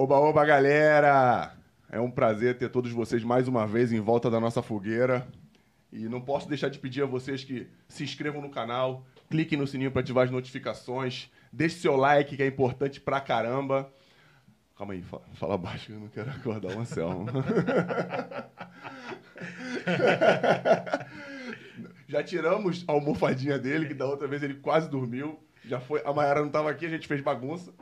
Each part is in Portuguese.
Oba, oba, galera! É um prazer ter todos vocês mais uma vez em volta da nossa fogueira. E não posso deixar de pedir a vocês que se inscrevam no canal, cliquem no sininho para ativar as notificações, deixe seu like, que é importante pra caramba. Calma aí, fala, fala baixo, eu não quero acordar o Anselmo. Já tiramos a almofadinha dele, que da outra vez ele quase dormiu. Já foi, a Mayara não estava aqui, a gente fez bagunça.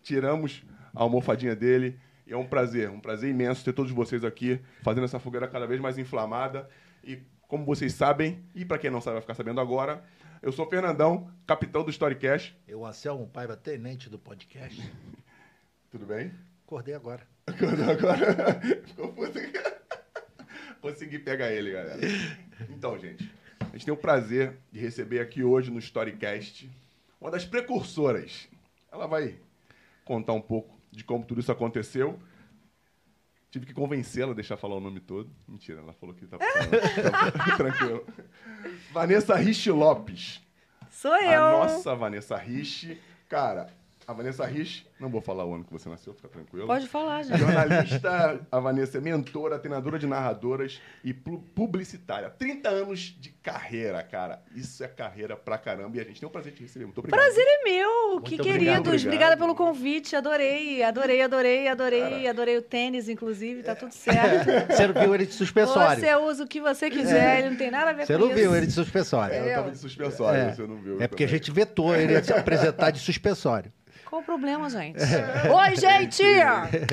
Tiramos a almofadinha dele. E é um prazer, um prazer imenso ter todos vocês aqui, fazendo essa fogueira cada vez mais inflamada. E como vocês sabem, e para quem não sabe vai ficar sabendo agora, eu sou Fernandão, capitão do Storycast. Eu, Anselmo Paiva, tenente do podcast. Tudo bem? Acordei agora. Acordou agora? Ficou puto. Consegui pegar ele, galera. Então, gente, a gente tem o prazer de receber aqui hoje no Storycast uma das precursoras. Ela vai contar um pouco de como tudo isso aconteceu. Tive que convencê-la a deixar falar o nome todo. Mentira, ela falou que tá, tá tranquilo. Vanessa Rich Lopes. Sou eu. A nossa Vanessa Rich. Cara, a Vanessa Rich, não vou falar o ano que você nasceu, fica tranquilo. Pode falar, gente. Jornalista, a Vanessa é mentora, treinadora de narradoras e pu- publicitária. 30 anos de carreira, cara. Isso é carreira pra caramba e a gente tem o prazer de te receber. Muito obrigado. Prazer é meu. Muito que obrigado, queridos. obrigado. Obrigada pelo convite. Adorei, adorei, adorei, adorei. Cara. Adorei o tênis, inclusive. Tá tudo certo. Você não viu ele de suspensório. Você usa o que você quiser. Ele não tem nada a ver Você com não isso. viu ele de suspensório. É, eu tava de suspensório, É. você não viu. É porque a também. gente vetou ele de se apresentar de suspensório. Qual o problema, gente? É. Oi, gente!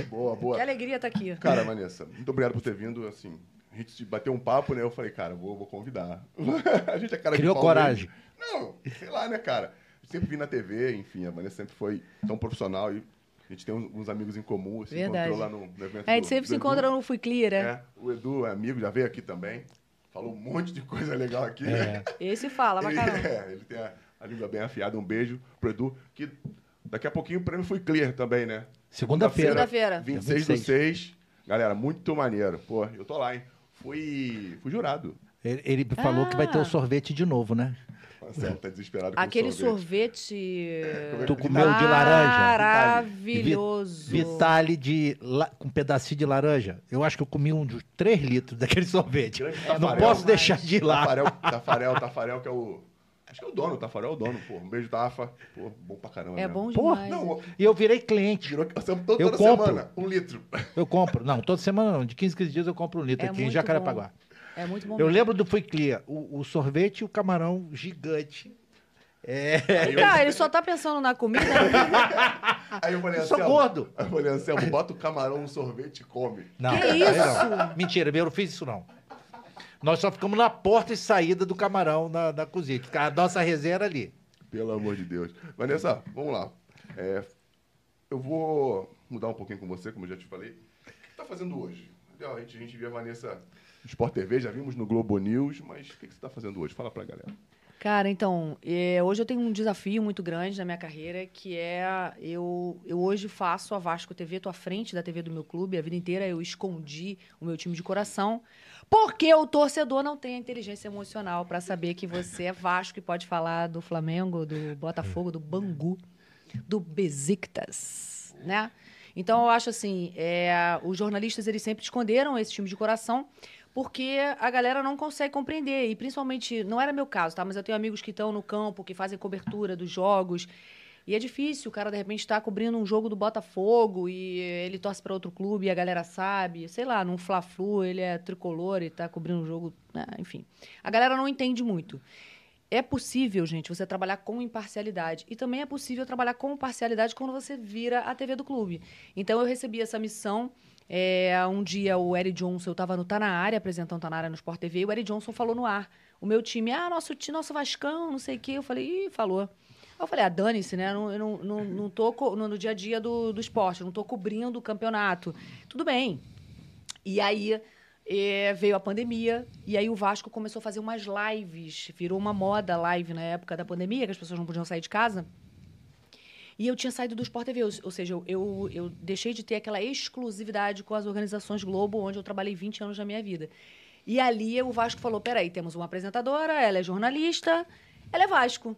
Boa, boa. Que alegria estar aqui. Cara, Vanessa, muito obrigado por ter vindo. Assim, a gente bateu um papo, né? Eu falei, cara, vou, vou convidar. a gente é cara de Criou pau coragem. mesmo. Não, sei lá, né, cara? Eu sempre vi na TV, enfim, a Vanessa sempre foi tão profissional e a gente tem uns, amigos em comum. Se Verdade. encontrou lá no, no evento A gente do- sempre do se Edu. encontra no Fui Clear, né? É, o Edu é amigo, já veio aqui também. Falou um monte de coisa legal aqui. É. Esse fala pra Ele, é, ele tem a, a língua bem afiada. Um beijo pro Edu, que daqui a pouquinho o prêmio foi clear também, né? Segunda-feira. Segunda-feira. 26 do 6. Galera, muito maneiro. Pô, eu tô lá, hein? Fui, fui jurado. Ele, ele falou que vai ter o sorvete de novo, né? Marcelo tá desesperado com Aquele o sorvete. sorvete. Tu comeu de laranja? Maravilhoso. Vitale de la- com um pedacinho de laranja. Eu acho que eu comi um de 3 litros daquele sorvete. Grande Não Tafarel. posso deixar de ir lá. Tafarel, Tafarel, Tafarel, que é o. Acho que é o dono, o Tafarel é o dono, pô. Um beijo, Tafa. Pô, bom pra caramba. É mesmo. bom Porra, demais. Não, E eu virei cliente. virou que toda, Eu toda compro. semana, um litro. Eu compro. Não, toda semana não. De 15, 15 dias eu compro um litro É aqui em Jacarepaguá. É muito bom. Eu mesmo. lembro do Fui Clear. O, o sorvete e o camarão gigante. É. Eu, Cara, ele só tá pensando na comida. aí eu falei, Eu sou Anselmo, gordo. Aí eu falei, Anselmo, bota o camarão no sorvete e come. Não, Que isso? não. Mentira, eu não fiz isso não. Nós só ficamos na porta e saída do camarão na, na cozinha. A nossa resenha era ali. Pelo amor de Deus. Vanessa, vamos lá. É, eu vou mudar um pouquinho com você, como eu já te falei. O que você tá fazendo hoje? A gente, a gente via a Vanessa no Sport TV, já vimos no Globo News, mas o que, que você está fazendo hoje? Fala pra galera. Cara, então, é, hoje eu tenho um desafio muito grande na minha carreira, que é eu, eu hoje faço a Vasco TV, tô à frente da TV do meu clube, a vida inteira eu escondi o meu time de coração, porque o torcedor não tem a inteligência emocional para saber que você é Vasco e pode falar do Flamengo, do Botafogo, do Bangu, do Besiktas, né? Então eu acho assim, é, os jornalistas eles sempre esconderam esse time de coração porque a galera não consegue compreender. E principalmente, não era meu caso, tá? Mas eu tenho amigos que estão no campo, que fazem cobertura dos jogos. E é difícil, o cara de repente está cobrindo um jogo do Botafogo e ele torce para outro clube e a galera sabe. Sei lá, num Fla-Flu ele é tricolor e está cobrindo um jogo. né? Enfim. A galera não entende muito. É possível, gente, você trabalhar com imparcialidade. E também é possível trabalhar com parcialidade quando você vira a TV do clube. Então eu recebi essa missão. É, um dia o Eric Johnson, eu estava no Tá Na Área, apresentando Tá Na Área no Sport TV, e o Eric Johnson falou no ar. O meu time, ah, nosso nosso Vascão, não sei o quê. Eu falei, ih, falou. Aí Eu falei, ah, dane-se, né? Não, não, não, não tô no, no dia a dia do, do esporte, não tô cobrindo o campeonato. Tudo bem. E aí eh, veio a pandemia, e aí o Vasco começou a fazer umas lives. Virou uma moda live na época da pandemia, que as pessoas não podiam sair de casa. E eu tinha saído do Sport TV, ou, ou seja, eu, eu, eu deixei de ter aquela exclusividade com as organizações Globo, onde eu trabalhei 20 anos da minha vida. E ali o Vasco falou: peraí, temos uma apresentadora, ela é jornalista, ela é Vasco.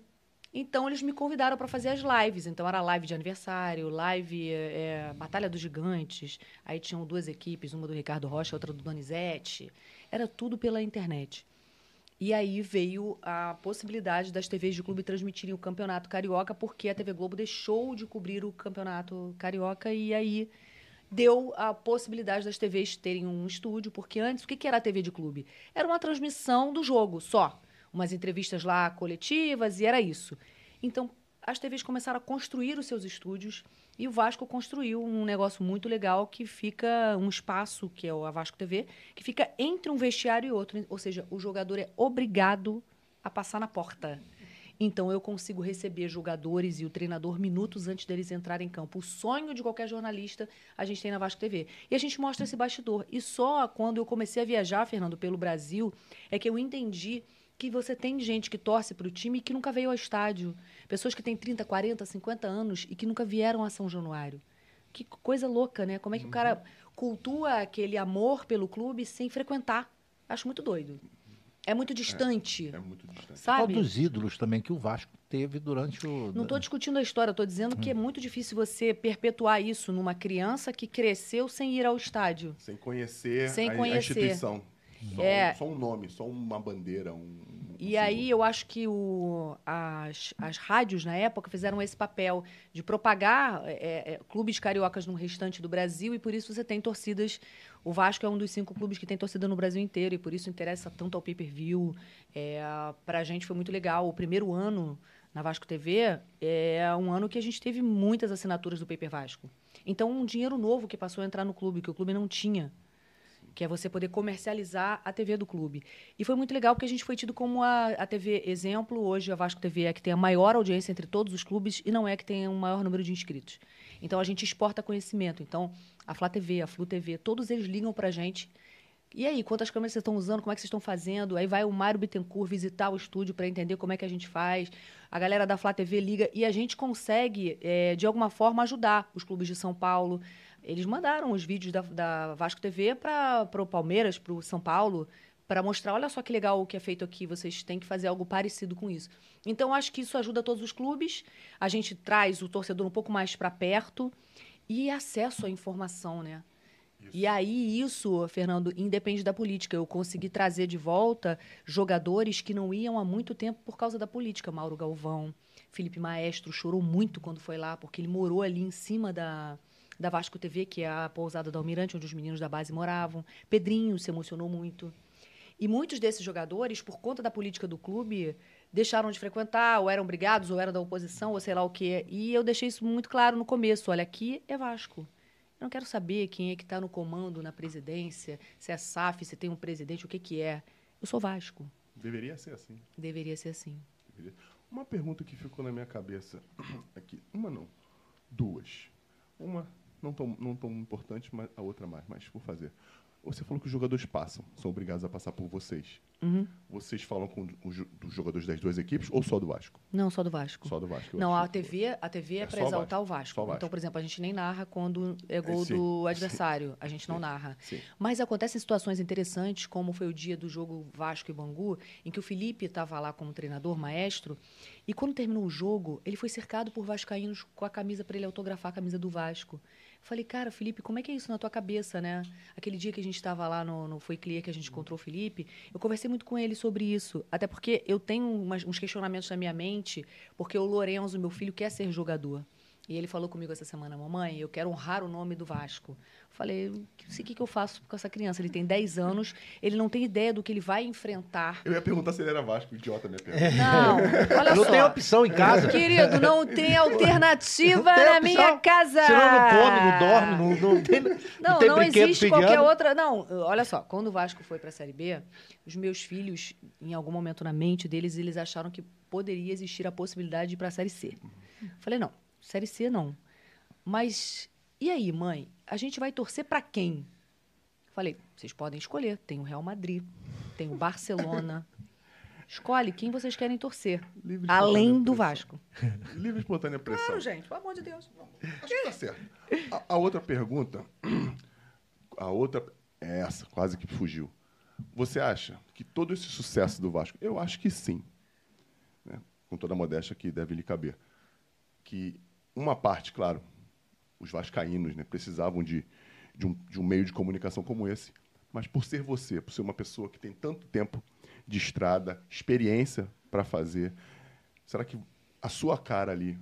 Então eles me convidaram para fazer as lives. Então era live de aniversário, live é, Batalha dos Gigantes. Aí tinham duas equipes, uma do Ricardo Rocha, outra do Donizete. Era tudo pela internet. E aí veio a possibilidade das TVs de clube transmitirem o Campeonato Carioca, porque a TV Globo deixou de cobrir o Campeonato Carioca e aí deu a possibilidade das TVs terem um estúdio, porque antes o que era a TV de clube? Era uma transmissão do jogo só umas entrevistas lá coletivas e era isso. Então, as TVs começaram a construir os seus estúdios e o Vasco construiu um negócio muito legal que fica um espaço, que é o Vasco TV, que fica entre um vestiário e outro. Ou seja, o jogador é obrigado a passar na porta. Então eu consigo receber jogadores e o treinador minutos antes deles entrarem em campo. O sonho de qualquer jornalista a gente tem na Vasco TV. E a gente mostra esse bastidor. E só quando eu comecei a viajar, Fernando, pelo Brasil, é que eu entendi que você tem gente que torce para o time e que nunca veio ao estádio. Pessoas que têm 30, 40, 50 anos e que nunca vieram a São Januário. Que coisa louca, né? Como é que uhum. o cara cultua aquele amor pelo clube sem frequentar? Acho muito doido. É muito distante. É, é muito distante. Sabe? Qual dos ídolos também que o Vasco teve durante o. Não estou discutindo a história, estou dizendo hum. que é uhum. muito difícil você perpetuar isso numa criança que cresceu sem ir ao estádio. Sem conhecer, sem a, conhecer. a instituição. Só, é... só um nome, só uma bandeira, um, e aí eu acho que o, as, as rádios, na época, fizeram esse papel de propagar é, é, é, clubes cariocas no restante do Brasil e por isso você tem torcidas. O Vasco é um dos cinco clubes que tem torcida no Brasil inteiro e por isso interessa tanto ao pay-per-view. É, Para a gente foi muito legal. O primeiro ano na Vasco TV é um ano que a gente teve muitas assinaturas do Paper Vasco. Então, um dinheiro novo que passou a entrar no clube, que o clube não tinha que é você poder comercializar a TV do clube. E foi muito legal porque a gente foi tido como a, a TV exemplo. Hoje a Vasco TV é que tem a maior audiência entre todos os clubes e não é que tem o um maior número de inscritos. Então a gente exporta conhecimento. Então a Flá TV, a Flu TV, todos eles ligam para a gente. E aí, quantas câmeras vocês estão usando? Como é que vocês estão fazendo? Aí vai o Mário Bittencourt visitar o estúdio para entender como é que a gente faz. A galera da Flá TV liga e a gente consegue, é, de alguma forma, ajudar os clubes de São Paulo. Eles mandaram os vídeos da, da Vasco TV para o Palmeiras, para o São Paulo, para mostrar, olha só que legal o que é feito aqui, vocês têm que fazer algo parecido com isso. Então, acho que isso ajuda todos os clubes, a gente traz o torcedor um pouco mais para perto e acesso à informação, né? Isso. E aí, isso, Fernando, independe da política. Eu consegui trazer de volta jogadores que não iam há muito tempo por causa da política. Mauro Galvão, Felipe Maestro chorou muito quando foi lá, porque ele morou ali em cima da, da Vasco TV, que é a pousada da Almirante, onde os meninos da base moravam. Pedrinho se emocionou muito. E muitos desses jogadores, por conta da política do clube, deixaram de frequentar, ou eram brigados, ou eram da oposição, ou sei lá o quê. E eu deixei isso muito claro no começo. Olha, aqui é Vasco. Eu não quero saber quem é que está no comando, na presidência, se é SAF, se tem um presidente, o que, que é. Eu sou Vasco. Deveria ser assim. Deveria ser assim. Deveria. Uma pergunta que ficou na minha cabeça aqui. Uma não. Duas. Uma não tão, não tão importante, mas a outra mais, mas vou fazer. Você falou que os jogadores passam, são obrigados a passar por vocês. Uhum. Vocês falam com os jogadores das duas equipes ou só do Vasco? Não, só do Vasco. Só do Vasco. Não, a TV, a TV é, é para exaltar o Vasco. Vasco. Então, por exemplo, a gente nem narra quando é gol é, do adversário. Sim. A gente não sim. narra. Mas acontecem situações interessantes, como foi o dia do jogo Vasco e Bangu, em que o Felipe estava lá como treinador, maestro, e quando terminou o jogo, ele foi cercado por vascaínos com a camisa para ele autografar a camisa do Vasco. Falei, cara, Felipe, como é que é isso na tua cabeça, né? Aquele dia que a gente estava lá no, no Foi Clear, que a gente encontrou o Felipe, eu conversei muito com ele sobre isso. Até porque eu tenho umas, uns questionamentos na minha mente, porque o Lorenzo, meu filho, quer ser jogador. E ele falou comigo essa semana, mamãe, eu quero honrar o nome do Vasco. Falei, não sei o que, que eu faço com essa criança. Ele tem 10 anos, ele não tem ideia do que ele vai enfrentar. Eu ia perguntar se ele era Vasco, idiota minha pergunta. É. Não, olha não só. tem opção em casa. Querido, não tem alternativa não tem na minha casa. Você não come, não dorme, não, não tem Não, não, tem não existe qualquer outra... Não, olha só, quando o Vasco foi para a Série B, os meus filhos, em algum momento na mente deles, eles acharam que poderia existir a possibilidade de ir para a Série C. Falei, não, Série C não. Mas e aí, mãe? A gente vai torcer para quem? Falei, vocês podem escolher. Tem o Real Madrid, tem o Barcelona. Escolhe quem vocês querem torcer. Além do Vasco. Livre espontânea pressão. Claro, gente, pelo amor de Deus. Acho que tá certo. A, a, outra pergunta, a outra é essa, quase que fugiu. Você acha que todo esse sucesso do Vasco, eu acho que sim. Né? com toda a modéstia que deve lhe caber, que uma parte, claro, os vascaínos né, precisavam de, de, um, de um meio de comunicação como esse, mas por ser você, por ser uma pessoa que tem tanto tempo de estrada, experiência para fazer, será que a sua cara ali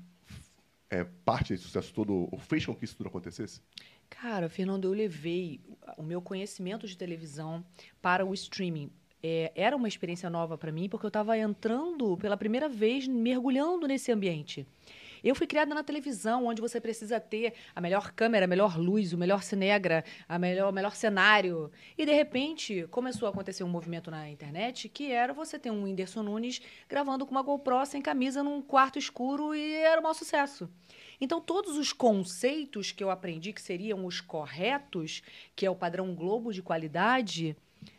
é parte desse sucesso todo, ou fez com que isso tudo acontecesse? Cara, Fernando, eu levei o meu conhecimento de televisão para o streaming. É, era uma experiência nova para mim, porque eu estava entrando pela primeira vez, mergulhando nesse ambiente. Eu fui criada na televisão, onde você precisa ter a melhor câmera, a melhor luz, o melhor cinegra, a melhor, o melhor cenário. E, de repente, começou a acontecer um movimento na internet que era você ter um Whindersson Nunes gravando com uma GoPro sem camisa num quarto escuro e era um maior sucesso. Então, todos os conceitos que eu aprendi que seriam os corretos, que é o padrão Globo de qualidade,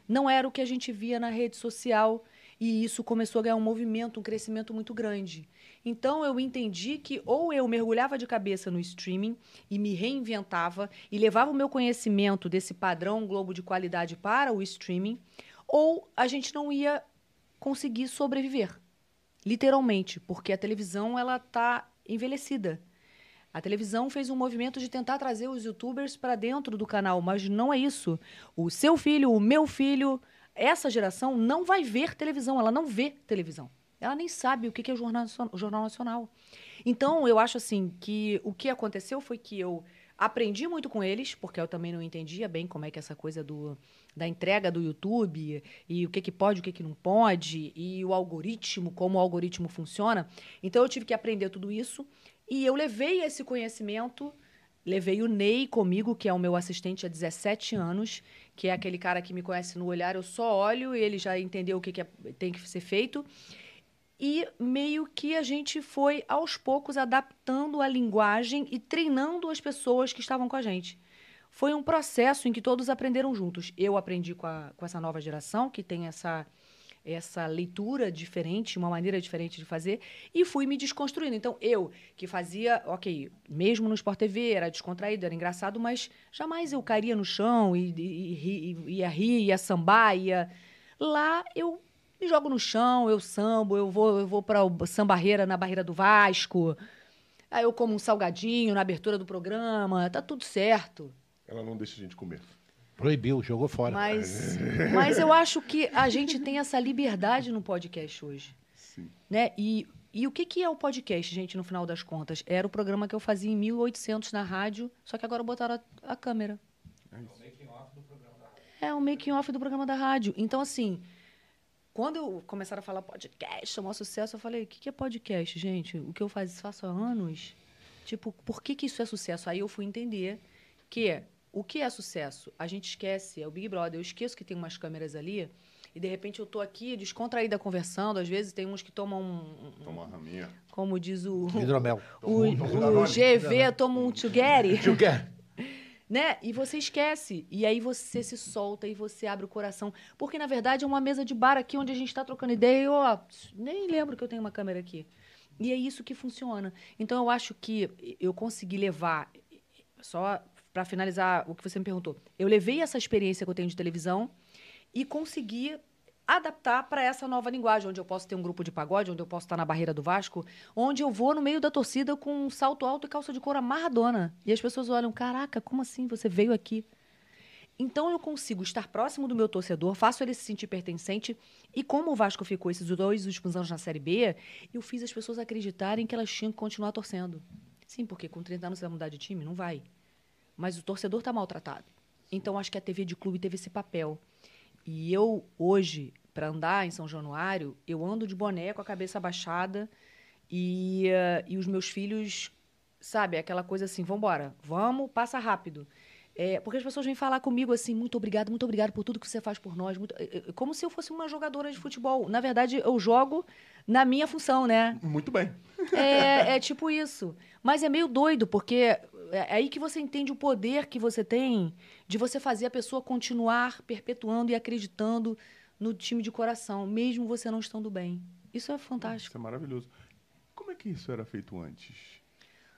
não era o que a gente via na rede social. E isso começou a ganhar um movimento, um crescimento muito grande. Então eu entendi que ou eu mergulhava de cabeça no streaming e me reinventava e levava o meu conhecimento desse padrão Globo de qualidade para o streaming, ou a gente não ia conseguir sobreviver. Literalmente, porque a televisão ela está envelhecida. A televisão fez um movimento de tentar trazer os youtubers para dentro do canal, mas não é isso. O seu filho, o meu filho, essa geração não vai ver televisão, ela não vê televisão. Ela nem sabe o que é o Jornal, Nacional. Então, eu acho assim que o que aconteceu foi que eu aprendi muito com eles, porque eu também não entendia bem como é que essa coisa do, da entrega do YouTube e o que, que pode, o que, que não pode, e o algoritmo, como o algoritmo funciona. Então, eu tive que aprender tudo isso. E eu levei esse conhecimento, levei o Ney comigo, que é o meu assistente há 17 anos, que é aquele cara que me conhece no olhar, eu só olho e ele já entendeu o que, que é, tem que ser feito. E meio que a gente foi, aos poucos, adaptando a linguagem e treinando as pessoas que estavam com a gente. Foi um processo em que todos aprenderam juntos. Eu aprendi com, a, com essa nova geração, que tem essa essa leitura diferente, uma maneira diferente de fazer, e fui me desconstruindo. Então, eu, que fazia, ok, mesmo no Sport TV, era descontraído, era engraçado, mas jamais eu cairia no chão e, e, e ia rir, ia sambar, ia... Lá, eu me jogo no chão, eu sambo, eu vou, eu vou para o sambarreira na barreira do Vasco, aí eu como um salgadinho na abertura do programa, tá tudo certo. Ela não deixa a gente comer. Proibiu, jogou fora. Mas, mas eu acho que a gente tem essa liberdade no podcast hoje. Sim. Né? E, e o que, que é o podcast, gente, no final das contas? Era o programa que eu fazia em 1800 na rádio, só que agora botaram a, a câmera. É isso. É o making off do programa da rádio. Então, assim, quando eu começaram a falar podcast, é o maior sucesso, eu falei, o que, que é podcast, gente? O que eu faço, faço há anos? Tipo, por que, que isso é sucesso? Aí eu fui entender que o que é sucesso? A gente esquece, é o Big Brother. Eu esqueço que tem umas câmeras ali e de repente eu tô aqui descontraída conversando. Às vezes tem uns que tomam um. Toma uma raminha. Como diz o. Hidromel. O, o, o GV toma um Tugeri. Tugeri. Né? E você esquece. E aí você se solta e você abre o coração. Porque, na verdade, é uma mesa de bar aqui onde a gente está trocando ideia e eu ó, nem lembro que eu tenho uma câmera aqui. E é isso que funciona. Então, eu acho que eu consegui levar, só para finalizar o que você me perguntou, eu levei essa experiência que eu tenho de televisão e consegui adaptar para essa nova linguagem, onde eu posso ter um grupo de pagode, onde eu posso estar na barreira do Vasco, onde eu vou no meio da torcida com um salto alto e calça de couro amarradona. E as pessoas olham, caraca, como assim? Você veio aqui. Então eu consigo estar próximo do meu torcedor, faço ele se sentir pertencente. E como o Vasco ficou esses dois últimos anos na Série B, eu fiz as pessoas acreditarem que elas tinham que continuar torcendo. Sim, porque com 30 anos você vai mudar de time? Não vai. Mas o torcedor está maltratado. Então acho que a TV de clube teve esse papel. E eu, hoje, para andar em São Januário, eu ando de boné com a cabeça abaixada e, uh, e os meus filhos, sabe, aquela coisa assim, vamos embora, vamos, passa rápido. É, porque as pessoas vêm falar comigo assim, muito obrigado, muito obrigado por tudo que você faz por nós. Muito, como se eu fosse uma jogadora de futebol. Na verdade, eu jogo na minha função, né? Muito bem. É, é tipo isso. Mas é meio doido, porque é aí que você entende o poder que você tem de você fazer a pessoa continuar perpetuando e acreditando no time de coração, mesmo você não estando bem. Isso é fantástico. Isso é maravilhoso. Como é que isso era feito antes?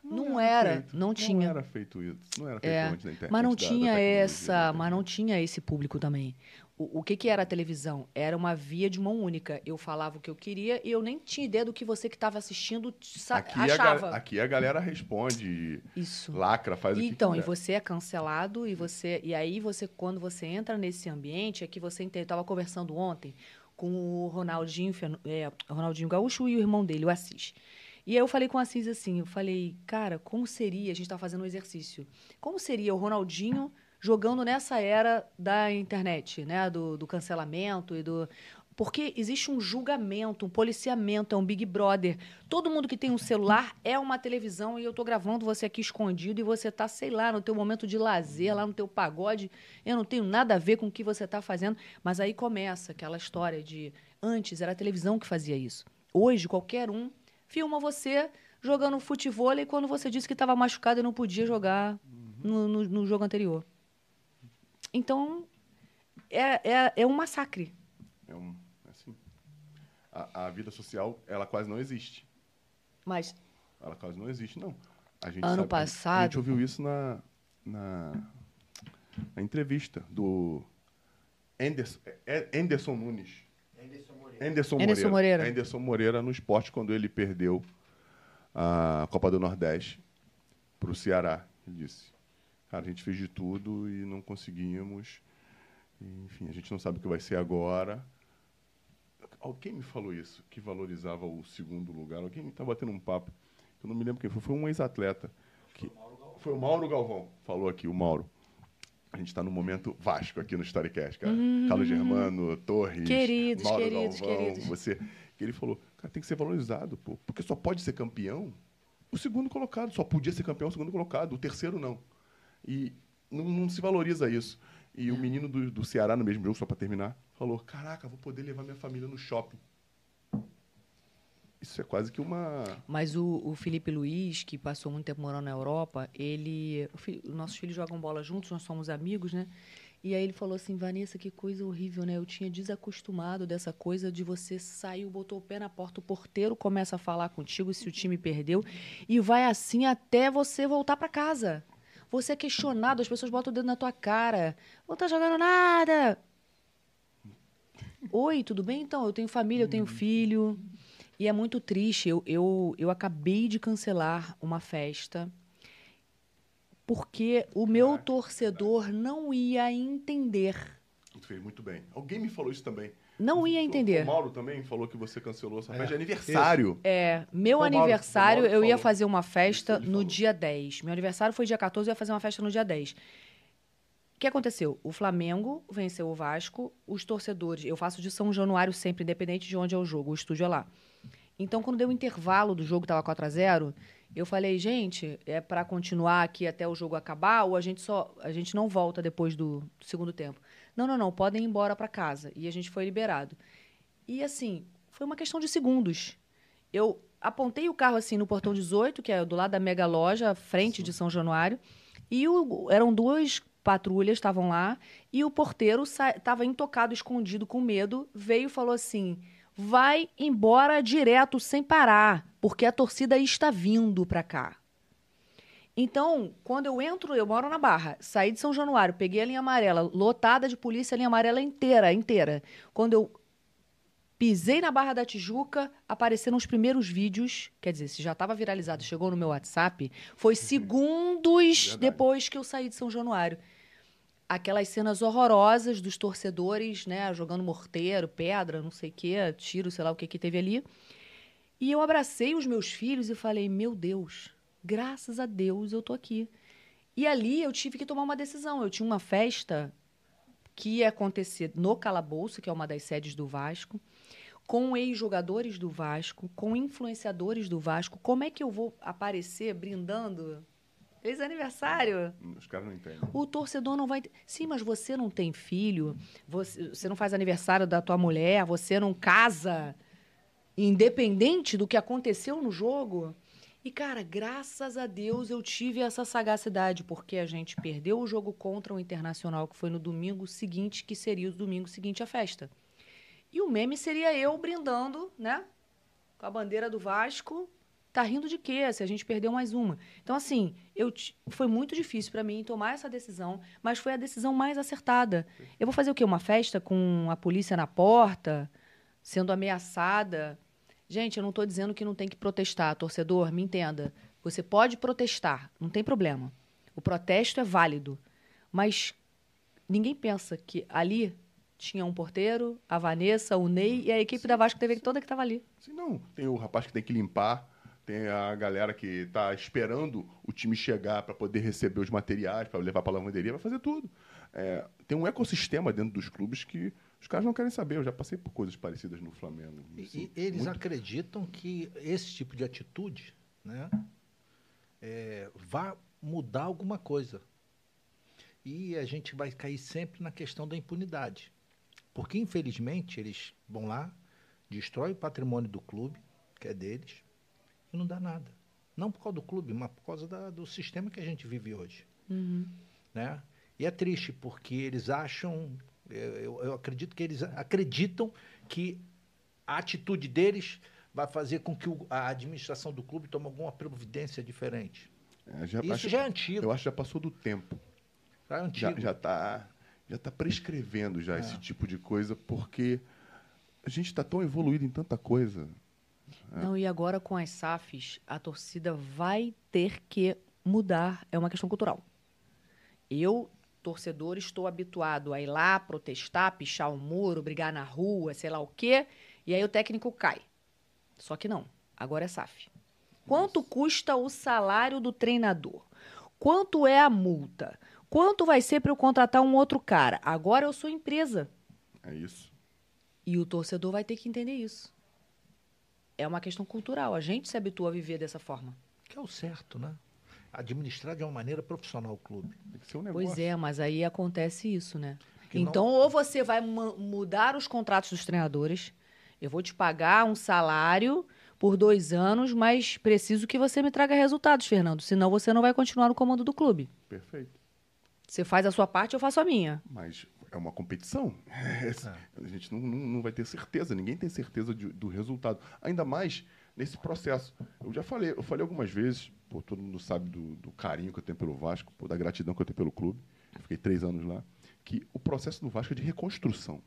Não era, feito. não tinha. Não era feito isso. Não era feito É, antes da internet. Mas não da- da tinha tecnologia, essa, mas não tinha esse público também. O, o que que era a televisão? Era uma via de mão única. Eu falava o que eu queria e eu nem tinha ideia do que você que estava assistindo Aqui, a, achava. ga- aqui a galera responde, Isso. lacra, faz o que Então, e você é cancelado e você e aí você quando você entra nesse ambiente é que você entende. Tava conversando ontem com o Ronaldinho, é, o Ronaldinho Gaúcho e o irmão dele, o Assis. E aí eu falei com o Assis assim, eu falei, cara, como seria, a gente tá fazendo um exercício, como seria o Ronaldinho jogando nessa era da internet, né, do, do cancelamento e do... Porque existe um julgamento, um policiamento, é um Big Brother. Todo mundo que tem um celular é uma televisão e eu tô gravando você aqui escondido e você tá, sei lá, no teu momento de lazer, lá no teu pagode. Eu não tenho nada a ver com o que você tá fazendo. Mas aí começa aquela história de... Antes era a televisão que fazia isso. Hoje, qualquer um filma você jogando futebol e quando você disse que estava machucado e não podia jogar no, no- no jogo anterior. Então, é, é, é um massacre. É um, assim, a, a vida social, ela quase não existe. Mas Ela quase não existe, não. A gente Ano sabe- A passado- gente ouviu isso na, na, na entrevista do Anderson, é- Anderson Nunes. Anderson. Anderson, Anderson Moreira. Moreira. Anderson Moreira no esporte quando ele perdeu a Copa do Nordeste para o Ceará. Ele disse, cara, a gente fez de tudo e não conseguimos. Enfim, a gente não sabe o que vai ser agora. Alguém me falou isso, que valorizava o segundo lugar. Alguém está batendo um papo. Eu não me lembro quem foi. Foi um ex-atleta. que- Foi o Mauro Galvão. Falou aqui, o Mauro. A gente está no momento Vasco aqui no Storycast, cara. Carlos Germano, Torres. Queridos, Mauro queridos, Galvão, queridos. você. Que ele falou, cara, tem que ser valorizado, pô. Porque só pode ser campeão o segundo colocado. Só podia ser campeão o segundo colocado, o terceiro não. E não, não se valoriza isso. E o menino do, do Ceará, no mesmo jogo, só para terminar, falou: Caraca, vou poder levar minha família no shopping. Isso é quase que uma. Mas o, o Felipe Luiz, que passou muito tempo morando na Europa, ele. fi- os nossos filhos jogam bola juntos, nós somos amigos, né? E aí ele falou assim, Vanessa, que coisa horrível, né? Eu tinha desacostumado dessa coisa de você saiu, botou o pé na porta, o porteiro começa a falar contigo se o time perdeu, e vai assim até você voltar para casa. Você é questionado, as pessoas botam o dedo na tua cara. Não tá jogando nada. Oi, tudo bem? Então, eu tenho família, eu tenho filho. E é muito triste. Eu, eu, eu acabei de cancelar uma festa porque o meu torcedor não ia entender. Fez muito bem. Alguém me falou isso também. Não ia entender. O Mauro também falou que você cancelou essa É, festa de aniversário. É, meu o aniversário, Mauro eu ia fazer uma festa no falou. dia 10. Meu aniversário foi dia 14, eu ia fazer uma festa no dia 10. O que aconteceu? O Flamengo venceu o Vasco, os torcedores. Eu faço de São Januário sempre, independente de onde é o jogo, o estúdio é lá. Então, quando deu o intervalo do jogo, tava 4 a 0 eu falei, gente, é para continuar aqui até o jogo acabar ou a gente só a gente não volta depois do, do segundo tempo? Não, não, não, podem ir embora para casa. E a gente foi liberado. E assim, foi uma questão de segundos. Eu apontei o carro assim no portão 18, que é do lado da mega loja, frente de São Januário, e o- eram duas patrulhas estavam lá e o porteiro estava intocado, escondido com medo, veio e falou assim: "Vai embora direto sem parar, porque a torcida está vindo para cá". Então, quando eu entro, eu moro na Barra, saí de São Januário, peguei a linha amarela, lotada de polícia, a linha amarela inteira, inteira. Quando eu pisei na Barra da Tijuca, apareceram os primeiros vídeos, quer dizer, se já estava viralizado, chegou no meu WhatsApp, foi segundos Verdade. depois que eu saí de São Januário. Aquelas cenas horrorosas dos torcedores, né, jogando morteiro, pedra, não sei o quê, tiro, sei lá o que que teve ali. E eu abracei os meus filhos e falei: "Meu Deus, graças a Deus eu tô aqui". E ali eu tive que tomar uma decisão. Eu tinha uma festa que ia acontecer no Calabouço, que é uma das sedes do Vasco, com ex-jogadores do Vasco, com influenciadores do Vasco. Como é que eu vou aparecer brindando? Feliz aniversário! Os caras não entendem. O torcedor não vai. Sim, mas você não tem filho, você, você não faz aniversário da tua mulher, você não casa, independente do que aconteceu no jogo. E, cara, graças a Deus eu tive essa sagacidade, porque a gente perdeu o jogo contra o Internacional, que foi no domingo seguinte, que seria o domingo seguinte à festa. E o meme seria eu brindando, né? Com a bandeira do Vasco, Tá rindo de quê? Se a gente perdeu mais uma. Então, assim, eu foi muito difícil para mim tomar essa decisão, mas foi a decisão mais acertada. Eu vou fazer o quê? Uma festa com a polícia na porta, sendo ameaçada? Gente, eu não estou dizendo que não tem que protestar. Torcedor, me entenda. Você pode protestar, não tem problema. O protesto é válido. Mas ninguém pensa que ali tinha um porteiro, a Vanessa, o Ney e a equipe da Vasco TV toda que estava ali. Sim, não. Tem o rapaz que tem que limpar, tem a galera que tá esperando o time chegar para poder receber os materiais, para levar para a lavanderia, vai fazer tudo. É, tem um ecossistema dentro dos clubes que os caras não querem saber. Eu já passei por coisas parecidas no Flamengo. E, Assim, e eles muito- acreditam que esse tipo de atitude né, é, vai mudar alguma coisa. E a gente vai cair sempre na questão da impunidade. Porque, infelizmente, eles vão lá, destrói o patrimônio do clube, que é deles, e não dá nada. Não por causa do clube, mas por causa da- do sistema que a gente vive hoje. Né? E é triste, porque eles acham, eu, eu- acredito que eles acreditam que a atitude deles vai fazer com que o- a administração do clube tome alguma providência diferente. É, já- Isso acho- já é antigo. Eu acho que já passou do tempo. Já é Já, antigo. já tá já tá prescrevendo já É. esse tipo de coisa porque a gente está tão evoluído em tanta coisa. Não, e agora com as SAFs, a torcida vai ter que mudar. É uma questão cultural. Eu, torcedor, estou habituado a ir lá protestar, pichar o muro, brigar na rua, sei lá o quê, e aí o técnico cai. Só que não. Agora é SAF. Quanto custa o salário do treinador? Quanto é a multa? Quanto vai ser para eu contratar um outro cara? Agora eu sou empresa. É isso. E o torcedor vai ter que entender isso. É uma questão cultural. A gente se habitua a viver dessa forma. Que é o certo, né? Administrar de uma maneira profissional o clube. Tem que ser um negócio. Pois é, mas aí acontece isso, né? Que não- então, ou você vai mudar os contratos dos treinadores, eu vou te pagar um salário por dois anos, mas preciso que você me traga resultados, Fernando. Senão você não vai continuar no comando do clube. Perfeito. Você faz a sua parte, eu faço a minha. Mas é uma competição. A gente não, não, não vai ter certeza, ninguém tem certeza de- do resultado. Ainda mais nesse processo. Eu já falei, eu falei algumas vezes, pô, todo mundo sabe do, do carinho que eu tenho pelo Vasco, pô, da gratidão que eu tenho pelo clube. Eu fiquei três anos lá. Que o processo do Vasco é de reconstrução.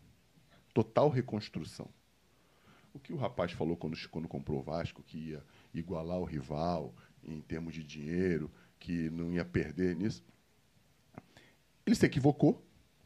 Total reconstrução. O que o rapaz falou quando, quando comprou o Vasco, que ia igualar o rival em termos de dinheiro, que não ia perder nisso. Ele se equivocou,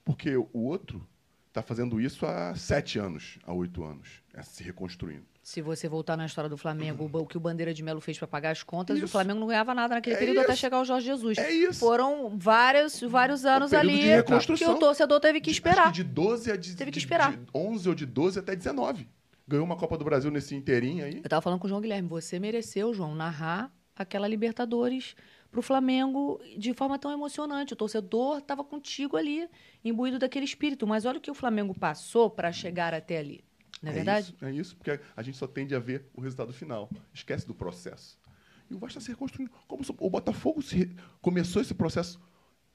porque o outro está fazendo isso há sete anos, há oito anos, é, se reconstruindo. Se você voltar na história do Flamengo, o que o Bandeira de Melo fez para pagar as contas, o Isso. Flamengo não ganhava nada naquele É período até isso. chegar o Jorge Jesus. É isso. Foram vários, vários anos ali de que o torcedor teve que De- esperar. que de 12 a de, Teve que de- esperar. de 11 ou de 12 até 19. Ganhou uma Copa do Brasil nesse inteirinho aí. Eu tava falando com o João Guilherme, você mereceu, João, narrar aquela Libertadores pro Flamengo de forma tão emocionante. O torcedor tava contigo ali, imbuído daquele espírito. Mas olha o que o Flamengo passou para chegar até ali. Não é, verdade? Isso, é isso, porque a gente só tende a ver o resultado final. Esquece do processo. E o Vasco está se reconstruindo. Como se- o Botafogo se começou esse processo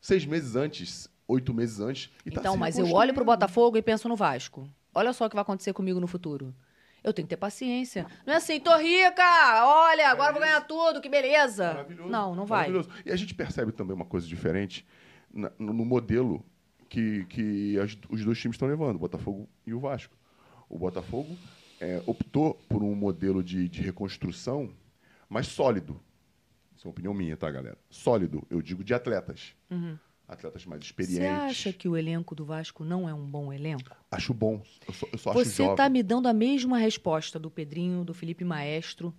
seis meses antes, oito meses antes. e tá Então, se mas eu olho reconstruindo. pro Botafogo e penso no Vasco. Olha só o que vai acontecer comigo no futuro. Eu tenho que ter paciência. Não é assim, tô rica, olha, agora eu vou ganhar tudo, que beleza. Maravilhoso. Não, não vai. E a gente percebe também uma coisa diferente no, modelo que, que as- os dois times estão levando, o Botafogo e o Vasco. O Botafogo é, optou por um modelo de, de reconstrução mais sólido. Isso é uma opinião minha, tá, galera? Sólido, eu digo de atletas. Atletas mais Você experientes. acha que o elenco do Vasco não é um bom elenco? Acho bom. Eu só, eu só Você jovem. tá me dando a mesma resposta do Pedrinho, do Felipe Maestro.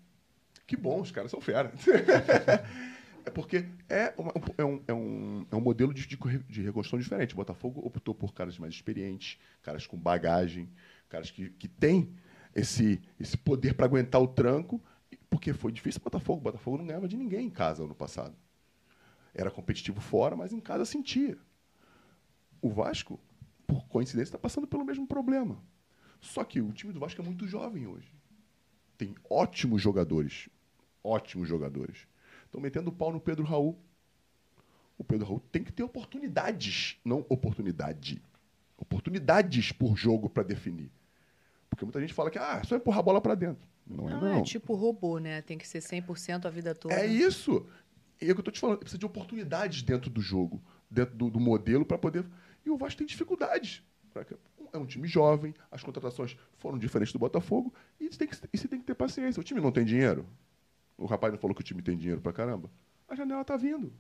Que bom, os caras são fera. é porque é, uma- é um, é, um, é um modelo de, de, de reconstrução diferente. O Botafogo optou por caras mais experientes, caras com bagagem, caras que, que têm esse, esse poder para aguentar o tranco, porque foi difícil o Botafogo. O Botafogo não ganhava de ninguém em casa ano passado. Era competitivo fora, mas em casa sentia. O Vasco, por coincidência, está passando pelo mesmo problema. Só que o time do Vasco é muito jovem hoje tem ótimos jogadores. Ótimos jogadores. Estão metendo o pau no Pedro Raul. O Pedro Raul tem que ter oportunidades, não oportunidade. Oportunidades por jogo para definir. Porque muita gente fala que ah, é só empurrar a bola para dentro. Não, é Não, não. é tipo robô, né? Tem que ser 100% a vida toda. É isso. E é o que eu tô te falando. Precisa de oportunidades dentro do jogo, dentro do, do modelo, para poder. E o Vasco tem dificuldades. É um time jovem, as contratações foram diferentes do Botafogo, e você tem que, e você tem que ter paciência. O time não tem dinheiro. O rapaz não falou que o time tem dinheiro pra caramba. A janela tá vindo.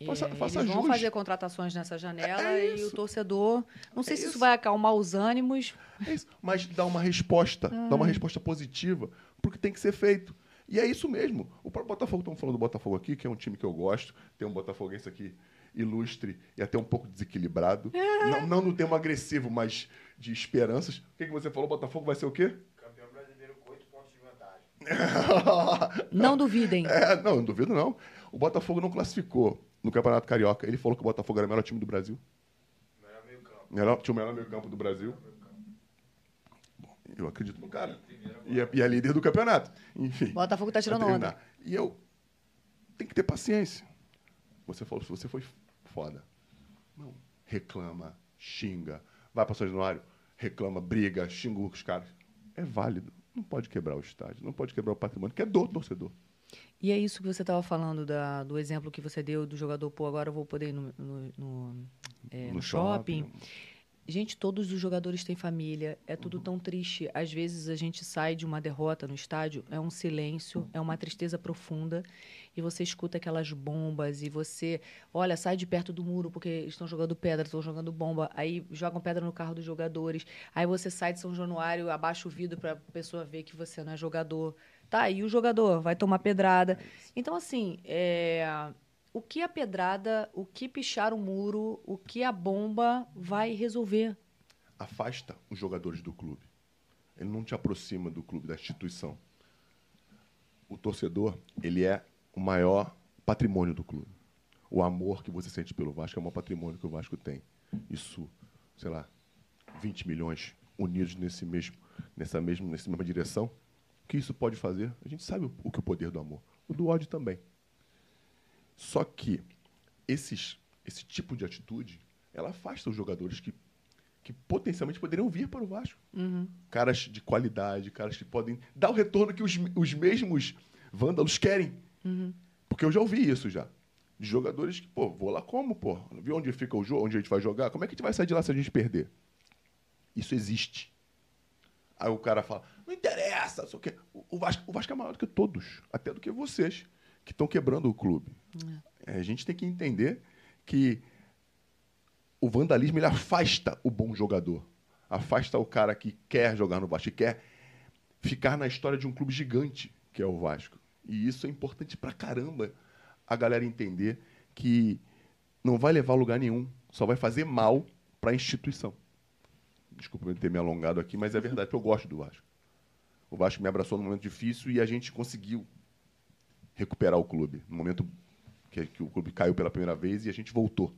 E, Faça- é, faça eles vão jus. fazer contratações nessa janela É e isso. o torcedor. Não sei É se isso isso. vai acalmar os ânimos. É isso. Mas dá uma resposta, dá uma resposta positiva, porque tem que ser feito. E é isso mesmo. O próprio Botafogo, estamos falando do Botafogo aqui, que é um time que eu gosto, tem um botafoguense aqui ilustre e até um pouco desequilibrado. Não, não no termo agressivo, mas de esperanças. O que, que você falou? O Botafogo vai ser o quê? Campeão brasileiro com 8 pontos de vantagem. Não duvidem. É, não, não duvido não. O Botafogo não classificou no Campeonato Carioca. Ele falou que o Botafogo era o melhor time do Brasil. Melhor meio campo. Melhor, tinha o melhor meio campo do Brasil. Bom, eu acredito no cara. E é, e é líder do campeonato. Enfim. Botafogo tá tirando onda. E eu tem que ter paciência. Você falou, se você foi foda. Não. Reclama, xinga, vai para São Januário, reclama, briga, xinga os caras. É válido. Não pode quebrar o estádio, não pode quebrar o patrimônio, que é do torcedor. E é isso que você estava falando da- do exemplo que você deu do jogador, pô, agora eu vou poder ir no, no- no, é, no shopping. Gente, todos os jogadores têm família, é tudo tão triste. Às vezes a gente sai de uma derrota no estádio, é um silêncio, é uma tristeza profunda, e você escuta aquelas bombas, e você, olha, sai de perto do muro porque estão jogando pedra, estão jogando bomba, aí jogam pedra no carro dos jogadores, aí você sai de São Januário, abaixa o vidro para a pessoa ver que você não é jogador. Tá, e o jogador vai tomar pedrada. Então, assim, é, o que a pedrada, o que pichar o muro, o que a bomba vai resolver. Afasta os jogadores do clube. Ele não te aproxima do clube, da instituição. O torcedor, ele é o maior patrimônio do clube. O amor que você sente pelo Vasco é o maior patrimônio que o Vasco tem. Isso, sei lá, 20 milhões unidos nesse mesmo, nessa, mesma, nessa mesma direção. O que isso pode fazer? A gente sabe o, o que o poder do amor. O do ódio também. Só que esses, esse tipo de atitude, ela afasta os jogadores que, que potencialmente poderiam vir para o Vasco. Caras de qualidade, caras que podem dar o retorno que os, os mesmos vândalos querem. Porque eu já ouvi isso já. De jogadores que, pô, vou lá como, pô? Viu onde fica o jogo, onde a gente vai jogar? Como é que a gente vai sair de lá se a gente perder? Isso existe. Aí o cara fala, não interessa, só que o o Vasco, o Vasco é maior do que todos, até do que vocês, que estão quebrando o clube. É, a gente tem que entender que o vandalismo ele afasta o bom jogador, afasta o cara que quer jogar no Vasco, que quer ficar na história de um clube gigante, que é o Vasco. E isso é importante pra caramba a galera entender que não vai levar a lugar nenhum, só vai fazer mal para a instituição. Desculpa eu ter me alongado aqui, mas é verdade, porque eu gosto do Vasco. O Vasco me abraçou num momento difícil e a gente conseguiu recuperar o clube. No momento que, que o clube caiu pela primeira vez e a gente voltou.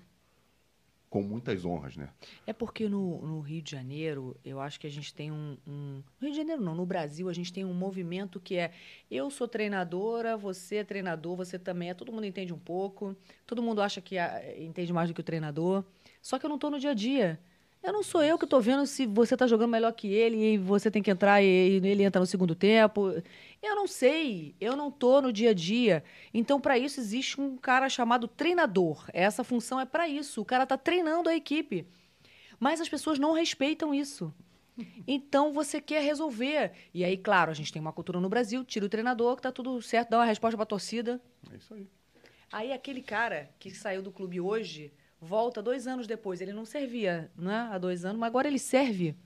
Com muitas honras, né? É porque no, no Rio de Janeiro, eu acho que a gente tem um, um. No Rio de Janeiro não, no Brasil, a gente tem um movimento que é eu sou treinadora, você é treinador, você também é. Todo mundo entende um pouco, todo mundo acha que ah, entende mais do que o treinador. Só que eu não estou no dia a dia. Eu não sou eu que estou vendo se você está jogando melhor que ele e você tem que entrar e, e ele entra no segundo tempo. Eu não sei, eu não estou no dia a dia. Então, para isso, existe um cara chamado treinador. Essa função é para isso. O cara está treinando a equipe. Mas as pessoas não respeitam isso. Então você quer resolver. E aí, claro, a gente tem uma cultura no Brasil, tira o treinador, que tá tudo certo, dá uma resposta pra torcida. É isso aí. Aí aquele cara que saiu do clube hoje, volta dois anos depois. Ele não servia né, há dois anos, mas agora ele serve.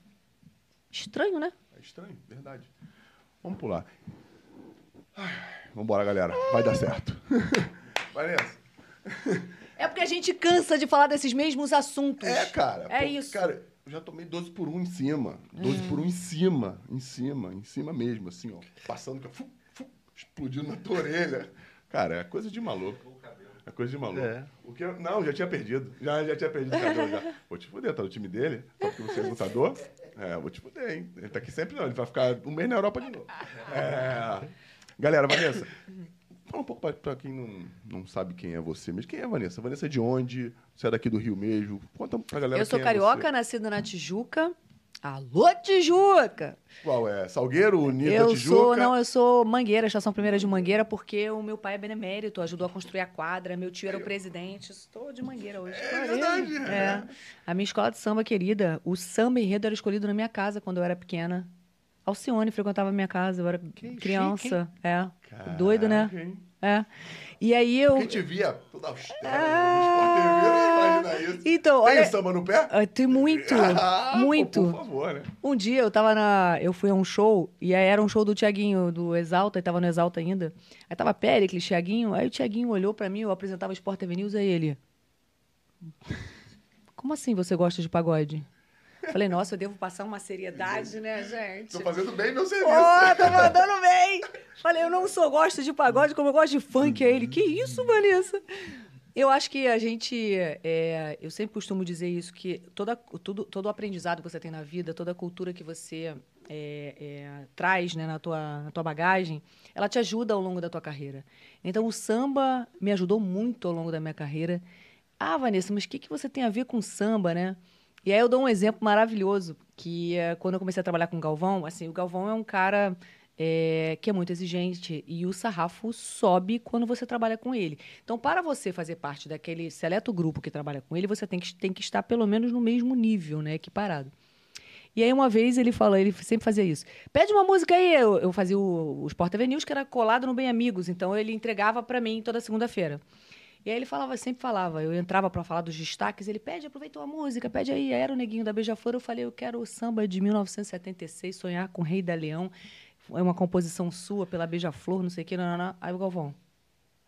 Estranho, né? É estranho, verdade. Vamos pular. Vamos embora, galera. Vai dar certo. Vai nessa. É porque a gente cansa de falar desses mesmos assuntos. É, cara. É Pô, isso. Cara, eu já tomei 12 por 1 em cima. 12 por 1 em cima. Em cima, em cima mesmo, assim, ó. Passando, fu, fu, explodindo na tua orelha. Cara, é coisa de maluco. É coisa de maluco. É. O que eu- não, já tinha perdido. Já, já tinha perdido o cabelo já. Vou te fuder, tá no time dele? Só porque você é lutador? É, vou te fuder, hein? Ele tá aqui sempre não, ele vai ficar um mês na Europa de novo. É. Galera, Vanessa, fala um pouco pra, pra quem não, não sabe quem é você mesmo. Quem é a Vanessa? Vanessa é de onde? Você é daqui do Rio mesmo? Conta pra galera Eu sou quem é carioca, você. nascida na Tijuca. Alô, Tijuca! Qual é? Salgueiro, Unida, eu Tijuca? sou, não, eu sou Mangueira, Estação Primeira de Mangueira, porque o meu pai é benemérito, ajudou a construir a quadra, meu tio era o presidente, estou de Mangueira hoje. É Parei. verdade, É. A minha escola de samba querida, o samba enredo era escolhido na minha casa quando eu era pequena. Alcione frequentava a minha casa, eu era Que criança. é. Caraca, Doido, né? hein? É. E aí eu. Quem te via toda austera no Sport TV, não imagina isso. Então, Tem olha. samba no pé? Ah, Tem muito, Ah, pô, muito. por favor, né? Um dia eu tava na. Eu fui a um show, e aí era um show do Tiaguinho, do Exalta, e tava no Exalta ainda. Aí tava Péricles, Tiaguinho, aí o Tiaguinho olhou pra mim, eu apresentava Sport TV News, aí ele. Como assim você gosta de pagode? Falei, nossa, eu devo passar uma seriedade, né, gente? Tô fazendo bem meu serviço. Ó, tô mandando bem! Falei, eu não só gosto de pagode, como eu gosto de funk. Aí ele, que isso, Vanessa? Eu acho que a gente. é, eu sempre costumo dizer isso, que toda, tudo, todo o aprendizado que você tem na vida, toda a cultura que você é, é, traz né, na, tua, na tua bagagem, ela te ajuda ao longo da tua carreira. Então, o samba me ajudou muito ao longo da minha carreira. Ah, Vanessa, mas o que, que você tem a ver com samba, né? E aí eu dou um exemplo maravilhoso, que é quando eu comecei a trabalhar com o Galvão, assim, o Galvão é um cara é, que é muito exigente e o sarrafo sobe quando você trabalha com ele. Então, para você fazer parte daquele seleto grupo que trabalha com ele, você tem que, tem que estar pelo menos no mesmo nível, né, equiparado. E aí, uma vez, ele falou, ele sempre fazia isso. Pede uma música aí. Eu, eu fazia o, o Sport TV News, que era colado no Bem Amigos. Então, ele entregava para mim toda segunda-feira. E aí ele falava, sempre falava, eu entrava para falar dos destaques, ele pede, aproveitou a música, pede aí. Era o Neguinho da Beija-Flor, eu falei, eu quero o samba de 1976, Sonhar com o Rei da Leão. É uma composição sua pela Beija-Flor, não sei o que, não, não, não. Aí o Galvão,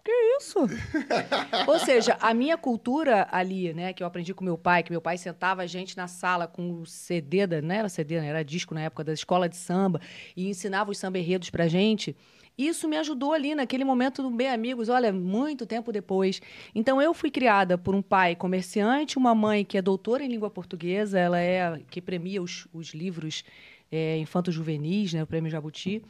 que isso? Ou seja, a minha cultura ali, né, que eu aprendi com meu pai, que meu pai sentava a gente na sala com o CD, da, não era CD, né, era disco na época da escola de samba, e ensinava os samba enredos pra gente. Isso me ajudou ali naquele momento do Bem Amigos, olha, muito tempo depois. Então eu fui criada por um pai comerciante, uma mãe que é doutora em língua portuguesa, ela é que premia os, os livros é, infanto-juvenis, né, o Prêmio Jabuti.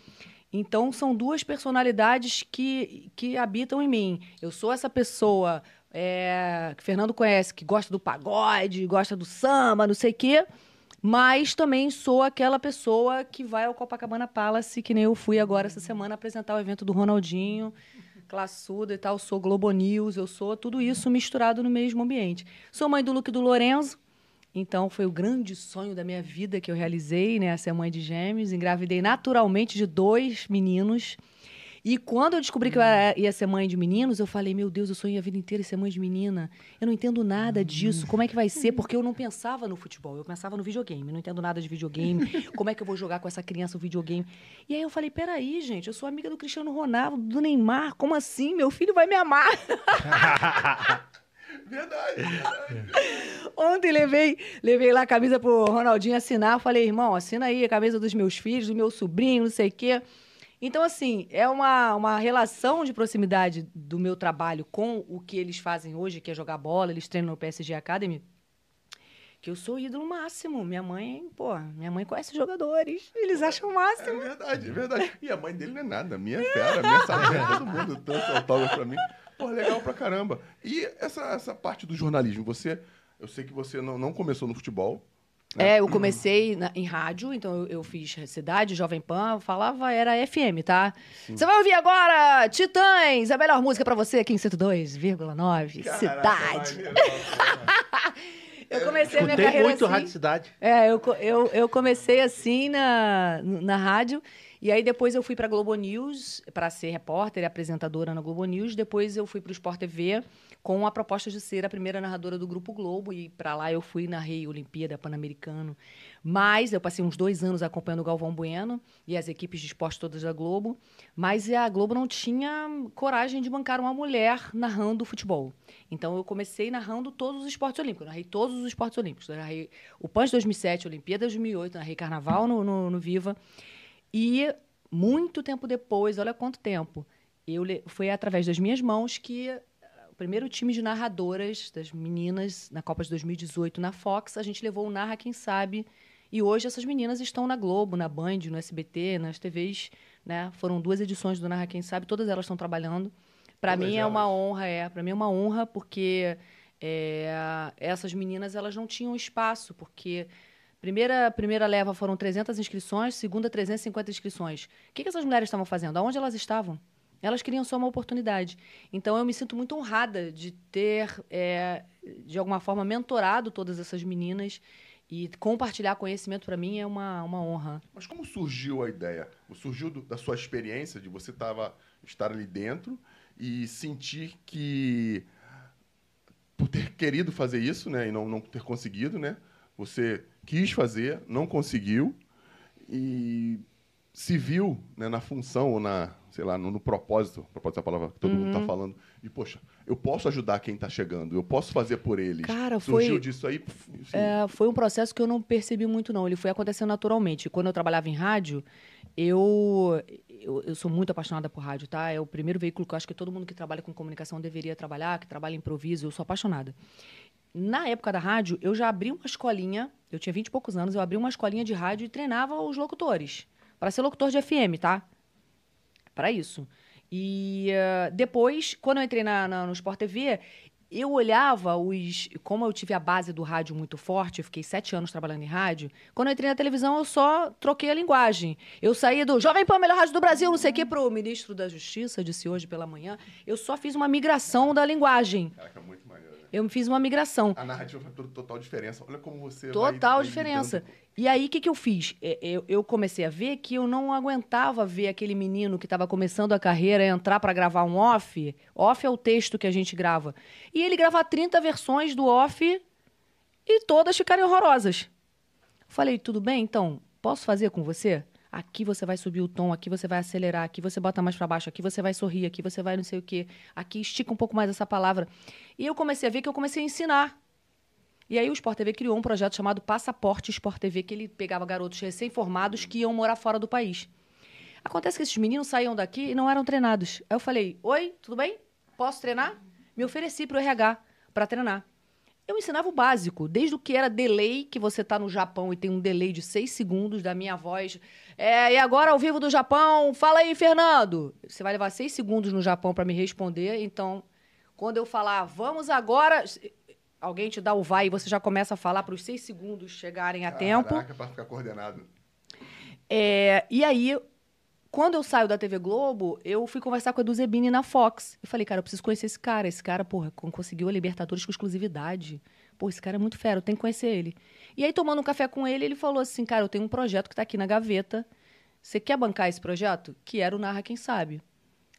Então, são duas personalidades que, que habitam em mim. Eu sou essa pessoa é, que Fernando conhece, que gosta do pagode, gosta do samba, não sei o quê. Mas também sou aquela pessoa que vai ao Copacabana Palace, que nem eu fui agora essa semana apresentar o evento do Ronaldinho, classuda e tal. Sou Globo News, eu sou tudo isso misturado no mesmo ambiente. Sou mãe do Luke do Lorenzo, então, foi o grande sonho da minha vida que eu realizei, né? Ser mãe de gêmeos. Engravidei naturalmente de dois meninos. E quando eu descobri que eu era- ia ser mãe de meninos, eu falei, meu Deus, eu sonhei a vida inteira em ser mãe de menina. Eu não entendo nada disso. Como é que vai ser? Porque eu não pensava no futebol, eu pensava no videogame. Não entendo nada de videogame. Como é que eu vou jogar com essa criança o videogame? E aí eu falei, peraí, gente, eu sou amiga do Cristiano Ronaldo, do Neymar. Como assim? Meu filho vai me amar. Verdade, verdade. Ontem levei, levei lá a camisa pro Ronaldinho assinar. Falei, irmão, assina aí a camisa dos meus filhos, do meu sobrinho, não sei o quê. Então, assim, é uma, uma relação de proximidade do meu trabalho com o que eles fazem hoje, que é jogar bola, eles treinam no PSG Academy, que eu sou o ídolo máximo. Minha mãe, pô, minha mãe conhece os jogadores, eles acham o É máximo. verdade, é verdade. E a mãe dele não é nada. Minha é fera, minha sargento, todo mundo tanto autógrafo pra mim. Pô, legal pra caramba. E essa, essa parte do jornalismo, você... Eu sei que você não, não começou no futebol. É, eu comecei na- em rádio, então eu, eu fiz Cidade, Jovem Pan, eu falava, era FM, tá? Você vai ouvir agora Titãs, a melhor música pra você aqui em 102,9, Cidade. Eu comecei a minha Escutei carreira muito assim. Rádio Cidade. É, eu, eu, eu comecei assim na, na rádio, e aí depois eu fui para Globo News para ser repórter e apresentadora na Globo News. Depois eu fui para o Sport TV com a proposta de ser a primeira narradora do Grupo Globo, e para lá eu fui narrei Olimpíada, Pan-Americano. Mas eu passei uns dois anos acompanhando o Galvão Bueno e as equipes de esporte todas da Globo, mas a Globo não tinha coragem de bancar uma mulher narrando futebol. Então eu comecei narrando todos os esportes olímpicos. Narrei todos os esportes olímpicos. Eu narrei o PAN de 2007, Olimpíada de 2008, narrei Carnaval no, no, no Viva. E muito tempo depois, olha quanto tempo, eu foi através das minhas mãos que primeiro time de narradoras das meninas na Copa de 2018 na Fox, a gente levou o Narra Quem Sabe. E hoje essas meninas estão na Globo, na Band, no SBT, nas TVs, né? Foram duas edições do Narra Quem Sabe, todas elas estão trabalhando. Para mim é uma honra, é. Para mim é uma honra porque é, essas meninas elas não tinham espaço, porque Primeira, primeira leva foram 300 inscrições, segunda 350 inscrições. O que, que essas mulheres estavam fazendo? Aonde elas estavam? Elas queriam só uma oportunidade. Então eu me sinto muito honrada de ter, é, de alguma forma, mentorado todas essas meninas e compartilhar conhecimento para mim é uma, uma honra. Mas como surgiu a ideia? Surgiu do- da sua experiência de você tava, estar ali dentro e sentir que por ter querido fazer isso, né, e não, não ter conseguido, né, você quis fazer, não conseguiu e se viu né, na função ou na, sei lá, no, no propósito, propósito é a palavra que todo mundo Uhum. está falando, e poxa, eu posso ajudar quem está chegando, eu posso fazer por eles. Cara, Surgiu foi- disso aí, assim, É, foi um processo que eu não percebi muito, não. Ele foi acontecendo naturalmente. Quando eu trabalhava em rádio, eu, eu, eu sou muito apaixonada por rádio, tá? É o primeiro veículo que eu acho que todo mundo que trabalha com comunicação deveria trabalhar, que trabalha em improviso. Eu sou apaixonada. Na época da rádio, eu já abri uma escolinha, eu tinha 20 e poucos anos, eu abri uma escolinha de rádio e treinava os locutores. Para ser locutor de FM, tá? Para isso. E eh, depois, quando eu entrei na, na- no Sport TV, eu olhava os. Como eu tive a base do rádio muito forte, eu fiquei sete anos trabalhando em rádio. Quando eu entrei na televisão, eu só troquei a linguagem. Eu saí do Jovem Pan, melhor rádio do Brasil, não sei o quê, pro ministro da Justiça, disse hoje pela manhã. Eu só fiz uma migração da linguagem. Caraca, muito maneiro. Eu fiz uma migração. A narrativa faz total diferença. Olha como você Total diferença. E aí, o que, que eu fiz? É, Eu, eu comecei a ver que eu não aguentava ver aquele menino que estava começando a carreira entrar para gravar um off. Off é o texto que a gente grava. E ele gravar 30 versões do off e todas ficarem horrorosas. Falei, tudo bem, então, posso fazer com você? Aqui você vai subir o tom, aqui você vai acelerar, aqui você bota mais para baixo, aqui você vai sorrir, aqui você vai não sei o quê, aqui estica um pouco mais essa palavra. E eu comecei a ver que eu comecei a ensinar. E aí o Sport TV criou um projeto chamado Passaporte Sport TV, que ele pegava garotos recém-formados que iam morar fora do país. Acontece que esses meninos saíam daqui e não eram treinados. Aí eu falei, oi, tudo bem? Posso treinar? Me ofereci para o RH para treinar. Eu ensinava o básico, desde o que era delay, que você tá no Japão e tem um delay de seis segundos da minha voz. É, e agora ao vivo do Japão, fala aí, Fernando. Você vai levar seis segundos no Japão para me responder, então quando eu falar, vamos agora, alguém te dá o vai e você já começa a falar para os seis segundos chegarem a tempo. Caraca, pra ficar coordenado. É, e aí, quando eu saio da TV Globo, eu fui conversar com a Edu Zebini na Fox. Eu falei, cara, eu preciso conhecer esse cara. Esse cara, porra, con- conseguiu a Libertadores com exclusividade. Pô, esse cara é muito fera, eu tenho que conhecer ele. E aí, tomando um café com ele, ele falou assim, cara, eu tenho um projeto que tá aqui na gaveta. Você quer bancar esse projeto? Que era o Narra Quem Sabe.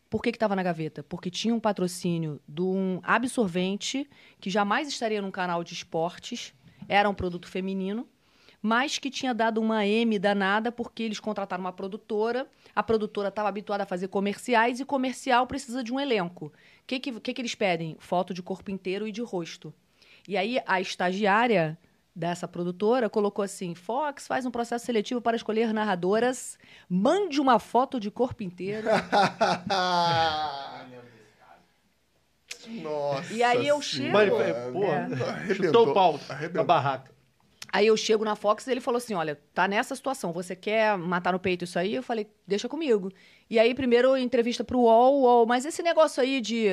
Por que estava na gaveta? Porque tinha um patrocínio de um absorvente que jamais estaria num canal de esportes. Era um produto feminino mas que tinha dado uma M danada porque eles contrataram uma produtora. A produtora estava habituada a fazer comerciais e comercial precisa de um elenco. O que, que, que, que eles pedem? Foto de corpo inteiro e de rosto. E aí a estagiária dessa produtora colocou assim: Fox faz um processo seletivo para escolher narradoras, mande uma foto de corpo inteiro. Nossa. E aí eu chego- Mas, é, porra, Arrebentou. chutou o pau da Arrebentou. barraca. Aí eu chego na Fox e ele falou assim: olha, tá nessa situação, você quer matar no peito isso aí? Eu falei, deixa comigo. E aí, primeiro, entrevista pro UOL, UOL, mas esse negócio aí de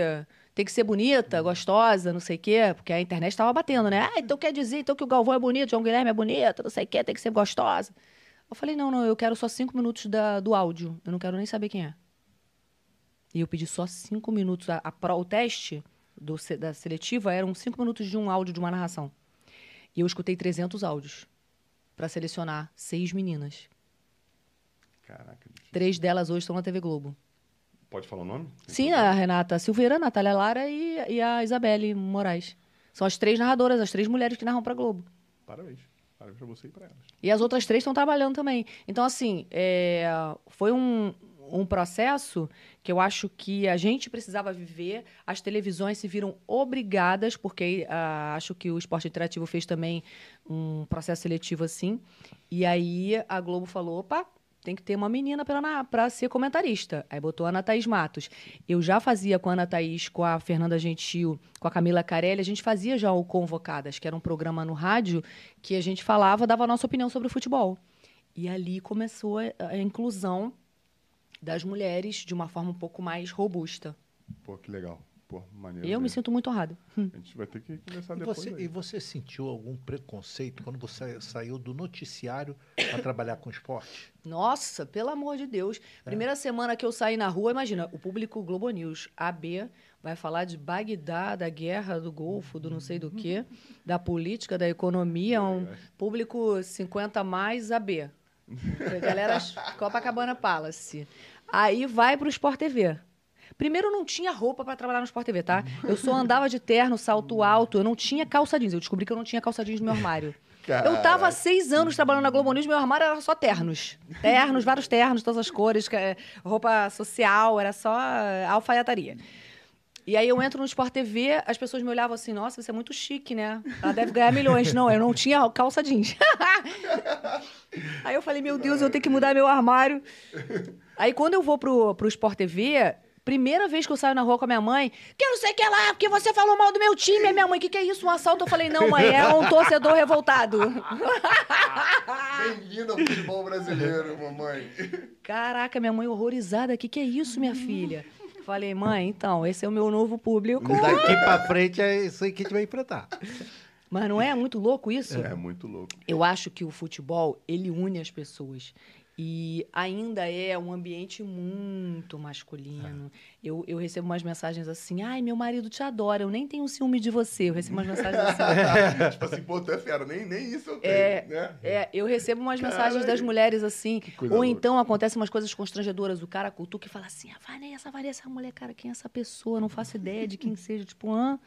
tem que ser bonita, gostosa, não sei o quê, porque a internet tava batendo, né? Ah, então quer dizer então que o Galvão é bonito, João Guilherme é bonito, não sei o quê, tem que ser gostosa. Eu falei, não, não, eu quero só cinco minutos da, do áudio, eu não quero nem saber quem é. E eu pedi só cinco minutos. A, a pro- o teste do, da seletiva eram cinco minutos de um áudio de uma narração. E eu escutei 300 áudios para selecionar seis meninas. Caraca. Três delas hoje estão na TV Globo. Pode falar o nome? Sim, a Renata Silveira, a Natália Lara e, e a Isabelle Moraes. São as três narradoras, as três mulheres que narram para Globo. Parabéns. Parabéns pra você e pra elas. E as outras três estão trabalhando também. Então, assim, é, foi um, um processo que eu acho que a gente precisava viver. As televisões se viram obrigadas, porque ah, acho que o esporte interativo fez também um processo seletivo assim. E aí a Globo falou: opa. Tem que ter uma menina para ser comentarista. Aí botou a Ana Thaís Matos. Eu já fazia com a Ana Thaís, com a Fernanda Gentil, com a Camila Carelli, a gente fazia já o Convocadas, que era um programa no rádio que a gente falava, dava a nossa opinião sobre o futebol. E ali começou a, a inclusão das mulheres de uma forma um pouco mais robusta. Pô, que legal. Pô, maneiro. Eu me mesmo. sinto muito honrada. Hum. A gente vai ter que conversar E depois. você, e você sentiu algum preconceito quando você saiu do noticiário para trabalhar com esporte? Nossa, pelo amor de Deus. Primeira semana que eu saí na rua, imagina, o público Globo News, AB, vai falar de Bagdá, da guerra do Golfo, do não sei do quê, da política, da economia, um público 50 mais AB. Galera, Copacabana Palace. Aí vai pro Sport TV. Primeiro, eu não tinha roupa para trabalhar no Sport TV, tá? Eu só andava de terno, salto alto, eu não tinha calça jeans. Eu descobri que eu não tinha calça jeans no meu armário. Eu tava há seis anos trabalhando na Globo News, meu armário era só ternos. Ternos, vários ternos, todas as cores, é, roupa social, era só eh, alfaiataria. E aí eu entro no Sport TV, as pessoas me olhavam assim, nossa, você é muito chique, né? Ela deve ganhar milhões. Não, eu não tinha calça jeans. aí eu falei, meu Deus, eu tenho que mudar meu armário. Aí quando eu vou pro, pro Sport TV, primeira vez que eu saio na rua com a minha mãe, que eu não sei o que lá, porque você falou mal do meu time. A minha mãe, o que, que é isso? Um assalto? Eu falei, não, mãe, é um torcedor revoltado. Bem-vindo ao futebol brasileiro, mamãe. Caraca, minha mãe horrorizada, o que, que é isso, minha filha? Falei, mãe, então, esse é o meu novo público. Daqui para frente é isso aí que a gente vai enfrentar. Mas não é muito louco isso? É muito louco. Eu acho que o futebol, ele une as pessoas. E ainda é um ambiente muito masculino. Eu, eu recebo umas mensagens assim, ai, meu marido te adora, eu nem tenho ciúme de você. Eu recebo umas mensagens assim. tipo assim, pô, tu é fera, nem, nem isso eu tenho, É, né? É, eu recebo umas Caralho. mensagens das mulheres assim. Ou então acontecem umas coisas constrangedoras. O cara cutuca e fala assim: a Vanessa, a Vanessa, a mulher, cara, quem é essa pessoa? Não faço ideia de quem seja. Tipo, hã?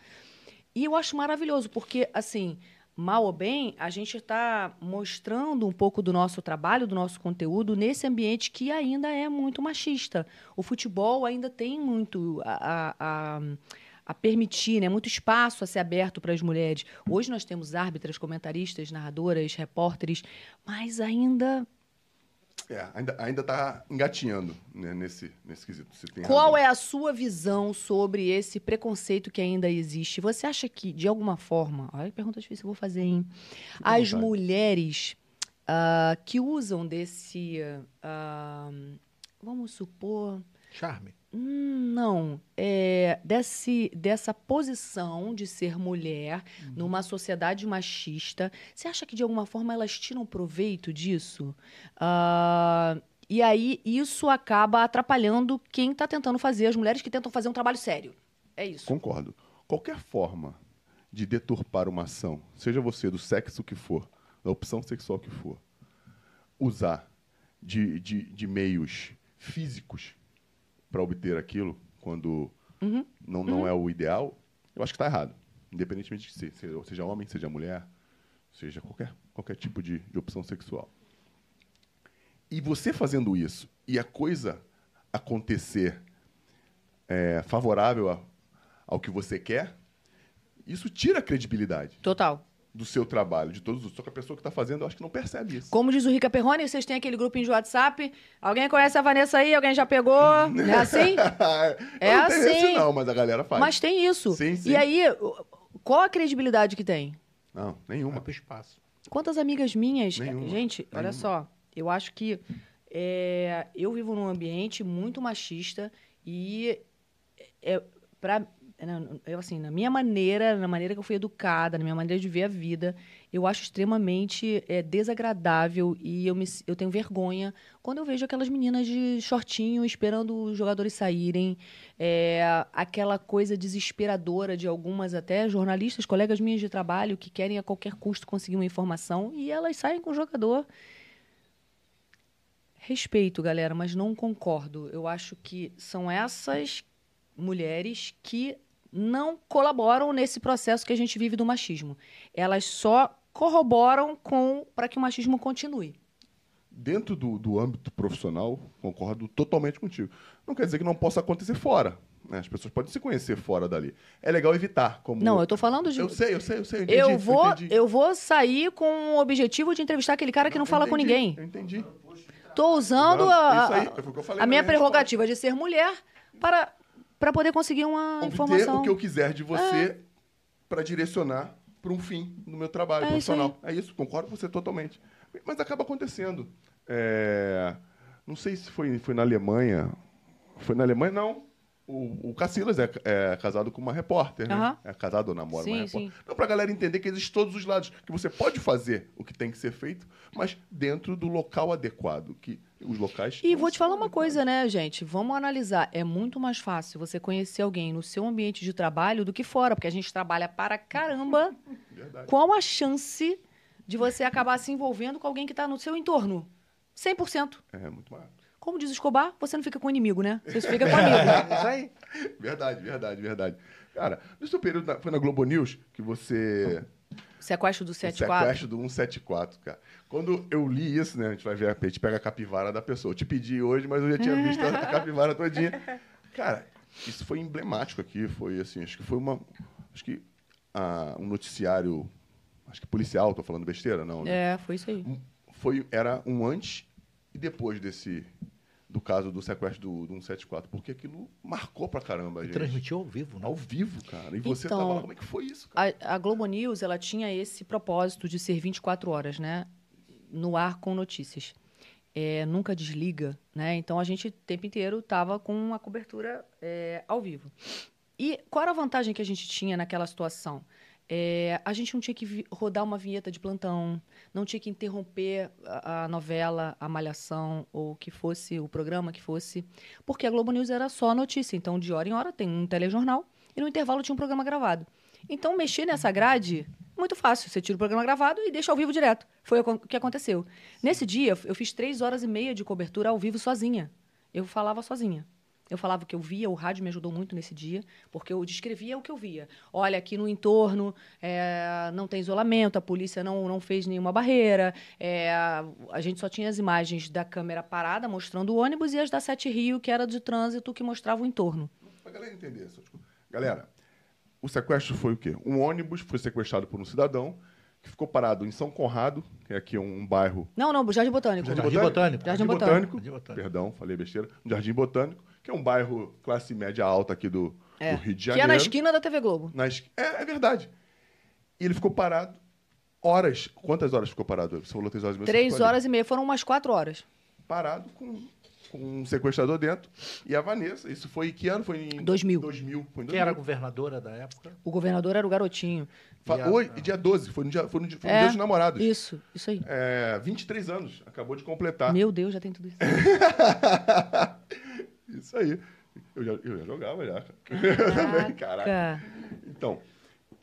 E eu acho maravilhoso, porque, assim, mal ou bem, a gente está mostrando um pouco do nosso trabalho, do nosso conteúdo, nesse ambiente que ainda é muito machista. O futebol ainda tem muito a, a- a- permitir, né? muito espaço a ser aberto para as mulheres. Hoje nós temos árbitras, comentaristas, narradoras, repórteres, mas ainda. É, ainda, ainda tá engatinhando né, nesse, nesse quesito. Você tem Qual razão. é a sua visão sobre esse preconceito que ainda existe? Você acha que, de alguma forma. Olha que pergunta difícil que eu vou fazer, hein? As vontade. mulheres ah, que usam desse. ah, vamos supor. Charme. Hum, não. É, desse, dessa posição de ser mulher numa sociedade machista, você acha que de alguma forma elas tiram proveito disso? Ah, e aí isso acaba atrapalhando quem está tentando fazer, as mulheres que tentam fazer um trabalho sério. É isso. Concordo. Qualquer forma de deturpar uma ação, seja você do sexo que for, da opção sexual que for, usar de, de, de meios físicos para obter aquilo, quando Uhum. não, não é o ideal, eu acho que está errado. Independentemente de ser, seja, seja homem, seja mulher, seja qualquer, qualquer tipo de, de opção sexual. E você fazendo isso e a coisa acontecer é, favorável a- ao que você quer, isso tira a credibilidade Total. Do seu trabalho, de todos os. Só que a pessoa que está fazendo, eu acho que não percebe isso. Como diz o Rica Perrone, vocês têm aquele grupinho de WhatsApp. Alguém conhece a Vanessa aí? Alguém já pegou? É assim? É Eu não tenho esse assim. não, mas a galera faz. Mas tem isso. Sim, sim. E aí, qual a credibilidade que tem? Não, Vai nenhuma. pro espaço. Quantas amigas minhas. Nenhuma, Gente, olha nenhuma. só. Eu acho que é, eu vivo num ambiente muito machista e é, pra, eu, assim, na minha maneira, na maneira que eu fui educada, na minha maneira de ver a vida, eu acho extremamente é, desagradável e eu, me, eu tenho vergonha quando eu vejo aquelas meninas de shortinho esperando os jogadores saírem, é, aquela coisa desesperadora de algumas até jornalistas, colegas minhas de trabalho, que querem a qualquer custo conseguir uma informação e elas saem com o jogador. Respeito, galera, mas não concordo. Eu acho que são essas mulheres que não colaboram nesse processo que a gente vive do machismo. Elas só corroboram com para que o machismo continue. Dentro do, do âmbito profissional, concordo totalmente contigo. Não quer dizer que não possa acontecer fora. né? As pessoas podem se conhecer fora dali. É legal evitar. Como... Não, eu tô falando de Eu sei, eu sei, eu sei. Eu, entendi, eu vou, entendi. eu vou sair com o objetivo de entrevistar aquele cara que não, Eu fala com entendi, ninguém. Eu entendi. Tô usando Não, a, aí, a- eu minha minha prerrogativa de ser mulher para, para poder conseguir uma Obter informação. o que eu quiser de você para direcionar para um fim no meu trabalho É isso profissional. É isso, concordo com você totalmente. Mas acaba acontecendo. É, Não sei se foi, foi na Alemanha. Foi na Alemanha? Não. O, o Cacilas é, é casado com uma repórter, né? É casado ou namora Sim, uma repórter. sim. Então, pra galera entender que existem todos os lados. Que você pode fazer o que tem que ser feito, mas dentro do local adequado. Que os locais. E vou te falar uma coisa, né, gente? Vamos analisar. É muito mais fácil você conhecer alguém no seu ambiente de trabalho do que fora, porque a gente trabalha para caramba. Verdade. Qual a chance de você acabar se envolvendo com alguém que está no seu entorno? 100%. É muito maior. Como diz o Escobar, você não fica com inimigo, né? Você fica com amigo. Isso aí. Verdade, verdade, verdade. Cara, no seu período, na- foi na Globo News que você. Sequestro do O 74. sequestro do 174, cara. Quando eu li isso, né? A gente vai ver, a gente pega a capivara da pessoa. Eu te pedi hoje, mas eu já tinha visto a capivara todinha. Cara, isso foi emblemático aqui. Foi assim, acho que foi uma. Acho que ah, um noticiário. Acho que policial, tô falando besteira, não. né? É, foi isso aí. Foi, era um antes e depois desse. Do caso do sequestro do, do 174. Porque aquilo marcou pra caramba a gente. Transmitiu ao vivo, né? Ao vivo, cara. E você Então, tava lá, como é que foi isso, cara? A, a Globo News, ela tinha esse propósito de ser 24 horas, né? No ar com notícias. É, nunca desliga, né? Então a gente o tempo inteiro estava com uma cobertura é, ao vivo. E qual era a vantagem que a gente tinha naquela situação? É, a gente não tinha que rodar uma vinheta de plantão, não tinha que interromper a, a novela, a malhação, ou que fosse o programa que fosse, porque a Globo News era só notícia. Então, de hora em hora, tem um telejornal e no intervalo tinha um programa gravado. Então, mexer nessa grade, muito fácil. Você tira o programa gravado e deixa ao vivo direto. Foi o que aconteceu. Nesse dia, eu fiz três horas e meia de cobertura ao vivo sozinha. Eu falava sozinha. Eu falava o que eu via, o rádio me ajudou muito nesse dia, porque eu descrevia o que eu via. Olha, aqui no entorno é, não tem isolamento, a polícia não, não fez nenhuma barreira, é, a gente só tinha as imagens da câmera parada mostrando o ônibus e as da Sete Rio, que era de trânsito, que mostrava o entorno. Pra galera entender. Só, tipo, galera, o sequestro foi o quê? Um ônibus foi sequestrado por um cidadão que ficou parado em São Conrado, que é aqui um bairro. Não, não, Jardim Botânico. Jardim Jardim Botânico. Botânico. Jardim Botânico. Jardim Botânico. Perdão, falei besteira. Um Jardim Botânico, que é um bairro classe média alta aqui do, É, do Rio de que Janeiro. é na esquina da TV Globo. Na es- é, é verdade. E ele ficou parado horas. Quantas horas ficou parado? Você falou três horas e meia. Três ficou ali. horas e meia, foram umas quatro horas. Parado com, com um sequestrador dentro. E a Vanessa. Isso foi que ano? Foi em 2000. 2000. Foi em Quem era a 2000. governadora da época? O governador era o garotinho. Fa- E a- Hoje, dia 12. Foi no dia, foi no dia, foi no É, dia dos namorados. Isso, isso aí. É, 23 anos. Acabou de completar. Meu Deus, já tem tudo isso. Isso aí. Eu já, eu já jogava já. cara. Caraca. Caraca. Então.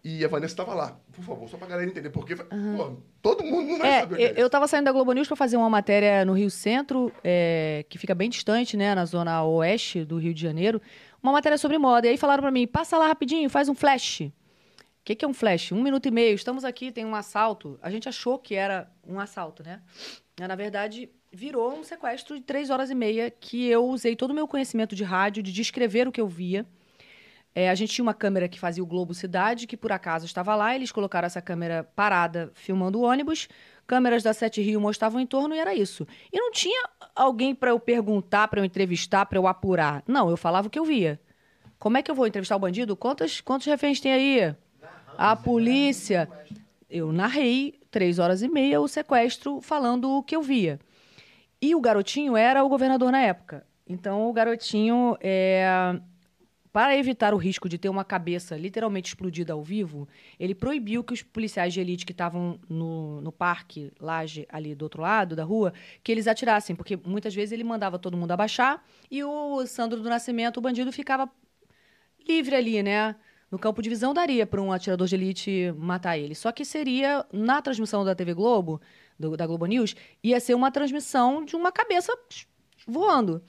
E a Vanessa estava lá. Por favor, só pra galera entender. Porque pô, todo mundo não vai É, saber que é eu, eu tava saindo da Globo News para fazer uma matéria no Rio Centro, é, que fica bem distante, né, na zona oeste do Rio de Janeiro, uma matéria sobre moda. E aí falaram para mim, passa lá rapidinho, faz um flash. O que, que é um flash? Um minuto e meio, estamos aqui, tem um assalto. A gente achou que era um assalto, né? Na verdade, virou um sequestro de três horas e meia, que eu usei todo o meu conhecimento de rádio, de descrever o que eu via. É, a gente tinha uma câmera que fazia o Globo Cidade, que por acaso estava lá. Eles colocaram essa câmera parada, filmando o ônibus. Câmeras da Sete Rio mostravam o entorno e era isso. E não tinha alguém para eu perguntar, para eu entrevistar, para eu apurar. Não, eu falava o que eu via. Como é que eu vou entrevistar o bandido? Quantos, quantos reféns tem aí? A polícia. Eu narrei três horas e meia o sequestro falando o que eu via. E o garotinho era o governador na época. Então, o garotinho, é, para evitar o risco de ter uma cabeça literalmente explodida ao vivo, ele proibiu que os policiais de elite que estavam no, no parque, laje, ali do outro lado da rua, que eles atirassem, porque muitas vezes ele mandava todo mundo abaixar e o Sandro do Nascimento, o bandido, ficava livre ali, né? No campo de visão daria para um atirador de elite matar ele. Só que seria, na transmissão da TV Globo, do- da Globo News, ia ser uma transmissão de uma cabeça voando.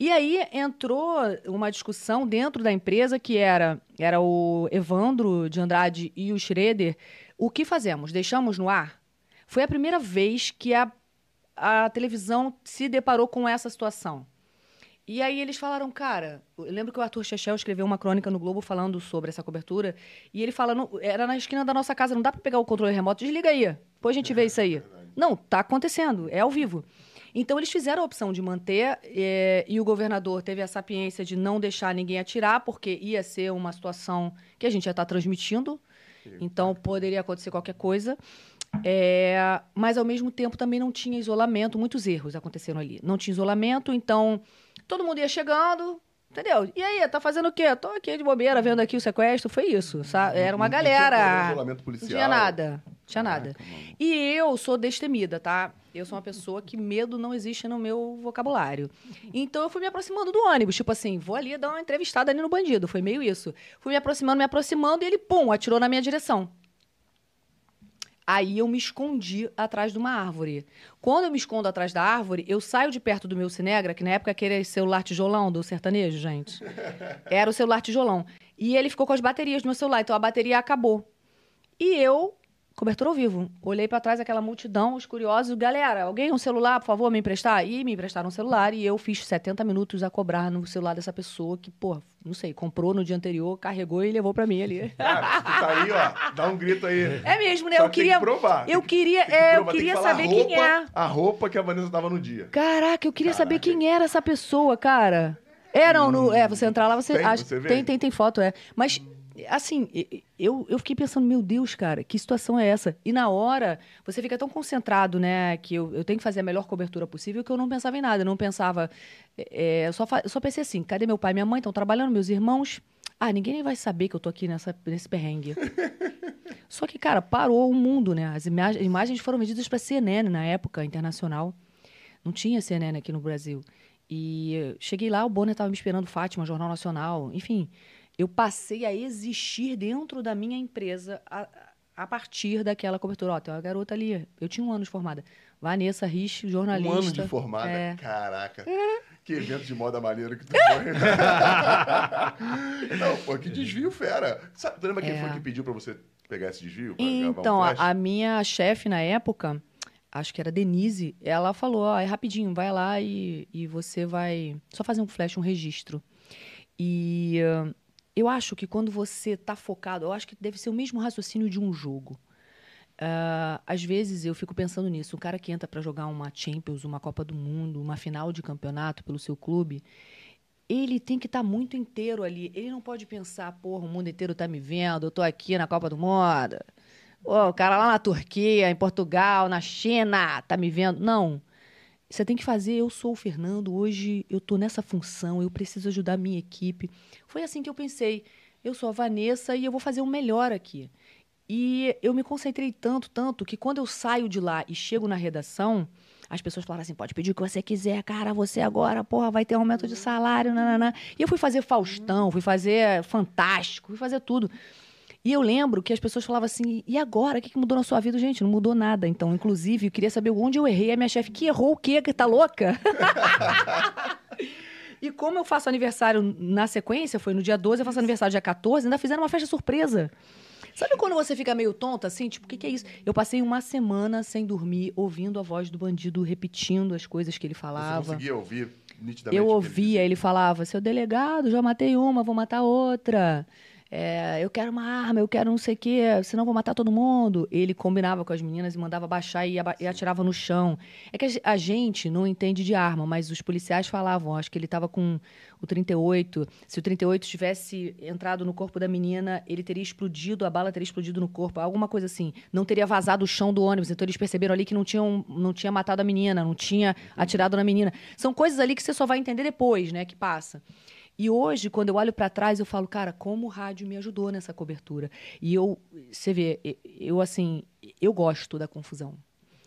E aí entrou uma discussão dentro da empresa que era, era o Evandro de Andrade e o Schroeder. O que fazemos? Deixamos no ar? Foi a primeira vez que a, a televisão se deparou com essa situação. E aí eles falaram, cara, eu lembro que o Arthur Chechel escreveu uma crônica no Globo falando sobre essa cobertura, e ele fala, "Não, era na esquina da nossa casa, não dá pra pegar o controle remoto, desliga aí, depois a gente vê isso aí. Não, tá acontecendo, é ao vivo. Então eles fizeram a opção de manter, eh, e o governador teve a sapiência de não deixar ninguém atirar, porque ia ser uma situação que a gente ia estar transmitindo, então poderia acontecer qualquer coisa. É, mas ao mesmo tempo também não tinha isolamento, muitos erros aconteceram ali. Não tinha isolamento, então todo mundo ia chegando, Entendeu? E aí, tá fazendo o quê? Tô aqui de bobeira vendo aqui o sequestro. Foi isso. sabe? Era uma Não- não tinha galera. isolamento Não policial. tinha nada. Tinha nada. Mano. E eu sou destemida, tá? Eu sou uma pessoa que medo não existe no meu vocabulário. Então eu fui me aproximando do ônibus. Tipo assim, vou ali dar uma entrevistada ali no bandido. Foi meio isso. Fui me aproximando, me aproximando e ele, pum, atirou na minha direção. Aí eu me escondi atrás de uma árvore. Quando eu me escondo atrás da árvore, eu saio de perto do meu Cinegra, que na época aquele celular tijolão do sertanejo, gente. Era o celular tijolão. E ele ficou com as baterias do meu celular, então a bateria acabou. E eu, cobertura ao vivo, olhei pra trás aquela multidão, os curiosos, galera, alguém um celular, por favor, me emprestar? E me emprestaram um celular e eu fiz 70 minutos a cobrar no celular dessa pessoa que, pô, não sei, comprou no dia anterior, carregou e levou pra mim ali. Se tu tá aí, ó, dá um grito aí. É mesmo, né? Só eu que queria que provar. eu que- queria, que é, eu que queria falar saber a quem roupa- é. A roupa que a Vanessa tava no dia. Caraca, eu queria saber Caraca. quem era essa pessoa, cara. É, não, no, é, você entrar lá, você Tem, acha. você tem, tem, tem foto, é. Mas, assim, eu, eu fiquei pensando, meu Deus, cara, que situação é essa? E na hora, você fica tão concentrado, né, que eu, eu tenho que fazer a melhor cobertura possível, que eu não pensava em nada. Eu não pensava. é, eu, só eu só pensei assim: cadê meu pai e minha mãe? Estão trabalhando, meus irmãos? Ah, ninguém nem vai saber que eu tô aqui nessa, nesse perrengue. Só que, cara, parou o mundo, né? As ima- imagens foram vendidas para CNN na época internacional. Não tinha CNN aqui no Brasil. E eh, cheguei lá, o Bonner estava me esperando, Fátima, Jornal Nacional. Enfim, eu passei a existir dentro da minha empresa a, a partir daquela cobertura. Ó, tem uma garota ali. Eu tinha um ano de formada. Vanessa Rich, jornalista. Um ano de formada. É. Caraca. Que evento de moda maneiro que tu foi. Não, pô, que desvio fera. Sabe, tu lembra quem É. foi que pediu pra você pegar esse desvio? um Então, flash? a, minha chefe na época, acho que era Denise, ela falou: ó, é rapidinho, vai lá e, e você vai só fazer um flash, um registro. E ah, eu acho que quando você tá focado, eu acho que deve ser o mesmo raciocínio de um jogo. Ah, às vezes eu fico pensando nisso. Um cara que entra para jogar uma Champions, uma Copa do Mundo, uma final de campeonato pelo seu clube, ele tem que estar muito inteiro ali. Ele não pode pensar, porra, o mundo inteiro tá me vendo, eu tô aqui na Copa do Mundo. Pô, o cara lá na Turquia, em Portugal, na China, tá me vendo. Não. Você tem que fazer, eu sou o Fernando, hoje eu tô nessa função, eu preciso ajudar a minha equipe. Foi assim que eu pensei. Eu sou a Vanessa e eu vou fazer o melhor aqui. E eu me concentrei tanto, tanto, que quando eu saio de lá e chego na redação, as pessoas falaram assim: pode pedir o que você quiser, cara, você agora, porra, vai ter aumento de salário, nananã. E eu fui fazer Faustão, fui fazer Fantástico, fui fazer tudo. E eu lembro que as pessoas falavam assim: e agora? O que que mudou na sua vida? Gente, não mudou nada. Então, inclusive, eu queria saber onde eu errei. A minha chefe, que errou o quê? Que tá louca? E como eu faço aniversário na sequência, foi no dia 12, eu faço aniversário dia 14, ainda fizeram uma festa surpresa. Sabe quando você fica meio tonta assim? Tipo, o que, que é isso? Eu passei uma semana sem dormir, ouvindo a voz do bandido, repetindo as coisas que ele Você falava. conseguia ouvir nitidamente? Eu ele ouvia, dizia? ele falava, seu delegado, já matei uma, vou matar outra. É, eu quero uma arma, eu quero não sei o quê, senão vou matar todo mundo. Ele combinava com as meninas e mandava baixar e, e atirava no chão. É que a a gente não entende de arma, mas os policiais falavam, acho que ele estava com o 38. Se o 38 tivesse entrado no corpo da menina, ele teria explodido, a bala teria explodido no corpo, alguma coisa assim. Não teria vazado o chão do ônibus. Então eles perceberam ali que não, tinham, não tinha matado a menina, não tinha atirado na menina. São coisas ali que você só vai entender depois, né, que passa. E hoje, quando eu olho para trás, eu falo, cara, como o rádio me ajudou nessa cobertura. E eu, você vê, eu assim, eu gosto da confusão.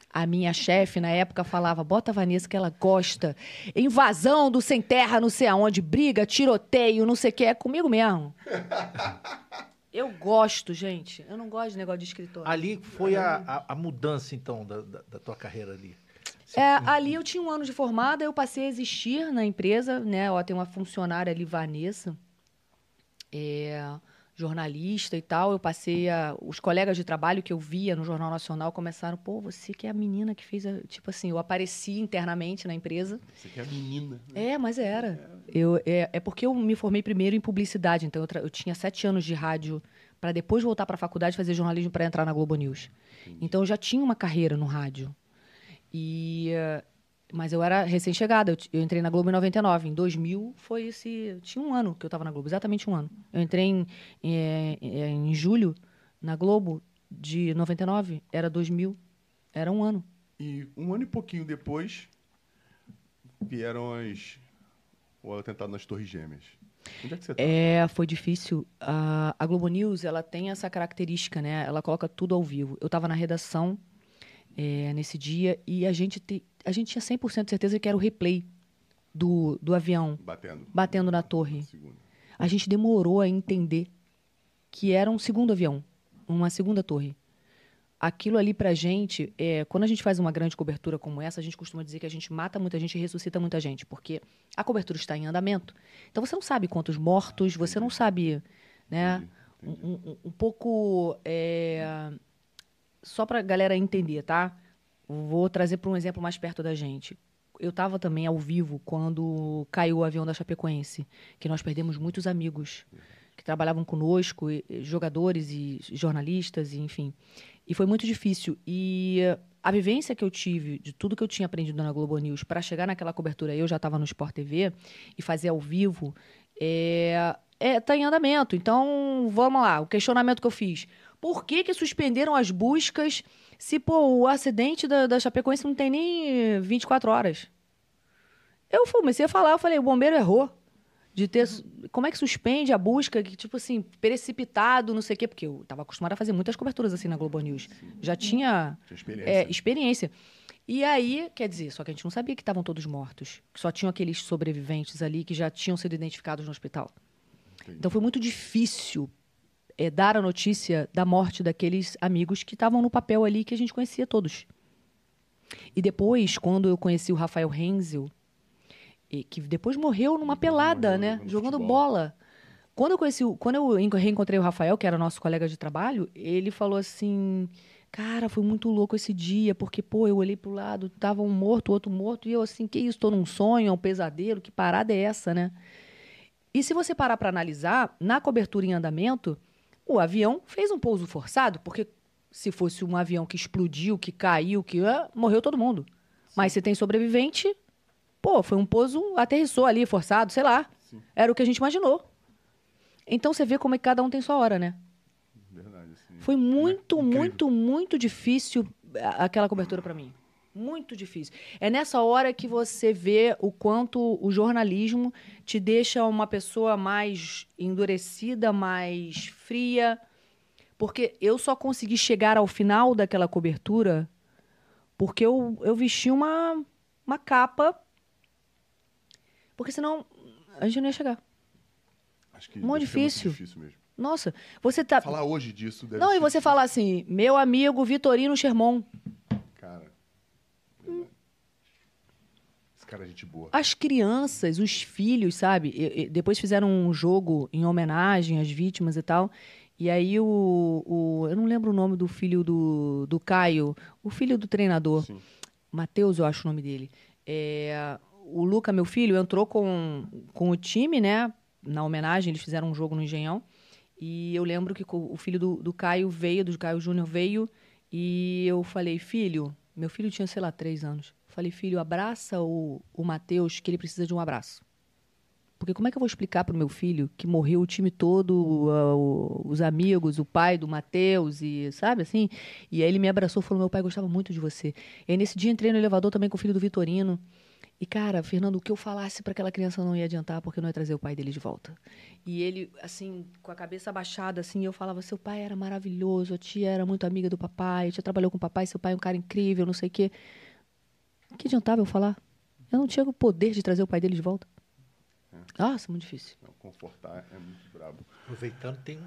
A minha chefe, na época, falava: bota a Vanessa que ela gosta. Invasão do sem terra, não sei aonde, briga, tiroteio, não sei o que. É comigo mesmo. Eu gosto, gente. Eu não gosto de negócio de escritório. Ali foi a, a, a mudança, então, da, da, da tua carreira ali. É, ali eu tinha um ano de formada, eu passei a existir na empresa, né? Ó, tem uma funcionária ali, Vanessa, é, jornalista e tal. Eu passei a. Os colegas de trabalho que eu via no Jornal Nacional começaram, pô, você que é a menina que fez a. Tipo assim, eu apareci internamente na empresa. Você que é menina. É, mas era. Eu, é, é porque eu me formei primeiro em publicidade, então eu, tra- eu tinha sete anos de rádio para depois voltar para a faculdade fazer jornalismo para entrar na Globo News. Então eu já tinha uma carreira no rádio. E eh, mas eu era recém-chegada, eu, eu entrei na Globo em 99. Em 2000 foi esse, tinha um ano que eu estava na Globo, exatamente um ano. Eu entrei em, eh, eh, em julho na Globo de 99, era 2000, era um ano. E um ano e pouquinho depois vieram as, ou atentado nas Torres Gêmeas? Onde é que você tá? É, foi difícil. A, a Globo News, ela tem essa característica, né? Ela coloca tudo ao vivo. Eu estava na redação é, nesse dia e a gente, te- a gente tinha 100% de certeza que era o replay do, do avião Batendo. batendo na torre. Segunda. A gente demorou a entender que era um segundo avião, uma segunda torre. Aquilo ali pra gente, é, quando a gente faz uma grande cobertura como essa, a gente costuma dizer que a gente mata muita gente e ressuscita muita gente, porque a cobertura está em andamento. Então você não sabe quantos mortos, você não sabe, né? Um, um- um pouco. é, só pra galera entender, tá? Vou trazer para um exemplo mais perto da gente. Eu estava também ao vivo quando caiu o avião da Chapecoense, que nós perdemos muitos amigos que trabalhavam conosco, jogadores e jornalistas, e, enfim. E foi muito difícil. E a vivência que eu tive de tudo que eu tinha aprendido na Globo News para chegar naquela cobertura, eu já estava no Sport TV e fazer ao vivo, é, é, tá em andamento. Então, vamos lá, o questionamento que eu fiz. Por que, que suspenderam as buscas se, pô, o acidente da, da Chapecoense não tem nem 24 horas? Eu comecei a falar, eu falei, o bombeiro errou. De ter. Como é que suspende a busca, que, tipo assim, precipitado, não sei o quê? Porque eu estava acostumada a fazer muitas coberturas assim na Globo News. Já tinha Tinha experiência. é, experiência. E aí, quer dizer, só que a gente não sabia que estavam todos mortos. Que só tinham aqueles sobreviventes ali que já tinham sido identificados no hospital. Entendi. Então foi muito difícil é, dar a notícia da morte daqueles amigos que estavam no papel ali que a gente conhecia todos. E depois, quando eu conheci o Rafael Renzel, e que depois morreu numa pelada, morreu né? jogando futebol. bola. Quando eu conheci, quando eu en- reencontrei o Rafael, que era nosso colega de trabalho, ele falou assim: "Cara, foi muito louco esse dia, porque pô, eu olhei pro lado, tava um morto, outro morto, e eu assim, que isso, tô num sonho, é um pesadelo, que parada é essa, né?" E se você parar para analisar, na cobertura em andamento, o avião fez um pouso forçado, porque se fosse um avião que explodiu, que caiu, que ah, morreu todo mundo. Mas se tem sobrevivente, pô, foi um pouso, aterrissou ali, forçado, sei lá. Sim. Era o que a gente imaginou. Então você vê como é que cada um tem sua hora, né? Verdade, assim. Foi muito, Incrível. muito, muito difícil a- aquela cobertura para mim. Muito difícil. É nessa hora que você vê o quanto o jornalismo te deixa uma pessoa mais endurecida, mais fria. Porque eu só consegui chegar ao final daquela cobertura porque eu, eu vesti uma, uma capa. Porque senão a gente não ia chegar. Acho que Muito ser muito difícil. difícil mesmo. Nossa, você tá. Falar hoje disso deve Não, ser e você difícil. fala assim, meu amigo Vitorino Sherman. Cara. verdade. Esse cara é gente boa. As crianças, os filhos, sabe? E- e depois fizeram um jogo em homenagem às vítimas e tal. E aí o, o- Eu não lembro o nome do filho do, do Caio, o filho do treinador. Sim. Matheus, eu acho o nome dele. É, o Luca, meu filho, entrou com, com o time, né? Na homenagem, eles fizeram um jogo no Engenhão. E eu lembro que o filho do, do Caio veio, do Caio Júnior veio, e eu falei, filho, meu filho tinha, sei lá, três anos. Falei, filho, abraça o, o Matheus, que ele precisa de um abraço. Porque como é que eu vou explicar pro meu filho que morreu o time todo, o- os amigos, o pai do Matheus, e sabe assim? E aí ele me abraçou e falou: Meu pai gostava muito de você. E aí nesse dia entrei no elevador também com o filho do Vitorino. E, cara, Fernando, o que eu falasse para aquela criança não ia adiantar, porque não ia trazer o pai dele de volta. E ele, assim, com a cabeça abaixada, assim, eu falava: Seu pai era maravilhoso, a tia era muito amiga do papai, a tia trabalhou com o papai, seu pai é um cara incrível, não sei o quê. O que adiantava eu falar? Eu não tinha o poder de trazer o pai dele de volta. Nossa, muito difícil. Não, confortar é muito brabo. Aproveitando, tem.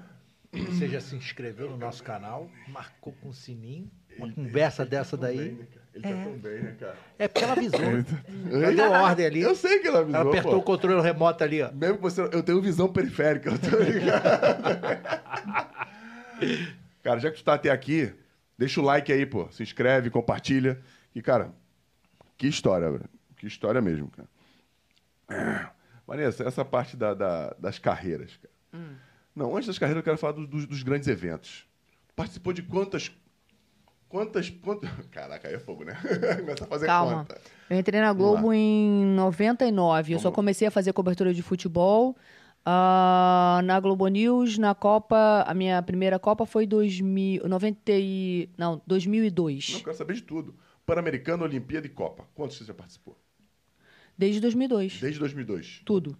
Você já se inscreveu no nosso canal, marcou com o sininho. Uma conversa dessa Tão bem, daí. né, cara? Ele tá tão bem, né, cara? É porque ela avisou. Ela deu ordem ali. Eu sei que ela avisou, Ela apertou pô. o controle remoto ali, ó. Mesmo que você... Eu tenho visão periférica, eu tô ligado. cara, já que tu tá até aqui, deixa o like aí, pô. Se inscreve, compartilha. E, cara, que história, velho. Que história mesmo, cara. É. Vanessa, essa parte da- da- das carreiras, cara. Não, antes das carreiras eu quero falar do- dos- dos grandes eventos. Participou de quantas... Quantas... quantas... Caraca, aí é fogo, né? Começa a fazer Calma. conta. Eu entrei na Globo em 99. Eu só comecei a fazer cobertura de futebol ah, na Globo News, na Copa. A minha primeira Copa foi 2000, 90 e, não, 2002. Não, quero saber de tudo. Pan-Americano, Olimpíada e Copa. Quantos você já participou? Desde 2002. Desde 2002. Tudo.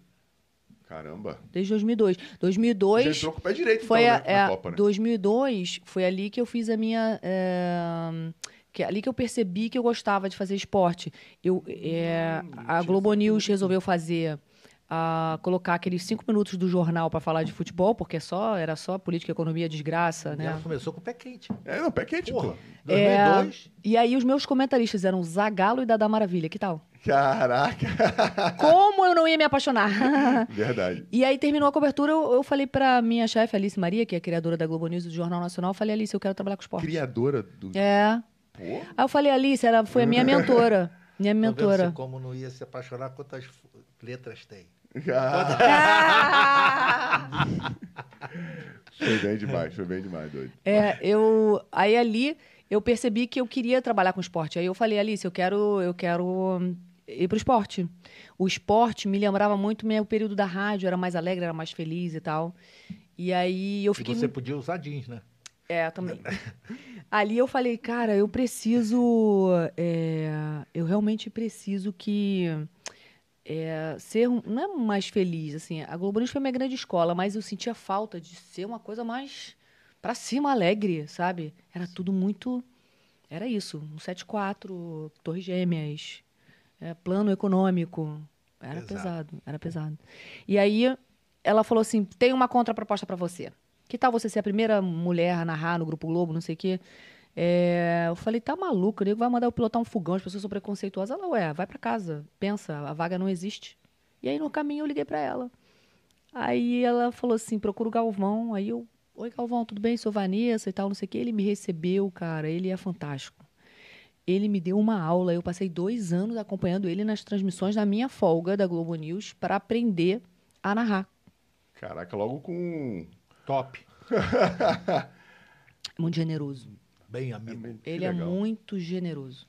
Caramba. Desde 2002. Já 2002 entrou com o pé direito, foi então, a, né? é, na Copa, né? 2002 foi ali que eu fiz a minha é, que ali que eu percebi que eu gostava de fazer esporte. Eu é, Hum, a Globo News resolveu fazer a colocar aqueles cinco minutos do jornal para falar de futebol, porque só era só política, economia, desgraça, E né? ela começou com o pé quente. É, não, pé quente, Porra, pô. É. 2002. E aí os meus comentaristas eram Zagalo e Dada Maravilha, que tal? Caraca. Como eu não ia me apaixonar? Verdade. E aí terminou a cobertura, eu, eu falei pra minha chefe, Alice Maria, que é criadora da Globo News e do Jornal Nacional, eu falei, Alice, eu quero trabalhar com esporte. Criadora do. É. Pô. Aí eu falei, Alice, ela foi a minha mentora. Minha vendo mentora. como não ia se apaixonar, quantas letras tem. Ah, Ah! foi bem demais, foi bem demais, doido. É, eu. Aí ali eu percebi que eu queria trabalhar com esporte. Aí eu falei, Alice, eu quero, eu quero hum, ir pro esporte. O esporte me lembrava muito meu período da rádio, era mais alegre, era mais feliz e tal. E aí eu E fiquei. você muito- podia usar jeans, né? É, também. Ali eu falei, cara, eu preciso. é, eu realmente preciso que. É, ser não é mais feliz, assim. A Globo News foi minha grande escola, mas eu sentia falta de ser uma coisa mais pra cima, alegre, sabe? Era tudo muito. Era isso. Um 7-4, Torres Gêmeas, é, plano econômico. Era Pesado. pesado, era pesado. E aí ela falou assim: tem uma contraproposta pra você. Que tal você ser a primeira mulher a narrar no Grupo Globo, não sei o quê? É, eu falei, tá maluco, o nego vai mandar eu pilotar um fogão, as pessoas são preconceituosas. Ela, ué, vai pra casa, pensa, a vaga não existe. E aí no caminho eu liguei pra ela. Aí ela falou assim, procura o Galvão. Aí eu, oi Galvão, tudo bem? Sou Vanessa e tal, não sei o quê. Ele me recebeu, cara, ele é fantástico. Ele me deu uma aula, eu passei dois anos acompanhando ele nas transmissões da minha folga da Globo News para aprender a narrar. Caraca, logo com. Top. Muito generoso. Bem amigo. Que Ele é muito generoso.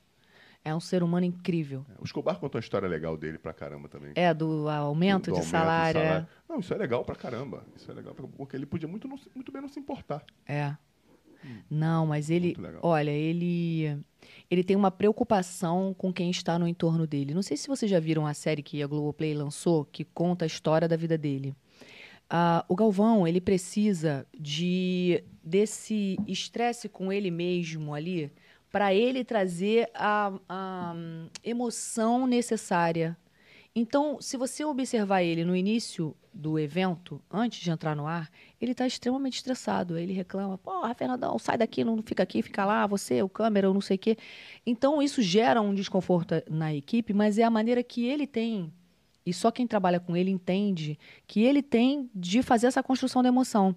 É um ser humano incrível. O Escobar contou uma história legal dele pra caramba também. É, do aumento, Do- do de, salário, é. Não, isso é legal pra caramba. Isso é legal, pra- porque ele podia muito, não muito bem não se importar. É. Não, mas ele, olha, ele ele tem uma preocupação com quem está no entorno dele. Não sei se vocês já viram a série que a Globoplay lançou, que conta a história da vida dele. Ah, o Galvão, ele precisa de desse estresse com ele mesmo ali, para ele trazer a, a emoção necessária. Então, se você observar ele no início do evento, antes de entrar no ar, ele está extremamente estressado. Ele reclama: Porra, Fernandão, sai daqui, não fica aqui, fica lá, você, o câmera, eu não sei o quê. Então, isso gera um desconforto na equipe, mas é a maneira que ele tem, e só quem trabalha com ele entende, que ele tem de fazer essa construção da emoção.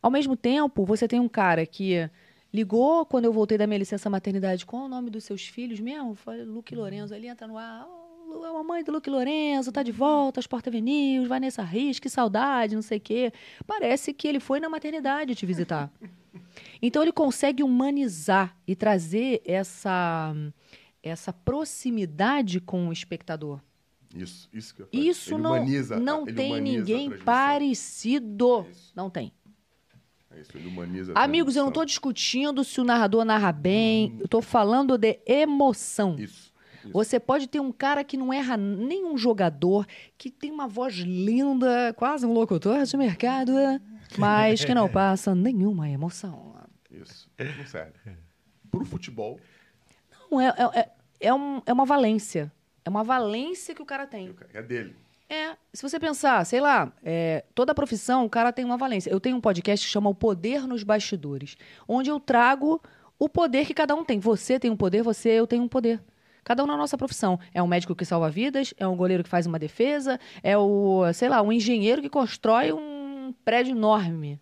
Ao mesmo tempo, você tem um cara que ligou quando eu voltei da minha licença maternidade. Qual é o nome dos seus filhos mesmo? Foi Luke Lorenzo. Ele entra no ar. "Oh, Lu, é a mamãe do Luke Lorenzo, tá de volta, Sport Avenue, Vanessa Rios, que saudade, não sei o quê. Parece que ele foi na maternidade te visitar. Então ele consegue humanizar e trazer essa, essa proximidade com o espectador. Isso, isso que eu falei. Isso Ele não, humaniza não ele tem ninguém parecido. Não tem. É isso, ele humaniza Amigos, eu não estou discutindo se o narrador narra bem. Eu estou falando de emoção. Isso. isso. Você pode ter um cara que não erra nenhum jogador, que tem uma voz linda, quase um locutor de mercado, mas que não passa nenhuma emoção. Isso. Não serve. Pro futebol, Não, é, é, é, é um- é uma valência. É uma valência que o cara tem. é dele. É, se você pensar, sei lá, é, toda profissão, o cara tem uma valência. Eu tenho um podcast que chama O Poder nos Bastidores, onde eu trago o poder que cada um tem. Você tem um poder, você, eu tenho um poder. Cada um na nossa profissão. É um médico que salva vidas, é um goleiro que faz uma defesa, é o, sei lá, um engenheiro que constrói um prédio enorme,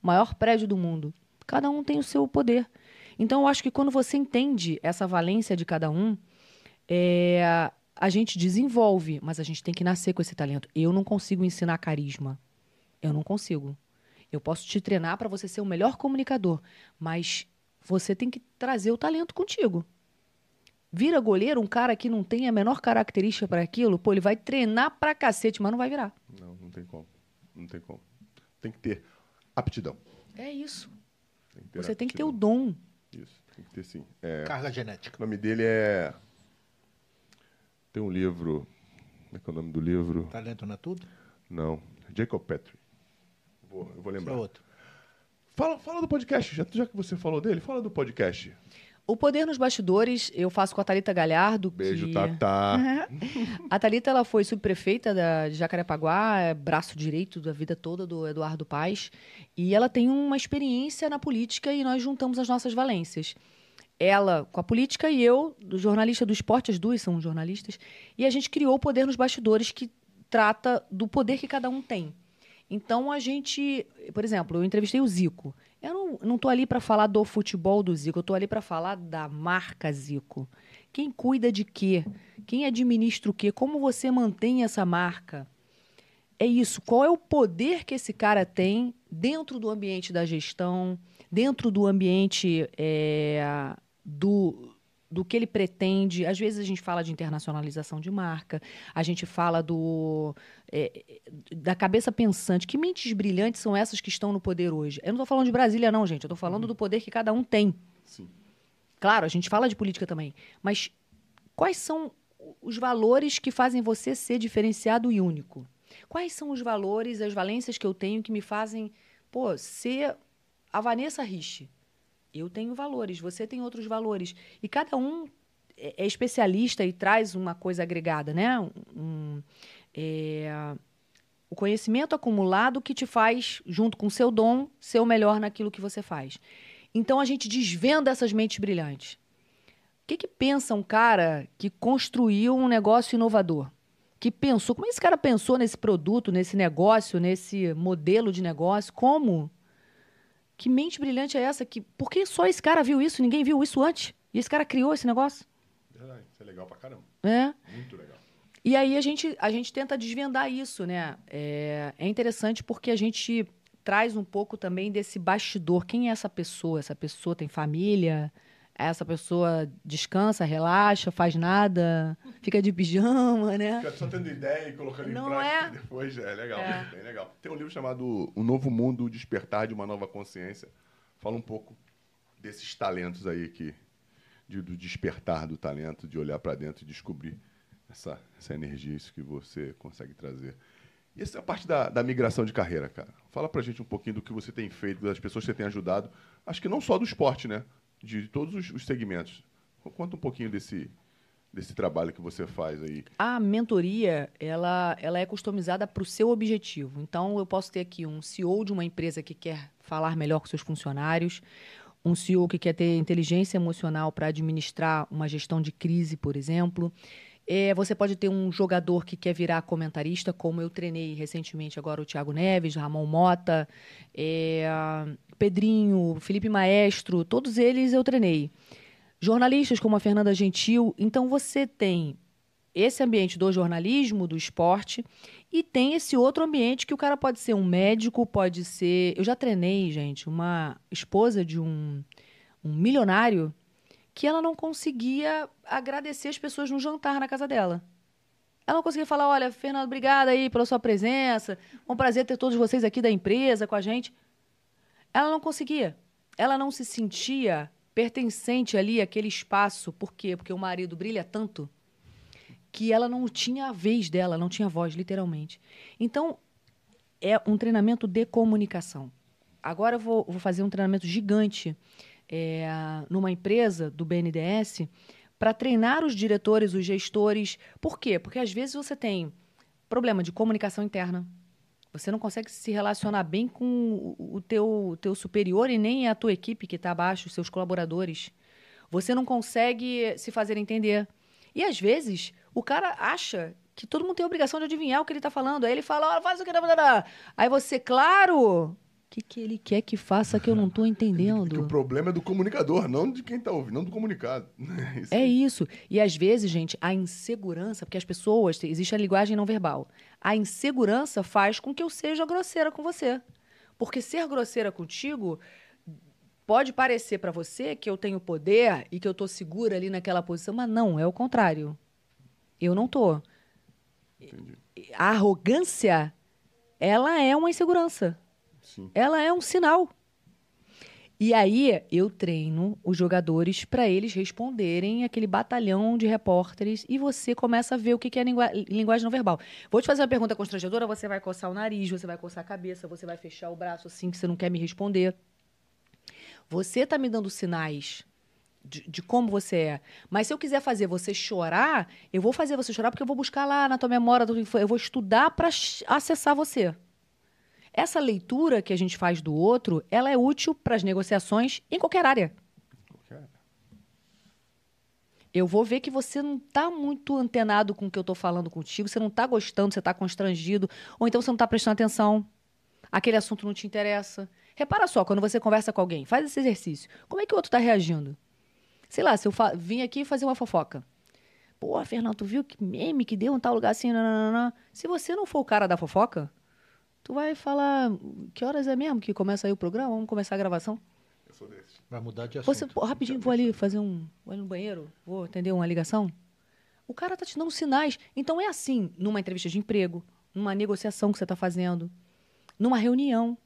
o maior prédio do mundo. Cada um tem o seu poder. Então, eu acho que quando você entende essa valência de cada um, é, a gente desenvolve, mas a gente tem que nascer com esse talento. Eu não consigo ensinar carisma. Eu não consigo. Eu posso te treinar para você ser o melhor comunicador, mas você tem que trazer o talento contigo. Vira goleiro, um cara que não tem a menor característica para aquilo, pô, ele vai treinar pra cacete, mas não vai virar. Não, não tem como. Não tem como. Tem que ter aptidão. É isso. Tem Você tem que ter o aptidão. dom. Isso, tem que ter sim. É, Carga genética. o nome dele é. Tem um livro Como é que é o nome do livro? Talento não é tudo? Não. Jacob Petrie. Vou, eu vou Esse é lembrar. outro. Fala, fala do podcast, já, já que você falou dele, fala do podcast. O Poder nos Bastidores, eu faço com a Thalita Galhardo. Beijo, que... Tata. A Thalita, ela foi subprefeita da, de Jacarepaguá, é braço direito da vida toda do Eduardo Paes. E ela tem uma experiência na política e nós juntamos as nossas valências. Ela com a política e eu, jornalista do esporte, as duas são jornalistas. E a gente criou o Poder nos Bastidores, que trata do poder que cada um tem. Então a gente, por exemplo, eu entrevistei o Zico. Eu não, tô ali para falar do futebol do Zico, eu tô ali para falar da marca Zico. Quem cuida de quê? Quem administra o quê? Como você mantém essa marca? É isso. Qual é o poder que esse cara tem dentro do ambiente da gestão, dentro do ambiente é, do, do que ele pretende. Às vezes a gente fala de internacionalização de marca, a gente fala do é, da cabeça pensante. Que mentes brilhantes são essas que estão no poder hoje? Eu não estou falando de Brasília, não, gente. Eu estou falando do poder que cada um tem. Sim. Claro, a gente fala de política também. Mas quais são os valores que fazem você ser diferenciado e único? Quais são os valores, as valências que eu tenho que me fazem, pô, ser a Vanessa Rich? Eu tenho valores, você tem outros valores. E cada um é é especialista e traz uma coisa agregada, né? Um- é, o conhecimento acumulado que te faz, junto com o seu dom, ser o melhor naquilo que você faz. Então a gente desvenda essas mentes brilhantes. O que, que pensa um cara que construiu um negócio inovador? Que pensou, como esse cara pensou nesse produto, nesse negócio, nesse modelo de negócio? Como? Que mente brilhante é essa? Que, por que só esse cara viu isso? Ninguém viu isso antes? E esse cara criou esse negócio? Verdade, isso é legal pra caramba. É. Muito legal. E aí a gente, a gente tenta desvendar isso, né? É, é interessante porque a gente traz um pouco também desse bastidor. Quem é essa pessoa? Essa pessoa tem família? Essa pessoa descansa, relaxa, faz nada, fica de pijama, né? Fica só tendo ideia e colocando Não em prática é? depois. É legal, É. bem legal. Tem um livro chamado O Novo Mundo, o Despertar de uma Nova Consciência. Fala um pouco desses talentos aí que de- do despertar do talento, de olhar para dentro e descobrir essa, essa energia, isso que você consegue trazer. E essa é a parte da, da migração de carreira, cara. Fala pra gente um pouquinho do que você tem feito, das pessoas que você tem ajudado. Acho que não só do esporte, né? De todos os, os segmentos. Conta um pouquinho desse, desse trabalho que você faz aí. A mentoria, ela, ela é customizada para o seu objetivo. Então, eu posso ter aqui um CEO de uma empresa que quer falar melhor com seus funcionários, um CEO que quer ter inteligência emocional para administrar uma gestão de crise, por exemplo. É, você pode ter um jogador que quer virar comentarista, como eu treinei recentemente agora o Thiago Neves, Ramon Mota, é, Pedrinho, Felipe Maestro, todos eles eu treinei. Jornalistas como a Fernanda Gentil. Então você tem esse ambiente do jornalismo, do esporte, e tem esse outro ambiente que o cara pode ser um médico, pode ser. Eu já treinei, gente, uma esposa de um, um milionário que ela não conseguia agradecer as pessoas no jantar na casa dela. Ela não conseguia falar: olha, Fernando, obrigada aí pela sua presença. Um prazer ter todos vocês aqui da empresa com a gente. Ela não conseguia. Ela não se sentia pertencente ali àquele espaço. Por quê? Porque o marido brilha tanto que ela não tinha a vez dela, não tinha voz, literalmente. Então, é um treinamento de comunicação. Agora eu vou, vou fazer um treinamento gigante é, numa empresa do BNDES para treinar os diretores, os gestores. Por quê? Porque às vezes você tem problema de comunicação interna. Você não consegue se relacionar bem com o- teu, teu superior e nem a tua equipe que está abaixo, os seus colaboradores. Você não consegue se fazer entender. E às vezes o cara acha que todo mundo tem a obrigação de adivinhar o que ele está falando. Aí ele fala, ó, faz o que... Aí você, claro, que, que ele quer que faça que eu não estou Que o entendendo? problema é do comunicador, não de quem tá ouvindo, não do comunicado. Isso É isso. E às vezes, gente, a insegurança, porque as pessoas, existe a linguagem não verbal. A insegurança faz com que eu seja grosseira com você. Porque ser grosseira contigo pode parecer para você que eu tenho poder e que eu tô segura ali naquela posição, mas não, é o contrário. Eu não tô. Entendi. A arrogância, ela é uma insegurança. Ela é um sinal. E aí eu treino os jogadores para eles responderem aquele batalhão de repórteres e você começa a ver o que é lingua- linguagem não verbal. Vou te fazer uma pergunta constrangedora, você vai coçar o nariz, você vai coçar a cabeça, você vai fechar o braço assim que você não quer me responder. Você tá me dando sinais de, de como você é. Mas se eu quiser fazer você chorar, eu vou fazer você chorar porque eu vou buscar lá na tua memória, eu vou estudar para acessar você. Essa leitura que a gente faz do outro, ela é útil para as negociações em qualquer área. Eu vou ver que você não está muito antenado com o que eu estou falando contigo, você não está gostando, você está constrangido, ou então você não está prestando atenção. Aquele assunto não te interessa. Repara só, quando você conversa com alguém, faz esse exercício. Como é que o outro está reagindo? Sei lá, se eu vim aqui fazer uma fofoca. Pô, Fernando, tu viu que meme que deu em tal lugar assim? nananana. Se você não for o cara da fofoca, tu vai falar que horas é mesmo que começa aí o programa? Vamos começar a gravação? Eu sou desse. Vai mudar de assunto. Você, rapidinho, vou ali fazer um. Vou ali no banheiro, vou atender uma ligação. O cara tá te dando sinais. Então é assim, numa entrevista de emprego, numa negociação que você tá fazendo, numa reunião.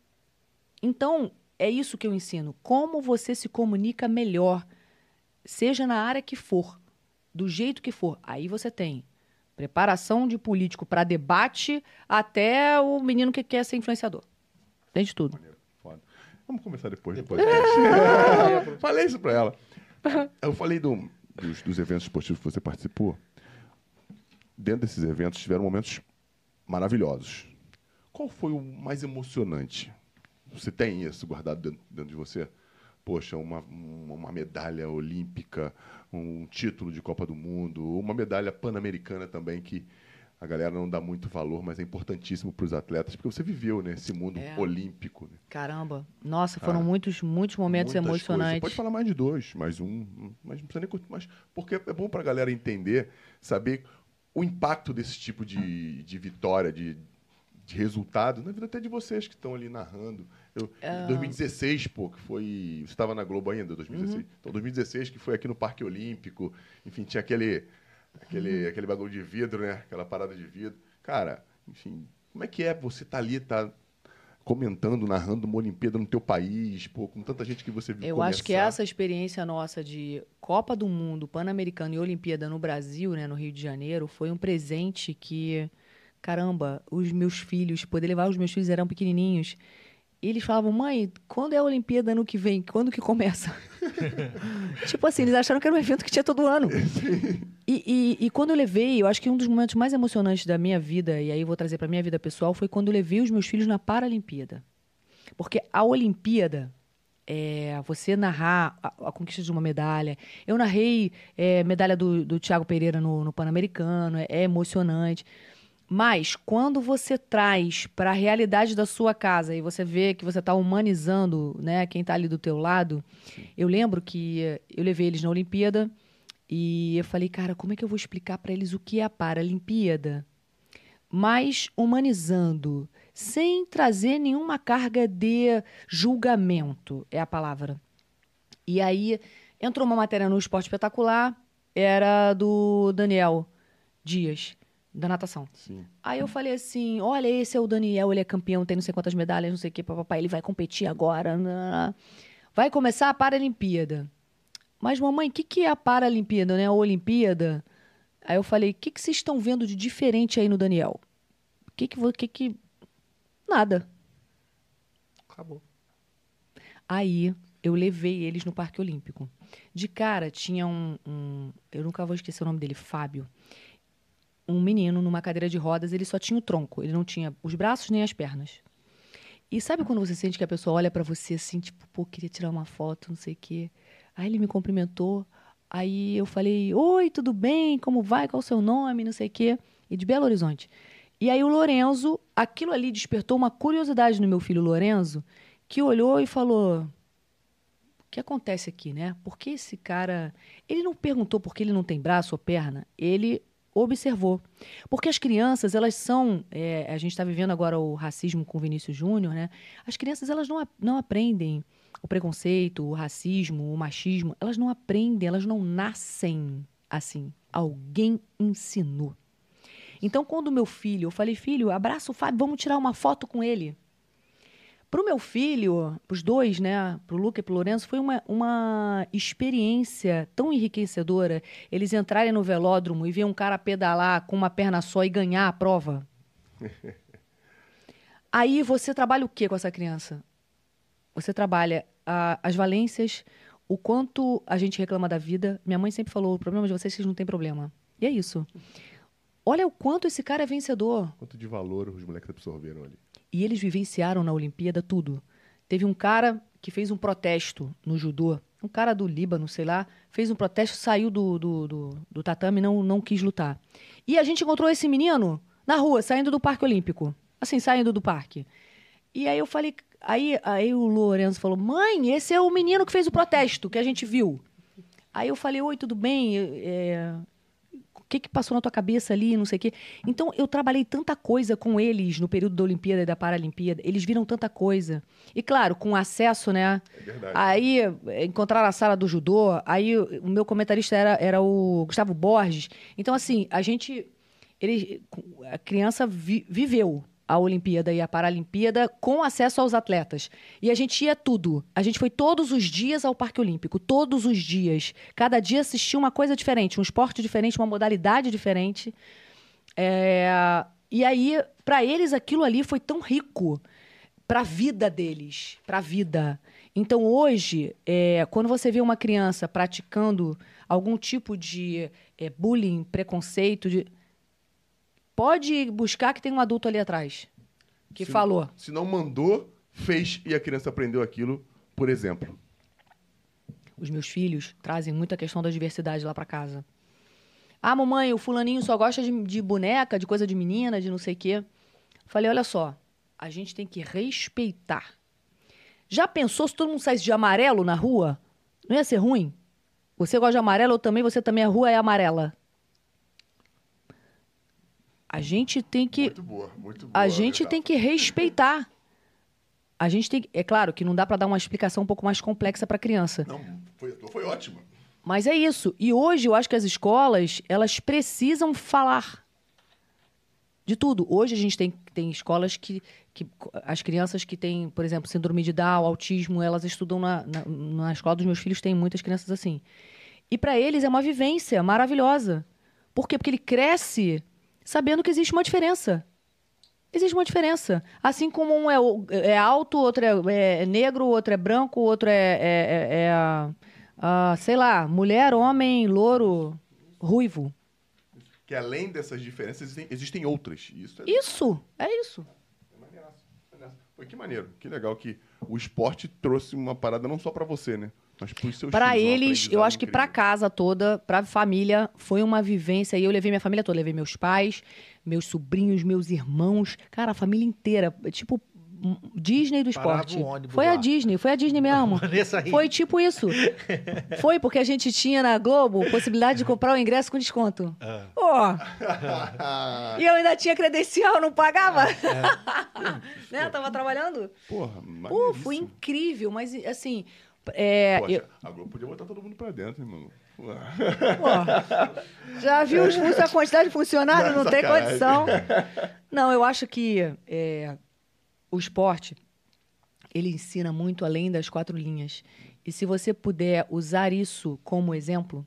Então, é isso que eu ensino. Como você se comunica melhor, seja na área que for, do jeito que for. Aí você tem preparação de político para debate até o menino que quer ser influenciador. Tem de tudo. Maneiro. Vamos começar depois do Depois. podcast. falei isso pra ela. Eu falei do- dos, dos eventos esportivos que você participou. Dentro desses eventos tiveram momentos maravilhosos. Qual foi o mais emocionante? Você tem isso guardado dentro, dentro de você? Poxa, uma, uma medalha olímpica, um título de Copa do Mundo, uma medalha pan-americana também que a galera não dá muito valor, mas é importantíssimo para os atletas, porque você viveu nesse mundo É. olímpico. Né? Caramba. Nossa, foram Ah. muitos, muitos momentos emocionantes. coisas. Pode falar mais de dois, mais um, mas não precisa nem curtir mais. Porque é bom para a galera entender, saber o impacto desse tipo de, de vitória, de, de resultado, na vida até de vocês que estão ali narrando. Eu, É. Em 2016, pô, que foi. Você estava na Globo ainda, 2016. Uhum. Então, 2016, que foi aqui no Parque Olímpico, enfim, tinha aquele, aquele, Uhum. aquele bagulho de vidro, né? Aquela parada de vidro. Cara, enfim, como é que é você estar ali, tá comentando, narrando uma Olimpíada no teu país, pô, com tanta gente que você viu Eu começar. acho que essa experiência nossa de Copa do Mundo, Pan-Americano e Olimpíada no Brasil, né, no Rio de Janeiro, foi um presente que, caramba, os meus filhos, poder levar os meus filhos eram pequenininhos. E eles falavam, mãe, quando é a Olimpíada ano que vem? Quando que começa? tipo assim, eles acharam que era um evento que tinha todo ano. E, e, e quando eu levei, eu acho que um dos momentos mais emocionantes da minha vida, e aí vou trazer para minha vida pessoal, foi quando eu levei os meus filhos na Paralimpíada. Porque a Olimpíada, é, você narrar a, a conquista de uma medalha. Eu narrei é, medalha do, do Thiago Pereira no, no Pan-Americano, é, é emocionante. Mas quando você traz para a realidade da sua casa e você vê que você está humanizando né, quem está ali do teu lado, eu lembro que eu levei eles na Olimpíada e eu falei, cara, como é que eu vou explicar para eles o que é a Paralimpíada? Mas humanizando, sem trazer nenhuma carga de julgamento, é a palavra. E aí entrou uma matéria no Esporte Espetacular, era do Daniel Dias, da natação. Sim. Aí eu falei assim: olha, esse é o Daniel, ele é campeão, tem não sei quantas medalhas, não sei o que, papai, ele vai competir agora. nananã. Vai começar a Paralimpíada. Mas, mamãe, o que, que é a Paralimpíada, né? A Olimpíada? Aí eu falei: o que, que vocês estão vendo de diferente aí no Daniel? O que que, que que. Nada. Acabou. Aí eu levei eles no Parque Olímpico. De cara tinha um, um- Eu nunca vou esquecer o nome dele, Fábio. Um menino numa cadeira de rodas, ele só tinha o tronco, ele não tinha os braços nem as pernas. E sabe quando você sente que a pessoa olha pra você assim, tipo, pô, queria tirar uma foto, não sei o quê. Aí ele me cumprimentou. Aí eu falei: Oi, tudo bem? Como vai? Qual o seu nome? Não sei o quê. E de Belo Horizonte. E aí o Lorenzo, aquilo ali despertou uma curiosidade no meu filho Lorenzo, que olhou e falou: O que acontece aqui, né? Por que esse cara. Ele não perguntou por que ele não tem braço ou perna, ele observou. Porque as crianças, elas são. é, a gente está vivendo agora o racismo com Vinícius Júnior, né? As crianças, elas não, não aprendem o preconceito, o racismo, o machismo. Elas não aprendem, elas não nascem assim. Alguém ensinou. Então, quando meu filho, eu falei, filho, abraça o Fábio, vamos tirar uma foto com ele. Pro meu filho, pros dois, né? Pro Luca e pro Lourenço, foi uma, uma experiência tão enriquecedora. Eles entrarem no velódromo e ver um cara pedalar com uma perna só e ganhar a prova. Aí você trabalha o que com essa criança? Você trabalha ah, as valências, o quanto a gente reclama da vida. Minha mãe sempre falou: o problema de vocês é vocês não têm problema. E é isso. Olha o quanto esse cara é vencedor. Quanto de valor os moleques absorveram ali. E eles vivenciaram na Olimpíada tudo. Teve um cara que fez um protesto no judô, um cara do Líbano, sei lá, fez um protesto, saiu do, do, do, do tatame e não, não quis lutar. E a gente encontrou esse menino na rua, saindo do Parque Olímpico. Assim, saindo do parque. E aí eu falei. Aí, aí o Lourenço falou: Mãe, esse é o menino que fez o protesto que a gente viu. Aí eu falei: Oi, tudo bem? É, que, que passou na tua cabeça ali, não sei o quê. Então, eu trabalhei tanta coisa com eles no período da Olimpíada e da Paralimpíada. Eles viram tanta coisa. E, claro, com acesso, né? É verdade. Aí, encontraram a sala do judô. Aí, o meu comentarista era, era o Gustavo Borges. Então, assim, a gente... Ele, a criança vi- viveu a Olimpíada e a Paralimpíada com acesso aos atletas. E a gente ia tudo. A gente foi todos os dias ao Parque Olímpico, todos os dias. Cada dia assistia uma coisa diferente, um esporte diferente, uma modalidade diferente. É, E aí, para eles, aquilo ali foi tão rico para a vida deles, para a vida. Então, hoje, é, quando você vê uma criança praticando algum tipo de é, bullying, preconceito, de- pode buscar que tem um adulto ali atrás que Se- falou. Se não mandou, fez e a criança aprendeu aquilo, por exemplo. Os meus filhos trazem muita questão da diversidade lá para casa. Ah, mamãe, o fulaninho só gosta de, de boneca, de coisa de menina, de não sei o quê. Falei, olha só, a gente tem que respeitar. Já pensou se todo mundo saísse de amarelo na rua? Não ia ser ruim? Você gosta de amarelo, eu também, você também, a rua é amarela. A gente tem que Muito boa, muito boa. a gente tem que respeitar. A gente tem, é claro que não dá para dar uma explicação um pouco mais complexa para criança, Não, foi, foi ótima. mas é isso. E hoje eu acho que as escolas elas precisam falar de tudo. Hoje a gente tem, tem escolas que, que as crianças que têm, por exemplo, síndrome de Down, autismo, elas estudam na, na, na escola dos meus filhos tem muitas crianças assim. E para eles é uma vivência maravilhosa. Por quê? Porque ele cresce sabendo que existe uma diferença. Existe uma diferença. Assim como um é, é alto, outro é, é negro, outro é branco, outro é, é, é- é, sei lá, mulher, homem, louro, ruivo. Que além dessas diferenças, existem, existem outras. Isso é Isso, é isso. Foi que maneiro, que legal que o esporte trouxe uma parada não só pra você, né? Mas pros seus Para filhos. um eles, eu acho que para casa toda, para família, foi uma vivência. E eu levei minha família toda, levei meus pais, meus sobrinhos, meus irmãos, cara, a família inteira, tipo um Disney do esporte. Foi a lá. Disney, foi a Disney mesmo. Foi tipo isso. Foi porque a gente tinha na Globo possibilidade de comprar o ingresso com desconto. Ah. Pô, e eu ainda tinha credencial, não pagava. né? Tava trabalhando. Porra, Pô, foi maneiríssimo. incrível, mas assim. É, Poxa, eu- a Globo podia botar todo mundo pra dentro, hein, mano? Pô. Já viu os a quantidade de funcionários? Não, Não, tem condição. Não, eu acho que é, o esporte, ele ensina muito além das quatro linhas. E se você puder usar isso como exemplo,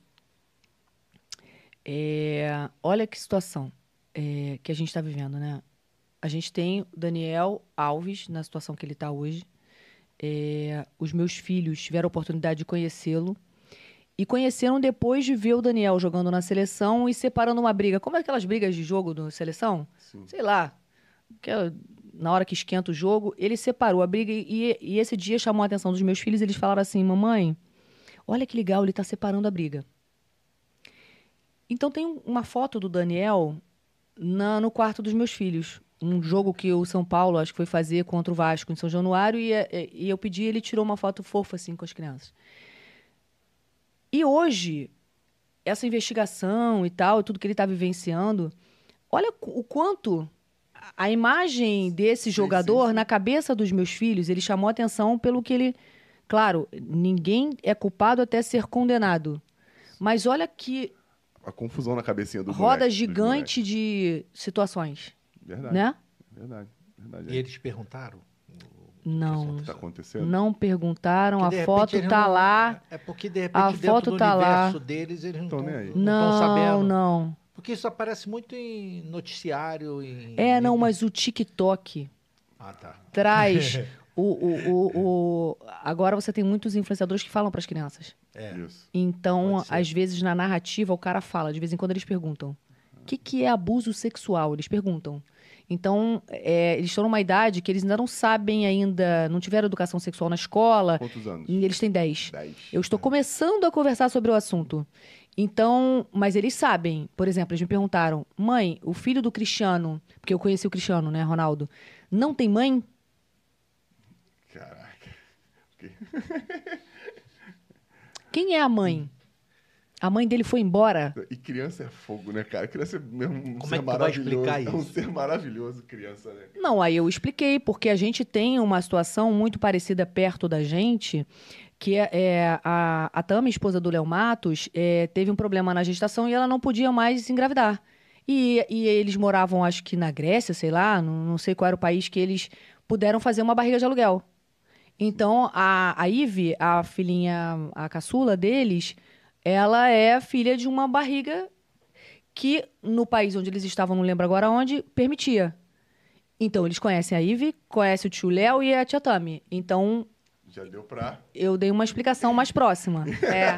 é, olha que situação é, que a gente está vivendo, né? A gente tem o Daniel Alves na situação que ele está hoje. É, os meus filhos tiveram a oportunidade de conhecê-lo e conheceram depois de ver o Daniel jogando na seleção e separando uma briga. Como é aquelas brigas de jogo da seleção? Sim. Sei lá. Que é na hora que esquenta o jogo, ele separou a briga e, e esse dia chamou a atenção dos meus filhos. Eles falaram assim: Mamãe, olha que legal, ele está separando a briga. Então tem um- uma foto do Daniel na- no quarto dos meus filhos. Um jogo que o São Paulo, acho que foi fazer contra o Vasco em São Januário, e, e- e eu pedi, ele tirou uma foto fofa assim com as crianças. E hoje, essa investigação e tal, tudo que ele está vivenciando, olha o quanto a- imagem desse Sim, jogador sim, sim. na cabeça dos meus filhos, ele chamou atenção pelo que ele. Claro, ninguém é culpado até ser condenado. Mas olha que A confusão na cabecinha do roda gigante de situações. Verdade, né? verdade, verdade. E eles perguntaram? Não. O que tá acontecendo? Não perguntaram, Porque, a foto eles tá não- lá. É porque, de repente, A dentro foto do tá lá. universo deles, eles não Tão estão nem aí. Não, sabendo. não. Porque isso aparece muito em noticiário. Em... É, não, mas o TikTok Ah, tá. traz o, o, o, o- Agora você tem muitos influenciadores que falam para as crianças. É. Isso. Então, às vezes, na narrativa, o cara fala, de vez em quando eles perguntam: o que, que é abuso sexual? Eles perguntam. Então, é, eles estão numa idade que eles ainda não sabem ainda, não tiveram educação sexual na escola, Quantos anos? e eles têm 10. 10. Eu estou começando a conversar sobre o assunto. Então, mas eles sabem. Por exemplo, eles me perguntaram: mãe, o filho do Cristiano, porque eu conheci o Cristiano, né, Ronaldo, não tem mãe? Caraca. Quem é a mãe? A mãe dele foi embora? E criança é fogo, né, cara? Criança é mesmo um Como ser é que tu vai maravilhoso. explicar É um isso? ser maravilhoso, criança, né? Não, aí eu expliquei, porque a gente tem uma situação muito parecida perto da gente, que é, é, a, a Tami, esposa do Léo Matos, é, teve um problema na gestação e ela não podia mais engravidar. E, e eles moravam, acho que na Grécia, sei lá, não, não sei qual era o país que eles puderam fazer uma barriga de aluguel. Então, a, a Ive, a filhinha, a caçula deles, ela é filha de uma barriga que, no país onde eles estavam, não lembro agora onde, permitia. Então, eles conhecem a Ive, conhecem o tio Léo e a tia Tami. Então, Já deu pra. eu dei uma explicação mais próxima. É.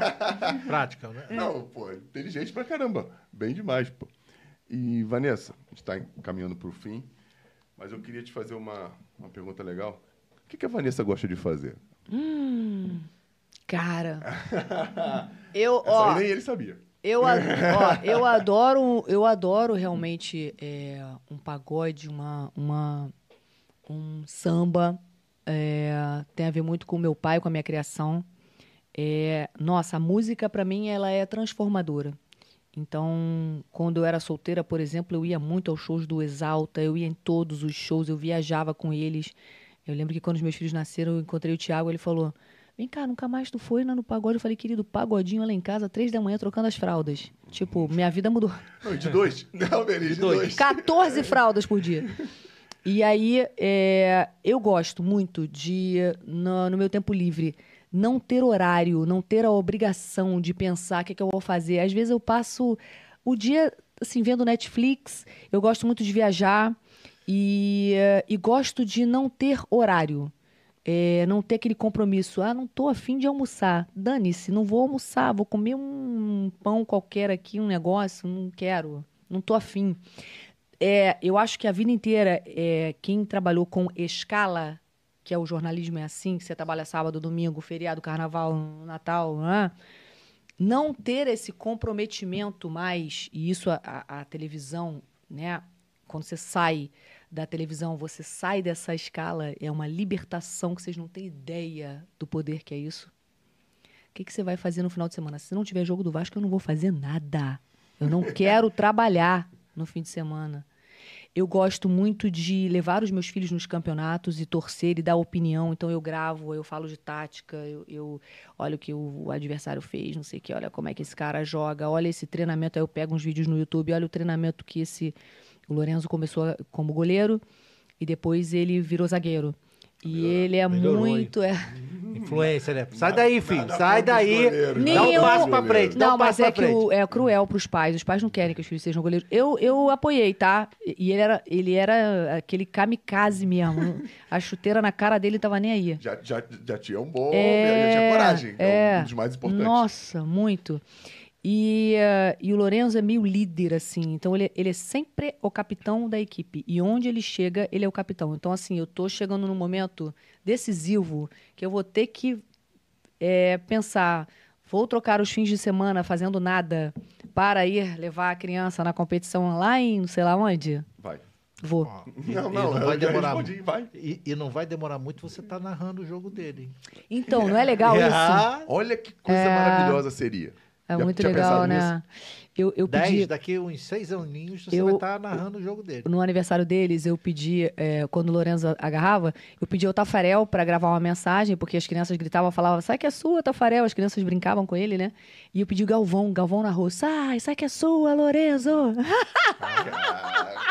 Prática, né? Não, pô, inteligente pra caramba. Bem demais, pô. E, Vanessa, a gente tá caminhando pro fim, mas eu queria te fazer uma, uma pergunta legal. O que, que a Vanessa gosta de fazer? Cara. Eu, Essa ó, nem ele sabia. eu, ó, eu adoro, eu adoro realmente é, um pagode, uma, uma, um samba. É, tem a ver muito com o meu pai, com a minha criação. É, nossa, a música pra mim ela é transformadora. Então, quando eu era solteira, por exemplo, eu ia muito aos shows do Exalta, eu ia em todos os shows, eu viajava com eles. Eu lembro que quando os meus filhos nasceram, eu encontrei o Thiago, ele falou: Vem cá, nunca mais tu foi né, no pagode. Eu falei, querido, pagodinho lá em casa, três da manhã, trocando as fraldas. Tipo, minha vida mudou. Não, de dois. Não, Beni, de dois. 14 fraldas por dia. E aí, é, eu gosto muito de, no, no meu tempo livre, não ter horário, não ter a obrigação de pensar o que, é que eu vou fazer. Às vezes eu passo o dia, assim, vendo Netflix. Eu gosto muito de viajar e, e gosto de não ter horário. É, não ter aquele compromisso. Ah, não tô afim de almoçar. Dane-se, não vou almoçar. Vou comer um pão qualquer aqui, um negócio. Não quero. Não tô afim. É, eu acho que a vida inteira, é, quem trabalhou com escala, que é o jornalismo é assim, que você trabalha sábado, domingo, feriado, carnaval, Natal, né? não ter esse comprometimento mais, e isso a, a- a televisão, né? Quando você sai da televisão, você sai dessa escala, é uma libertação que vocês não têm ideia do poder que é isso. O que, que você vai fazer no final de semana? Se não tiver jogo do Vasco, eu não vou fazer nada. Eu não quero trabalhar no fim de semana. Eu gosto muito de levar os meus filhos nos campeonatos e torcer e dar opinião. Então eu gravo, eu falo de tática, eu, eu olho o que o adversário fez, não sei o que, olha como é que esse cara joga, olha esse treinamento. Aí eu pego uns vídeos no YouTube, olha o treinamento que esse. O Lorenzo começou como goleiro e depois ele virou zagueiro. E ele é muito. É... Influência, né? Sai daí, filho. Nada Sai daí. goleiros, Dá um passo pra frente. Não, um mas é que o- é cruel pros pais. Os pais não querem que os filhos sejam goleiros. Eu, eu apoiei, tá? E ele era, ele era aquele kamikaze mesmo. A chuteira na cara dele tava nem aí. Já, já, já tinha um bom. É, já tinha coragem. É, é. um dos mais importantes. Nossa, muito. E, eh, e o Lorenzo é meio líder, assim. Então, ele, ele é sempre o capitão da equipe. E onde ele chega, ele é o capitão. Então, assim, eu tô chegando num momento decisivo que eu vou ter que eh, pensar... Vou trocar os fins de semana fazendo nada para ir levar a criança na competição lá em não sei lá onde? Vai. Vou. E- Não, e não, não vai demorar respondi, vai. E, e não vai demorar muito você tá narrando o jogo dele. Então, não é legal isso? Ah, Olha que coisa maravilhosa seria. É Já muito legal, né? nisso? Eu, eu 10, pedi. daqui uns seis aninhos, você Eu- vai estar narrando o jogo dele. No aniversário deles, eu pedi, é, quando o Lorenzo agarrava, eu pedi ao Tafarel pra gravar uma mensagem, porque as crianças gritavam, falavam, sai que é sua, Tafarel. As crianças brincavam com ele, né? E eu pedi o Galvão, Galvão na rua, sai, sai que é sua, Lorenzo.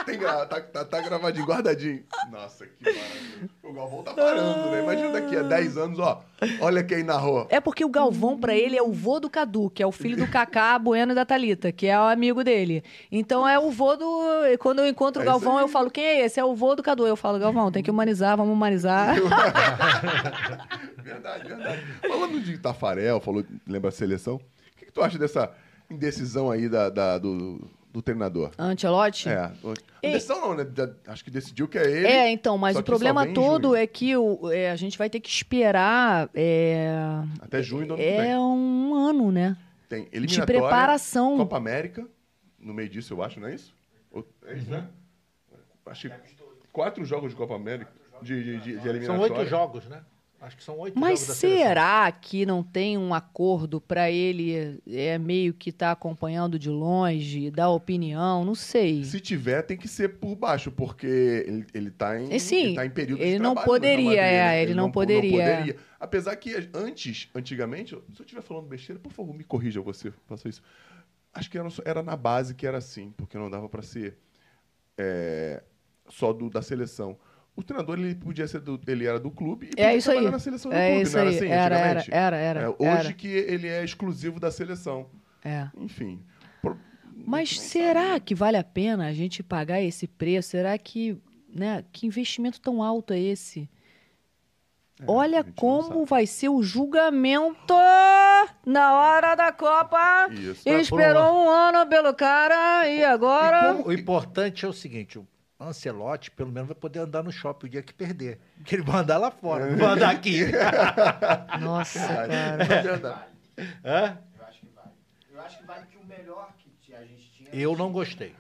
Tem gra- tá, tá, tá gravadinho, guardadinho. Nossa, que maravilha. O Galvão tá parando, né? Imagina daqui a 10 anos, ó. Olha quem narrou. É porque o Galvão, pra ele, é o vô do Cadu, que é o filho do Kaká, Bueno e da Thalita, que é o amigo dele. Então é o vô do. Quando eu encontro o É Galvão, eu falo, quem é esse? É o vô do Cadu. Eu falo, Galvão, tem que humanizar, vamos humanizar. Verdade, verdade. Falando de Tafarel, falou, lembra a seleção? O que, que tu acha dessa indecisão aí da, da- do, do treinador? Antelote? É. Indecisão não, né? Acho que decidiu que é ele. É, então, mas o problema todo junho. é que o, é, a gente vai ter que esperar. É, Até junho do ano que é um ano, né? Tem De eliminatória, preparação. Copa América, no meio disso, eu acho, não é isso? Ou- É isso, né? Acho que quatro jogos de Copa América, de, de, de, de São eliminatória. oito jogos, né? Acho que são oito Mas jogos da seleção. será que não tem um acordo pra ele é meio que tá acompanhando de longe, dar opinião? Não sei. Se tiver, tem que ser por baixo, porque ele, ele tá em, É, sim, ele tá em período ele de não trabalho no Real poderia, Madrid, é, né? ele não não poderia. Apesar que antes, antigamente, se eu estiver falando besteira, por favor, me corrija você, faça isso. Acho que era, só- era na base que era assim, porque não dava para ser é, só do, da seleção. O treinador ele podia ser do, ele era do clube e podia É isso aí. na seleção do É clube, isso não era aí. assim Era, era, antigamente? era, era. É, hoje era. que ele é exclusivo da seleção. É. Enfim. Por- Mas será sabe. que vale a pena a gente pagar esse preço? Será que, né, que investimento tão alto é esse? É, Olha como vai ser o julgamento na hora da Copa. Isso. Esperou um ano pelo cara e agora. O importante é o seguinte, o Ancelotti pelo menos vai poder andar no shopping o dia que perder. Porque ele vai andar lá fora, não vai andar aqui. Nossa, cara. É verdade. Hã? Eu acho que vale. Eu acho que vale que o melhor que a gente tinha. Eu não gostei.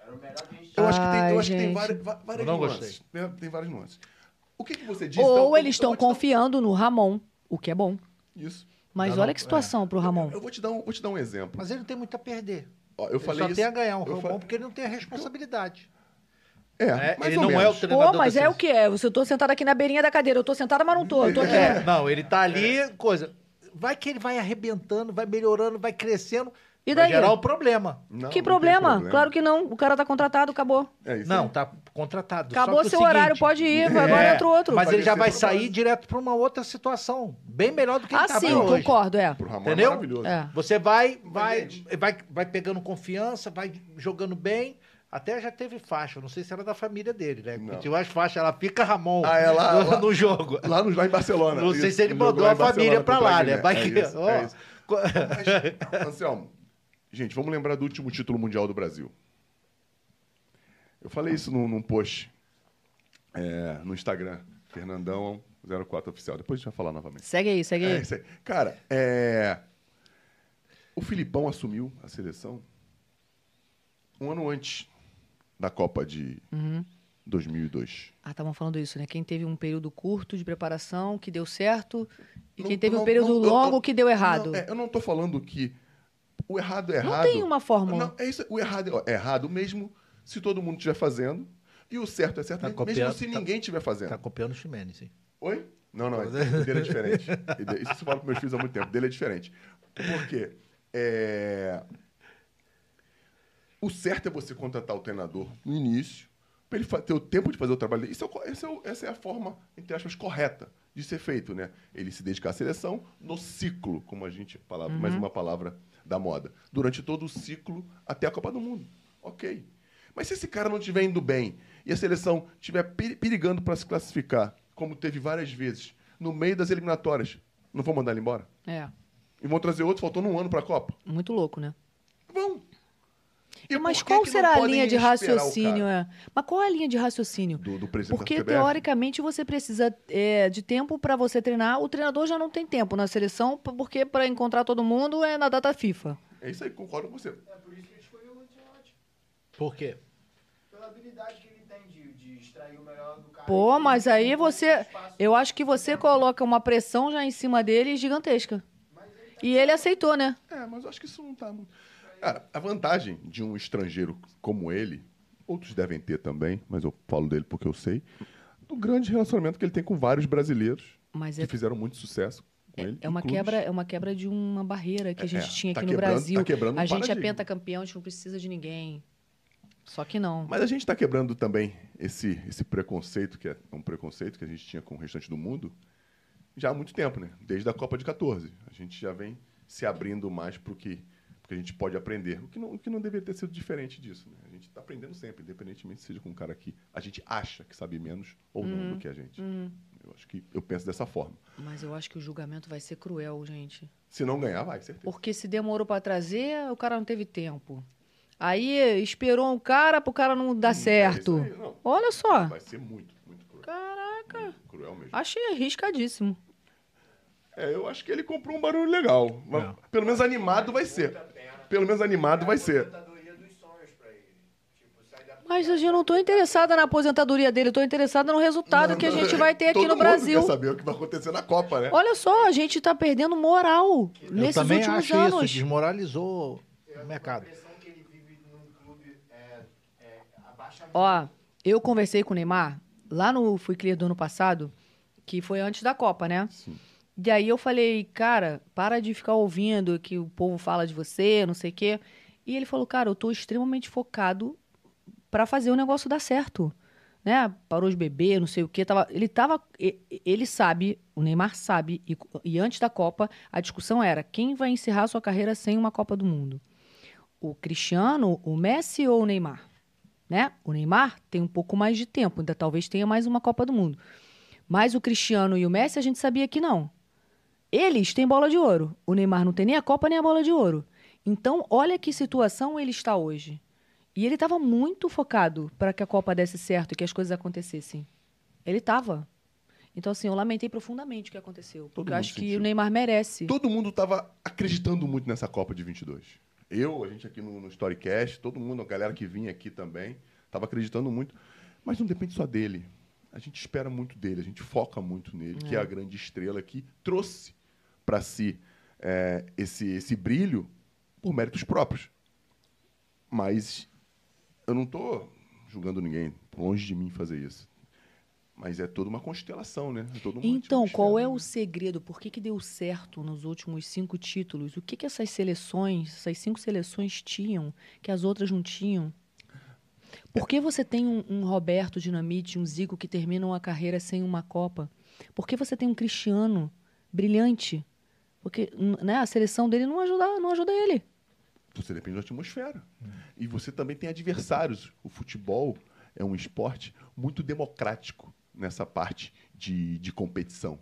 Era o melhor que a gente Eu tinha. acho que tem, eu acho que tem várias, várias Eu não nuances. Tem, tem várias nuances. O que, que você disse? Ou Então, eu- eles eu estão te dar confiando no Ramon, o que é bom. Isso. Mas Não, olha não, que situação pro Ramon. Eu vou te dar um, vou te dar um exemplo. Mas ele não tem muito a perder. Ó, eu Ele falei só isso. tem a ganhar um eu Ramon falei- porque ele não tem a responsabilidade. É, É, mais ele ou não menos. é o treinador Pô, mas da é o que é? Eu tô sentada aqui na beirinha da cadeira. Eu tô sentada, mas não tô. Eu tô aqui. É, não, ele tá ali, coisa. Vai que ele vai arrebentando, vai melhorando, vai crescendo. E Vai daí? gerar o problema. Não, que tem problema? Claro que não. O cara tá contratado, acabou. É isso Não, aí. tá contratado. Acabou Só que o seu horário, seguinte, pode ir. Agora é, entra outro. Mas ele já vai sair direto pra uma outra situação. Bem melhor do que ele Ah, tava sim, hoje. concordo, é. Pro Ramon Entendeu? é maravilhoso. É. Você vai, vai, vai, vai pegando confiança, vai jogando bem. Até já teve faixa, não sei se era da família dele, né? Não. Porque tinha umas faixas, ela fica Ramon Ah, é lá- no, lá- no jogo. Lá, no, lá em Barcelona. Não sei Isso, se ele mandou a família pra lá, né? Vai É que- isso, ó. é isso. Mas, Anselmo, gente, vamos lembrar do último título mundial do Brasil. Eu falei isso num, num post é, no Instagram, Fernandão04 Oficial. Depois a gente vai falar novamente. Segue aí, segue É aí. Cara, é, o Filipão assumiu a seleção um ano antes da Copa de Uhum. 2002. Ah, estavam falando isso, né? Quem teve um período curto de preparação que deu certo e Não- quem teve um não- período não- longo eu- que deu errado. Não, é, eu não tô falando que o errado é Não errado. tem uma fórmula. Não, é isso. O errado é errado mesmo se todo mundo estiver fazendo. E o certo é certo Tá mesmo copiando- se tá- ninguém estiver fazendo. Tá copiando o Ximenes, hein? Oi? Não, não. O dele é diferente. Isso eu falo para meus filhos há muito tempo. O dele é diferente. Por quê? É... O certo é você contratar o treinador no início, para ele ter o tempo de fazer o trabalho dele. Isso é é essa é a forma, entre aspas, correta de ser feito, né? Ele se dedicar à seleção no ciclo, como a gente palavra, mais uma palavra da moda. Durante todo o ciclo até a Copa do Mundo. Ok. Mas se esse cara não estiver indo bem e a seleção estiver peri- perigando para se classificar, como teve várias vezes, no meio das eliminatórias, não vão mandar ele embora? É, E vão trazer outro, faltando um ano para a Copa? muito louco, né? Vão. E Mas qual que será a linha de raciocínio? É? Mas qual é a linha de raciocínio? Do, do presidente Porque, teoricamente, você precisa é, de tempo para você treinar. O treinador já não tem tempo na seleção, porque para encontrar todo mundo é na data FIFA. É isso aí, concordo com você. É por isso que ele escolheu o Ancelotti. Por quê? Pela habilidade que ele tem de, de extrair o melhor do cara. Pô, mas aí você. Eu acho que você coloca uma pressão já em cima dele gigantesca. E ele aceitou, né? É, mas eu acho que isso não tá muito. Cara, a vantagem de um estrangeiro como ele, outros devem ter também, mas eu falo dele porque eu sei, do grande relacionamento que ele tem com vários brasileiros Mas que é, fizeram muito sucesso com ele. é uma clubes. quebra, é uma quebra de uma barreira que a gente É, tinha tá aqui no quebrando- Brasil. tá quebrando um a gente é pentacampeão, a gente não precisa de ninguém. Só que não. Mas a gente está quebrando também esse, esse preconceito, que é um preconceito que a gente tinha com o restante do mundo, já há muito tempo, né? Desde a Copa de 14. A gente já vem se abrindo mais para o que, porque a gente pode aprender. O que, não, o que não deveria ter sido diferente disso, né? A gente está aprendendo sempre, independentemente seja com um cara que a gente acha que sabe menos ou não do que a gente. Eu acho que eu penso dessa forma. Mas eu acho que o julgamento vai ser cruel, gente. Se não ganhar, vai, certeza. Porque se demorou pra trazer, o cara não teve tempo. Aí esperou um cara pro cara não dar certo. É isso aí, não. Olha só. Vai ser muito, muito cruel. Caraca. Muito cruel mesmo. Achei arriscadíssimo. É, eu acho que ele comprou um barulho legal. Mas. Pelo menos animado vai ser. Pelo menos animado vai ser. Mas eu não tô interessada na aposentadoria dele, eu tô interessada no resultado que a gente vai ter aqui Todo no mundo Brasil. quer saber o que vai acontecer na Copa, né? Olha só, a gente tá perdendo moral Eu nesses também últimos acho anos. isso, desmoralizou o A mercado. pressão que ele vive num clube é, é abaixa muito. Ó, eu conversei com o Neymar lá no Fui Clear do ano passado, que foi antes da Copa, né? Sim. E aí eu falei, cara, para de ficar ouvindo que o povo fala de você, não sei o quê. E ele falou, cara, eu tô extremamente focado pra fazer o negócio dar certo. Né? Parou de beber, não sei o quê. Tava, ele tava. Ele sabe, o Neymar sabe, e, e antes da Copa, a discussão era quem vai encerrar sua carreira sem uma Copa do Mundo? O Cristiano, o Messi ou o Neymar? Né? O Neymar tem um pouco mais de tempo, ainda talvez tenha mais uma Copa do Mundo. Mas o Cristiano e o Messi a gente sabia que não. Eles têm bola de ouro. O Neymar não tem nem a Copa nem a bola de ouro. Então, olha que situação ele está hoje. E ele estava muito focado para que a Copa desse certo e que as coisas acontecessem. Ele estava. Então, assim, eu lamentei profundamente o que aconteceu. Todo Porque eu acho que sentiu. o Neymar merece. Todo mundo tava acreditando muito nessa Copa de 22. Eu, a gente aqui no, no Storycast, todo mundo, a galera que vinha aqui também, tava acreditando muito. Mas não depende só dele. A gente espera muito dele, a gente foca muito nele, que é a grande estrela que trouxe para si é, esse, esse brilho por méritos próprios. Mas eu não tô julgando ninguém, longe de mim fazer isso. Mas é toda uma constelação, né? É uma Então, qual é o segredo? Por que, que deu certo nos últimos cinco títulos? O que, que essas seleções, essas cinco seleções tinham que as outras não tinham? Por que você tem um, um Roberto Dinamite, um Zico que terminam a carreira sem uma Copa? Por que você tem um Cristiano brilhante? Porque né, a seleção dele não ajuda, não ajuda ele. Você depende da atmosfera. E você também tem adversários. O futebol é um esporte muito democrático nessa parte de, de competição.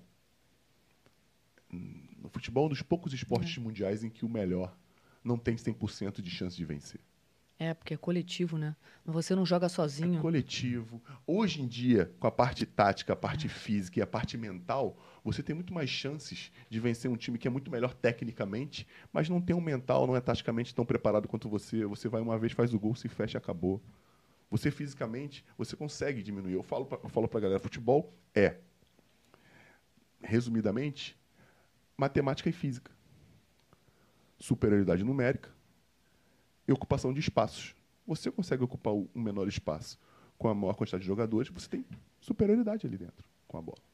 No futebol é um dos poucos esportes mundiais em que o melhor não tem 100% de chance de vencer. É, porque é coletivo, né? Você não joga sozinho. É coletivo. Hoje em dia, com a parte tática, a parte física e a parte mental, você tem muito mais chances de vencer um time que é muito melhor tecnicamente, mas não tem um mental, não é taticamente tão preparado quanto você. Você vai uma vez, faz o gol, se fecha e acabou. Você fisicamente, você consegue diminuir. Eu falo pra, eu falo pra galera, futebol é, resumidamente, matemática e física. Superioridade numérica e ocupação de espaços. Você consegue ocupar um menor espaço com a maior quantidade de jogadores, você tem superioridade ali dentro com a bola.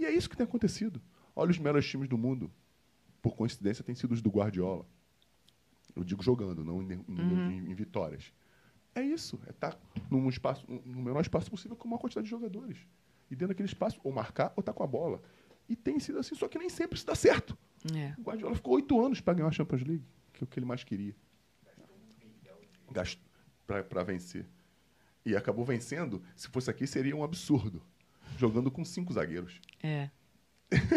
E é isso que tem acontecido. Olha os melhores times do mundo. Por coincidência, têm sido os do Guardiola. Eu digo jogando, não em, em- em- em vitórias. É isso. É estar num espaço, no menor espaço possível com a maior quantidade de jogadores. E dentro daquele espaço, ou marcar ou estar com a bola. E tem sido assim, só que nem sempre isso dá certo. É. O Guardiola ficou oito anos para ganhar a Champions League, que é o que ele mais queria. Gastou para vencer. E acabou vencendo. Se fosse aqui, seria um absurdo. Jogando com cinco zagueiros. É.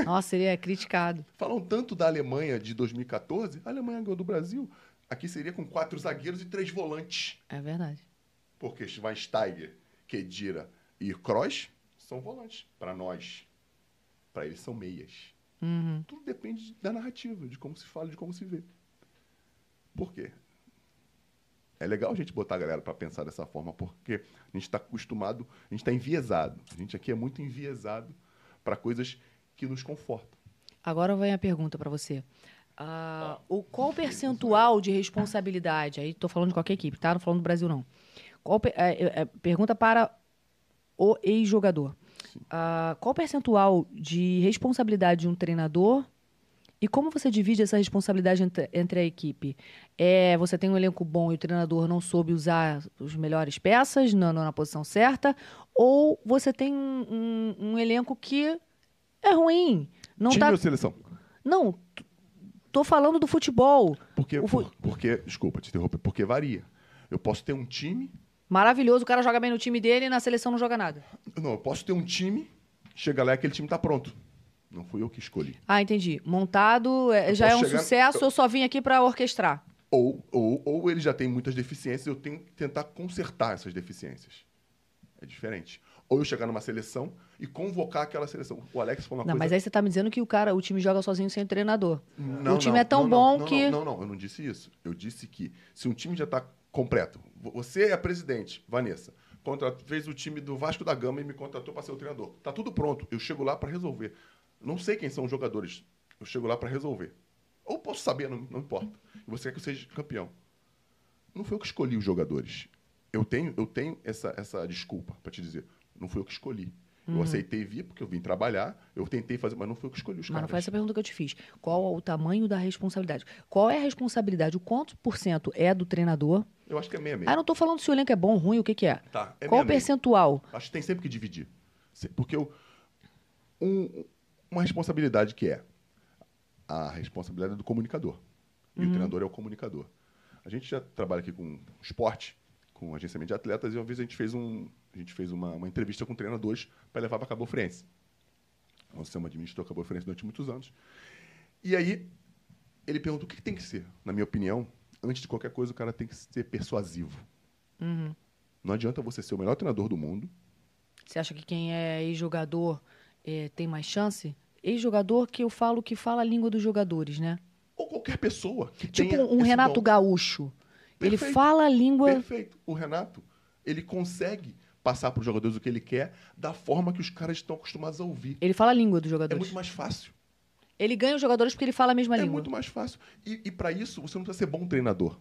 Nossa, ele é criticado. Falam tanto da Alemanha de 2014. A Alemanha ganhou do Brasil. Aqui seria com quatro zagueiros e três volantes. É verdade. Porque Schweinsteiger, Kedira e Kroos são volantes. Para nós. Para eles são meias. Uhum. Tudo depende da narrativa, de como se fala, de como se vê. Por quê? É legal a gente botar a galera para pensar dessa forma, porque a gente está acostumado, a gente está enviesado. A gente aqui é muito enviesado para coisas que nos confortam. Agora vem a pergunta para você. Ah, o qual o percentual de responsabilidade? Aí estou falando de qualquer equipe, tá? Não falando do Brasil, não. Qual, é, é, é, pergunta para o ex-jogador. Ah, qual o percentual de responsabilidade de um treinador e como você divide essa responsabilidade entre, a equipe? É, você tem um elenco bom e o treinador não soube usar as melhores peças na, na posição certa? Ou você tem um, um- um elenco que é ruim? Não Time tá ou seleção? não, tô falando do futebol. Porque, fu- por- porque, desculpa te interromper, porque varia. Eu posso ter um time, Maravilhoso, o cara joga bem no time dele e na seleção não joga nada. não, eu posso ter um time, chega lá e aquele time tá pronto. Não fui eu que escolhi. Ah, entendi. Montado, é, Eu já é um chegar- sucesso, eu só vim aqui pra orquestrar. Ou, ou, ou ele já tem muitas deficiências, eu tenho que tentar consertar essas deficiências. É diferente. Ou eu chegar numa seleção e convocar aquela seleção. O Alex falou uma Não, coisa. mas aí você tá me dizendo que o cara, o time joga sozinho sem o treinador. Não, o time não, é tão não, bom não, que. Não, não, não, eu não disse isso. Eu disse que se um time já está completo, vo- você é a presidente, Vanessa, contra- fez o time do Vasco da Gama e me contratou para ser o treinador. Tá tudo pronto. Eu chego lá para resolver. Não sei quem são os jogadores. Eu chego lá para resolver. Ou posso saber, não, não importa. E você quer que eu seja campeão. Não foi eu que escolhi os jogadores. Eu tenho, eu tenho essa, essa desculpa para te dizer. Não foi eu que escolhi. Eu Uhum. aceitei vir porque eu vim trabalhar, eu tentei fazer, mas não foi eu que escolhi os Mas não caras. foi essa pergunta que eu te fiz. Qual o tamanho da responsabilidade? Qual é a responsabilidade? O quanto por cento é do treinador? Eu acho que é meia meia. Ah, não tô falando se o elenco é bom, ruim, o que que é. Tá, é Qual o percentual? Acho que tem sempre que dividir. Porque eu, um- uma responsabilidade que é a responsabilidade é do comunicador. E o treinador é o comunicador. A gente já trabalha aqui com esporte, com agenciamento de atletas, e uma vez a gente fez, um, a gente fez uma, uma entrevista com treinadores para levar para Cabo Friense. O Anselmo administrou Cabo Friense durante muitos anos. E aí, ele perguntou o que, que tem que ser. Na minha opinião, antes de qualquer coisa, o cara tem que ser persuasivo. Uhum. Não adianta você ser o melhor treinador do mundo, Você acha que quem é ex-jogador eh, tem mais chance? Ex-jogador que eu falo que fala a língua dos jogadores, né? ou qualquer pessoa que Tipo um Renato dom. Gaúcho. Ele Perfeito. fala a língua. Perfeito. O Renato, ele consegue passar para os jogadores o que ele quer da forma que os caras estão acostumados a ouvir. Ele fala a língua dos É jogadores. muito mais fácil. Ele ganha os jogadores porque ele fala a mesma É língua. muito mais fácil. E, e para isso, você não precisa ser bom treinador.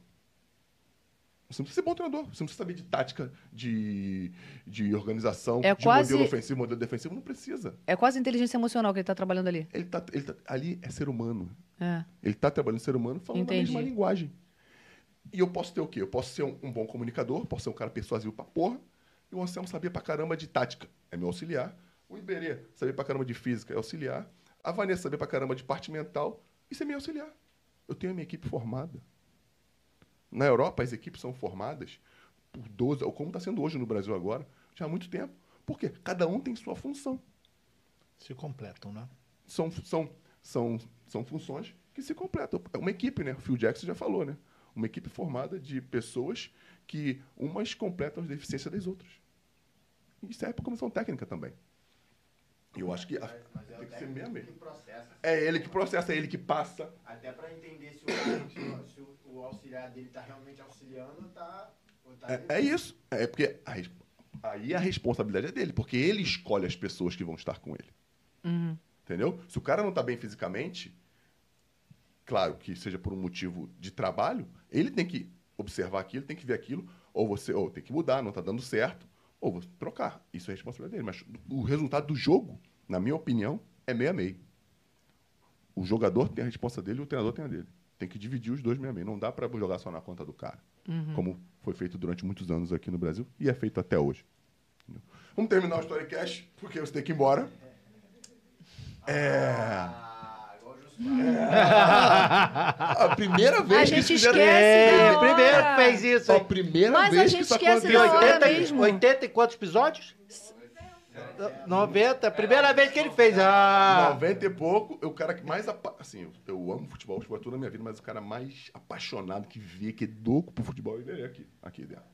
Você não precisa ser bom treinador. Você não precisa saber de tática, de, de organização, É de quase- modelo ofensivo, modelo defensivo. Não precisa. É quase inteligência emocional que ele tá trabalhando ali. Ele tá, ele tá- ali é ser humano. É. Ele está trabalhando ser humano falando Entendi. a mesma linguagem. E eu posso ter o quê? Eu posso ser um, um bom comunicador, posso ser um cara persuasivo pra porra, e o Anselmo sabia pra caramba de tática, é meu auxiliar. O Iberê sabia pra caramba de física, é auxiliar. A Vanessa sabia pra caramba de parte mental, isso é meu auxiliar. Eu tenho a minha equipe formada. Na Europa, as equipes são formadas por 12, ou como está sendo hoje no Brasil agora, já há muito tempo. Por quê? Cada um tem sua função Se completam, né? são, são, são, são funções que se completam. É uma equipe, né? O Phil Jackson já falou, né? Uma equipe formada de pessoas que umas completam as deficiências das outras. E serve para comissão técnica também. E eu acho que a- Mas é tem que ser a que processa. É ele que processa, é ele que passa. Até pra entender se o, se o- o- o auxiliar dele tá realmente auxiliando ou tá. Tá É, é isso. É porque a aí a responsabilidade é dele, porque ele escolhe as pessoas que vão estar com ele. Uhum. Entendeu? Se o cara não está bem fisicamente, claro que seja por um motivo de trabalho, ele tem que observar aquilo, tem que ver aquilo, ou você, ou tem que mudar, não está dando certo, ou você trocar. Isso é responsabilidade dele. Mas o resultado do jogo, na minha opinião, é meio a meio. O jogador tem a resposta dele e o treinador tem a dele. Tem que dividir os dois meio a meio. Não dá para jogar só na conta do cara. Como foi feito durante muitos anos aqui no Brasil e é feito até hoje. Entendeu? Vamos terminar o Storycast, porque você tem que ir embora. É. Ah, igual o Josmar. A primeira vez A que gente esquece É, primeiro fez isso. A primeira Mas a vez gente que isso esquece aconteceu. hora 80, mesmo. 80 e quantos episódios? 90, primeira vez que ele fez. Ah, 90 e pouco, eu o cara que mais. apa- Assim, eu, eu amo futebol, futebol é tudo na minha vida, mas o cara mais apaixonado que vê, que é louco pro futebol, ele é aqui, aqui dentro.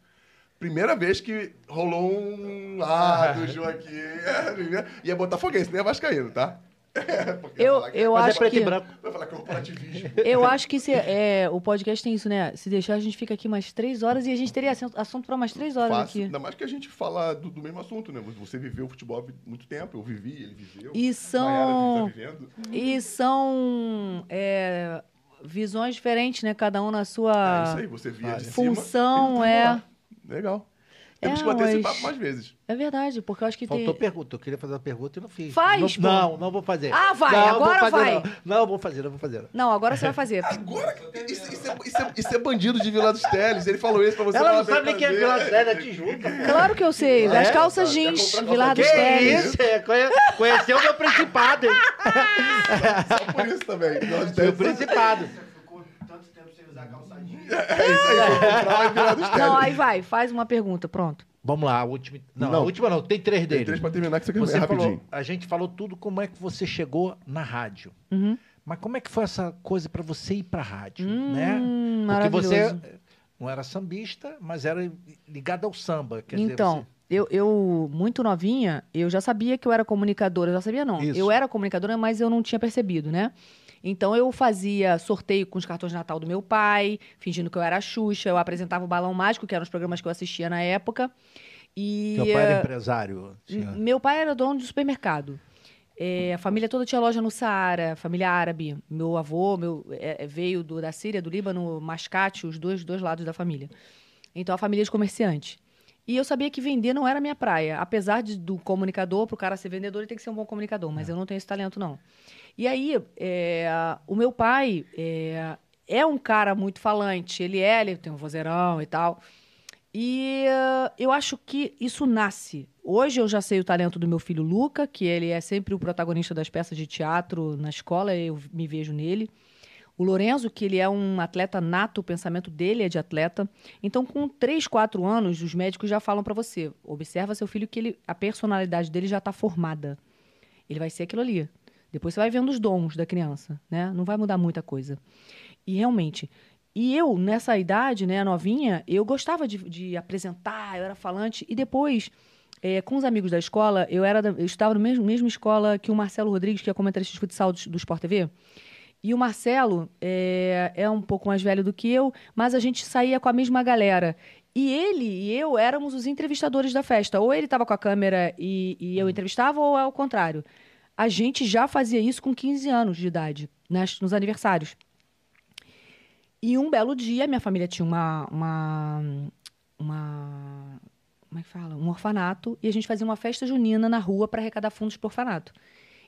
Primeira vez que rolou um ah do Ju aqui. é, E é botafoguense, não é vascaíno, tá? É, Eu, eu mas é acho preto que. e branco. Vai falar é corporativismo. Eu acho que se, é, o podcast tem isso, né? Se deixar, a gente fica aqui mais três horas e a gente teria assunto- para mais três horas Fácil. aqui. Ainda mais que a gente fala do, do mesmo assunto, né? Você viveu o futebol há muito tempo, eu vivi, ele viveu. E Maiara são. tá. E são. é, visões diferentes, né? Cada um na É sua isso aí, você via de cima. função, e é. lá. Legal. Temos É, que bater esse mas- papo mais vezes. É verdade, porque eu acho que Faltou tem. pergunta. Eu queria fazer uma pergunta e não fiz. Faz, pô. não, não, não vou fazer. Ah, vai, Não, agora vou fazer, vai. Não. não, vou fazer, não vou fazer. Não, agora você vai fazer. Agora, isso, isso é, isso, é, isso é bandido de Vila dos Teles. Ele falou isso pra você. Ela não sabe nem que é. Vila Sede, é Tijuca. Claro que eu sei. Das É? calças Quer jeans, Vilar calça dos Teles. isso? É, conhe- Conheceu o meu principado, hein? Só por isso também. Vila dos Meu Teles. principado. Você ficou tanto tempo sem usar calça jeans. É isso aí. Vou comprar dos Teles. Não, aí vai, faz uma pergunta, pronto. Vamos lá, a última. Não, Não. a última não, tem três Tem deles. três pra terminar que você quer Você rapidinho. falou, a gente falou tudo como é que você chegou na rádio. Uhum. Mas como é que foi essa coisa pra você ir pra rádio, Hum, né? Porque maravilhoso. você não era sambista, mas era ligado ao samba. Quer dizer, Então, você- eu, eu, muito novinha, eu já sabia que eu era comunicadora. Eu já sabia, não. Isso. Eu era comunicadora, mas eu não tinha percebido, né? Então, eu fazia sorteio com os cartões de Natal do meu pai, fingindo que eu era a Xuxa. Eu apresentava o Balão Mágico, que eram os programas que eu assistia na época. E Teu pai era eh, empresário. Meu pai era dono de supermercado. É, a família toda tinha loja no Saara, família árabe. Meu avô meu, é, é, veio do- da Síria, do Líbano, Mascate, os dois, dois lados da família. Então, a família de comerciante. E eu sabia que vender não era minha praia. Apesar de, do comunicador, para o cara ser vendedor, ele tem que ser um bom comunicador. Mas eu não tenho esse talento, não. E aí, é, o meu pai é, é um cara muito falante. Ele é, ele tem um vozeirão e tal. E eh, eu acho que isso nasce. Hoje eu já sei o talento do meu filho Luca, que ele é sempre o protagonista das peças de teatro na escola, eu me vejo nele. O Lorenzo, que ele é um atleta nato, o pensamento dele é de atleta. Então, com 3, 4 anos, os médicos já falam para você: observa seu filho que ele, a personalidade dele já está formada. Ele vai ser aquilo ali. Depois você vai vendo os dons da criança, né? Não vai mudar muita coisa. E realmente, e eu, nessa idade, né, novinha, eu gostava de, de apresentar, eu era falante. E depois, eh, com os amigos da escola, eu era eu estava na mesma, mesma escola que o Marcelo Rodrigues, que é comentarista de futsal do, do Sport TV. E o Marcelo é, é um pouco mais velho do que eu, mas a gente saía com a mesma galera. E ele e eu éramos os entrevistadores da festa. Ou ele estava com a câmera e, e eu entrevistava, ou ao contrário. A gente já fazia isso com 15 anos de idade, nas, nos aniversários. E um belo dia, minha família tinha uma, uma, uma. Como é que fala? Um orfanato. E a gente fazia uma festa junina na rua para arrecadar fundos para orfanato.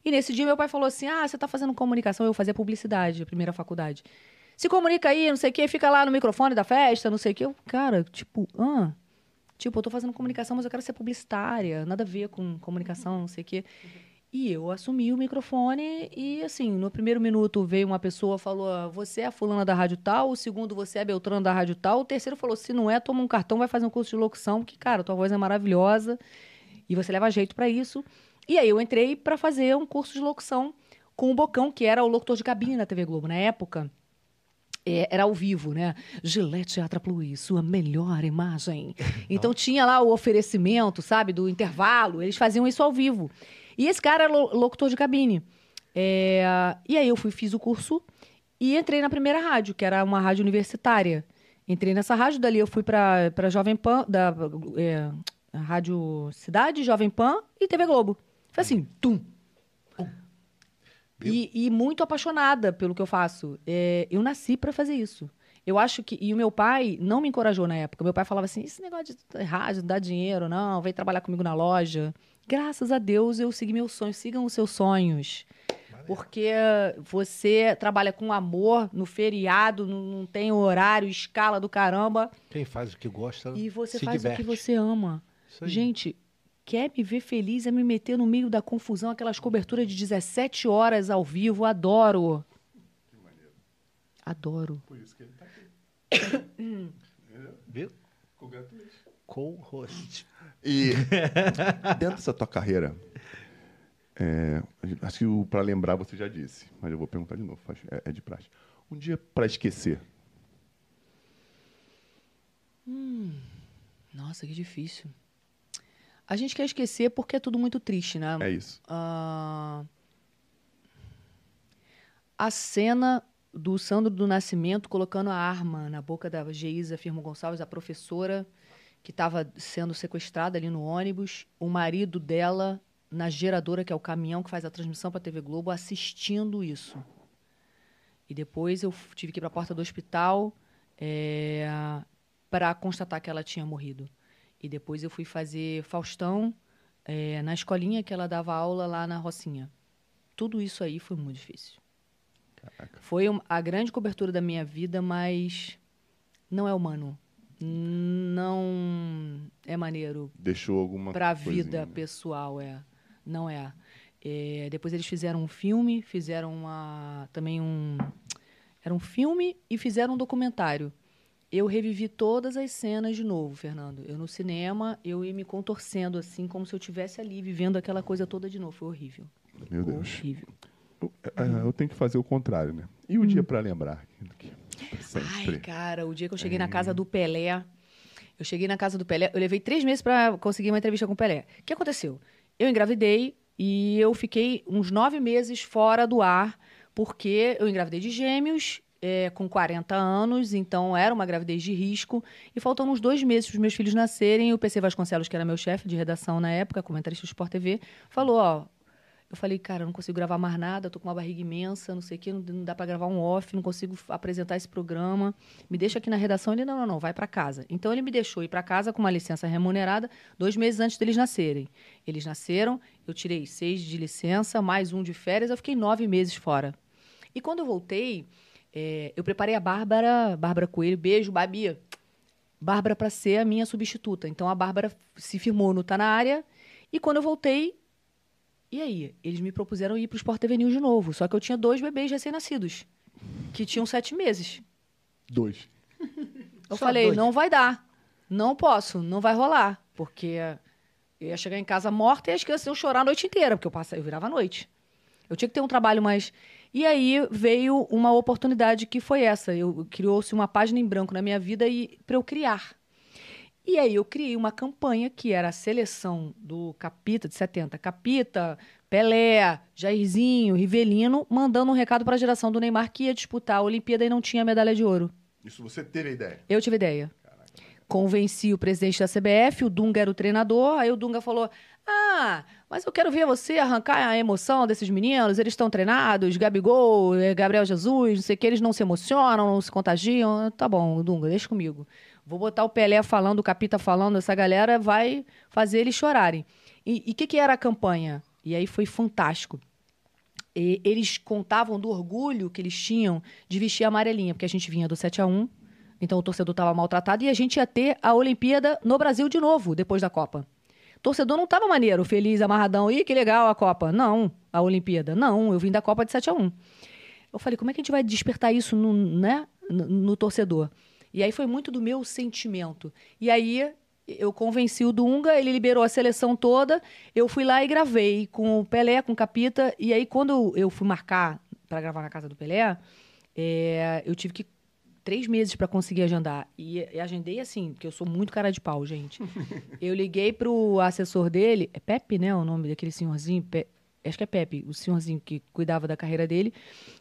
E nesse dia, meu pai falou assim: Ah, você tá fazendo comunicação? Eu fazia publicidade, primeira faculdade. Se comunica aí, não sei o quê, fica lá no microfone da festa, não sei o quê. Eu, cara, tipo, ah. Tipo, eu tô fazendo comunicação, mas eu quero ser publicitária. Nada a ver com comunicação, não sei o quê. E eu assumi o microfone e, assim, no primeiro minuto veio uma pessoa falou, "Ah, você é a fulana da rádio tal, o segundo, você é a Beltrano da rádio tal, o terceiro falou, se não é, toma um cartão, vai fazer um curso de locução, porque, cara, tua voz é maravilhosa e você leva jeito pra isso. E aí eu entrei pra fazer um curso de locução com o Bocão, que era o locutor de cabine na TV Globo na época. É, era ao vivo, né? Gillette Atra Plus, sua melhor imagem. Então tinha lá o oferecimento, sabe, do intervalo. Eles faziam isso ao vivo. E esse cara era lo- locutor de cabine. É, e aí eu fui, fiz o curso e entrei na primeira rádio, que era uma rádio universitária. Entrei nessa rádio, dali eu fui para para Jovem Pan, da é, Rádio Cidade, Jovem Pan e TV Globo. Foi assim, tum. E, e muito apaixonada pelo que eu faço. É, eu nasci para fazer isso. Eu acho que. E o meu pai não me encorajou na época. Meu pai falava assim: esse negócio de rádio não dá dinheiro, não, vem trabalhar comigo na loja. Graças a Deus eu segui meus sonhos. Sigam os seus sonhos. Porque você trabalha com amor no feriado, não, tem horário, escala do caramba. Quem faz o que gosta E você se faz diverte. o que você ama. Isso aí. Gente, quer me ver feliz é me meter no meio da confusão, aquelas coberturas de 17 horas ao vivo. Adoro. Adoro. Por isso que ele tá aqui. Viu? Congratulations. Co-host. E dentro dessa tua carreira, é, acho que o para lembrar você já disse, mas eu vou perguntar de novo, faz- é, é de praxe. Um dia para esquecer. Nossa, que difícil. A gente quer esquecer porque é tudo muito triste, né? É isso. Ah, a cena do Sandro do Nascimento colocando a arma na boca da Geisa Firmo Gonçalves, a professora que estava sendo sequestrada ali no ônibus, o marido dela na geradora, que é o caminhão que faz a transmissão para a TV Globo, assistindo isso. E depois eu tive que ir para a porta do hospital para constatar que ela tinha morrido. E depois eu fui fazer Faustão é, na escolinha que ela dava aula lá na Rocinha. Tudo isso aí foi muito difícil. Foi um- a grande cobertura da minha vida, mas não é humano. Não é maneiro Deixou alguma para a vida né? pessoal, é. Não é. É, Depois eles fizeram um filme, fizeram uma, também um. Era um filme e fizeram um documentário. Eu revivi todas as cenas de novo, Fernando. Eu no cinema, eu ia me contorcendo assim, como se eu estivesse ali vivendo aquela coisa toda de novo. Foi horrível. Meu Deus. Horrível. Eu, é, eu tenho que fazer o contrário, né? E o dia pra lembrar? Sempre. Ai, cara, o dia que eu cheguei na casa do Pelé, eu cheguei na casa do Pelé, eu levei três meses pra conseguir uma entrevista com o Pelé. O que aconteceu? Eu engravidei e eu fiquei uns nove meses fora do ar, porque eu engravidei de gêmeos, é, com 40 anos, então era uma gravidez de risco. E faltando uns dois meses para os meus filhos nascerem, o PC Vasconcelos, que era meu chefe de redação na época, comentarista do Sport TV, falou: Ó, eu falei, cara, eu não consigo gravar mais nada, tô com uma barriga imensa, não sei o quê, não, não dá para gravar um off, não consigo apresentar esse programa. Me deixa aqui na redação. Ele, não, não, não, vai para casa. Então ele me deixou ir para casa com uma licença remunerada dois meses antes deles nascerem. Eles nasceram, eu tirei seis de licença, mais um de férias, eu fiquei nove meses fora. E quando eu voltei, eh, eu preparei a Bárbara, Bárbara Coelho, beijo, Babi. Bárbara para ser a minha substituta. Então a Bárbara se firmou no Tá na área. E quando eu voltei, e aí? Eles me propuseram ir para o Sport TV News de novo. Só que eu tinha dois bebês recém-nascidos, que tinham sete meses. Dois. Eu Só falei, dois? não vai dar. Não posso, não vai rolar. Porque eu ia chegar em casa morta e as crianças iam chorar a noite inteira, porque eu, passava, eu virava à noite. Eu tinha que ter um trabalho mais. E aí veio uma oportunidade que foi essa. Eu criou-se uma página em branco na minha vida e para eu criar. E aí eu criei uma campanha que era a seleção do Capita de 70, Capita, Pelé, Jairzinho, Rivelino, mandando um recado para a geração do Neymar que ia disputar a Olimpíada e não tinha medalha de ouro. Isso você teve a ideia. Eu tive ideia. Convenci o presidente da CBF, o Dunga era o treinador, aí o Dunga falou: Ah, mas eu quero ver você arrancar a emoção desses meninos, eles estão treinados, Gabigol, eh, Gabriel Jesus, não sei o que, eles não se emocionam, não se contagiam. Tá bom, Dunga, deixa comigo. Vou botar o Pelé falando, o Capita falando, essa galera vai fazer eles chorarem. E o que, que era a campanha? E aí foi fantástico. E eles contavam do orgulho que eles tinham de vestir a amarelinha, porque a gente vinha do 7 a 1 então o torcedor estava maltratado e a gente ia ter a Olimpíada no Brasil de novo, depois da Copa. O torcedor não estava maneiro, feliz, amarradão. Ih, que legal a Copa. Não, a Olimpíada. Não, eu vim da Copa de 7 a 1 Eu falei, como é que a gente vai despertar isso no, né, no, no torcedor? E aí foi muito do meu sentimento. E aí eu convenci o Dunga, ele liberou a seleção toda, eu fui lá e gravei com o Pelé, com o Capita, e aí quando eu fui marcar para gravar na casa do Pelé, é, eu tive que três meses para conseguir agendar. E, e agendei assim, porque eu sou muito cara de pau, gente. eu liguei pro assessor dele, é Pepe, né, o nome daquele senhorzinho, Pe- acho que é Pepe, o senhorzinho que cuidava da carreira dele.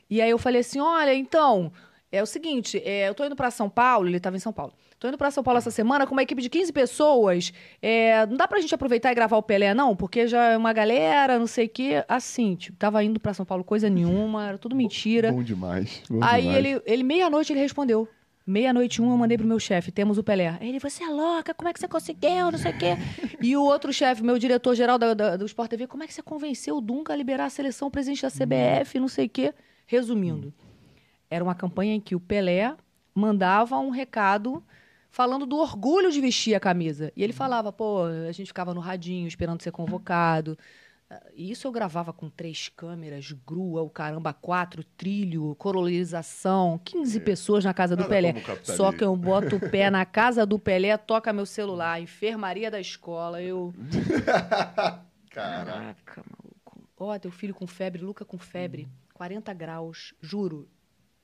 E aí eu falei assim, olha, então, é o seguinte, é, eu tô indo para São Paulo, ele estava em São Paulo. Tô indo para São Paulo essa semana com uma equipe de 15 pessoas. É, não dá pra gente aproveitar e gravar o Pelé, não? Porque já é uma galera, não sei o quê. Assim, tipo, tava indo para São Paulo coisa nenhuma, era tudo mentira. Bom demais. bom Aí demais. ele, ele meia-noite, ele respondeu. Meia-noite um, eu mandei pro meu chefe, temos o Pelé. Ele, você é louca, como é que você conseguiu, não sei o quê. e o outro chefe, meu diretor-geral do Sport TV, como é que você convenceu o Dunga a liberar a seleção, presidente da CBF, não sei o quê. Resumindo, era uma campanha em que o Pelé mandava um recado falando do orgulho de vestir a camisa. E ele falava, pô, a gente ficava no radinho esperando ser convocado. E isso eu gravava com três câmeras, grua, o caramba, quatro, trilho, colorização, 15 pessoas na casa do Nada Pelé. Só que eu boto o pé na casa do Pelé, toca meu celular, enfermaria da escola, eu... Caraca. Caraca, maluco. Ó, teu filho com febre, Luca com febre, 40 graus, juro.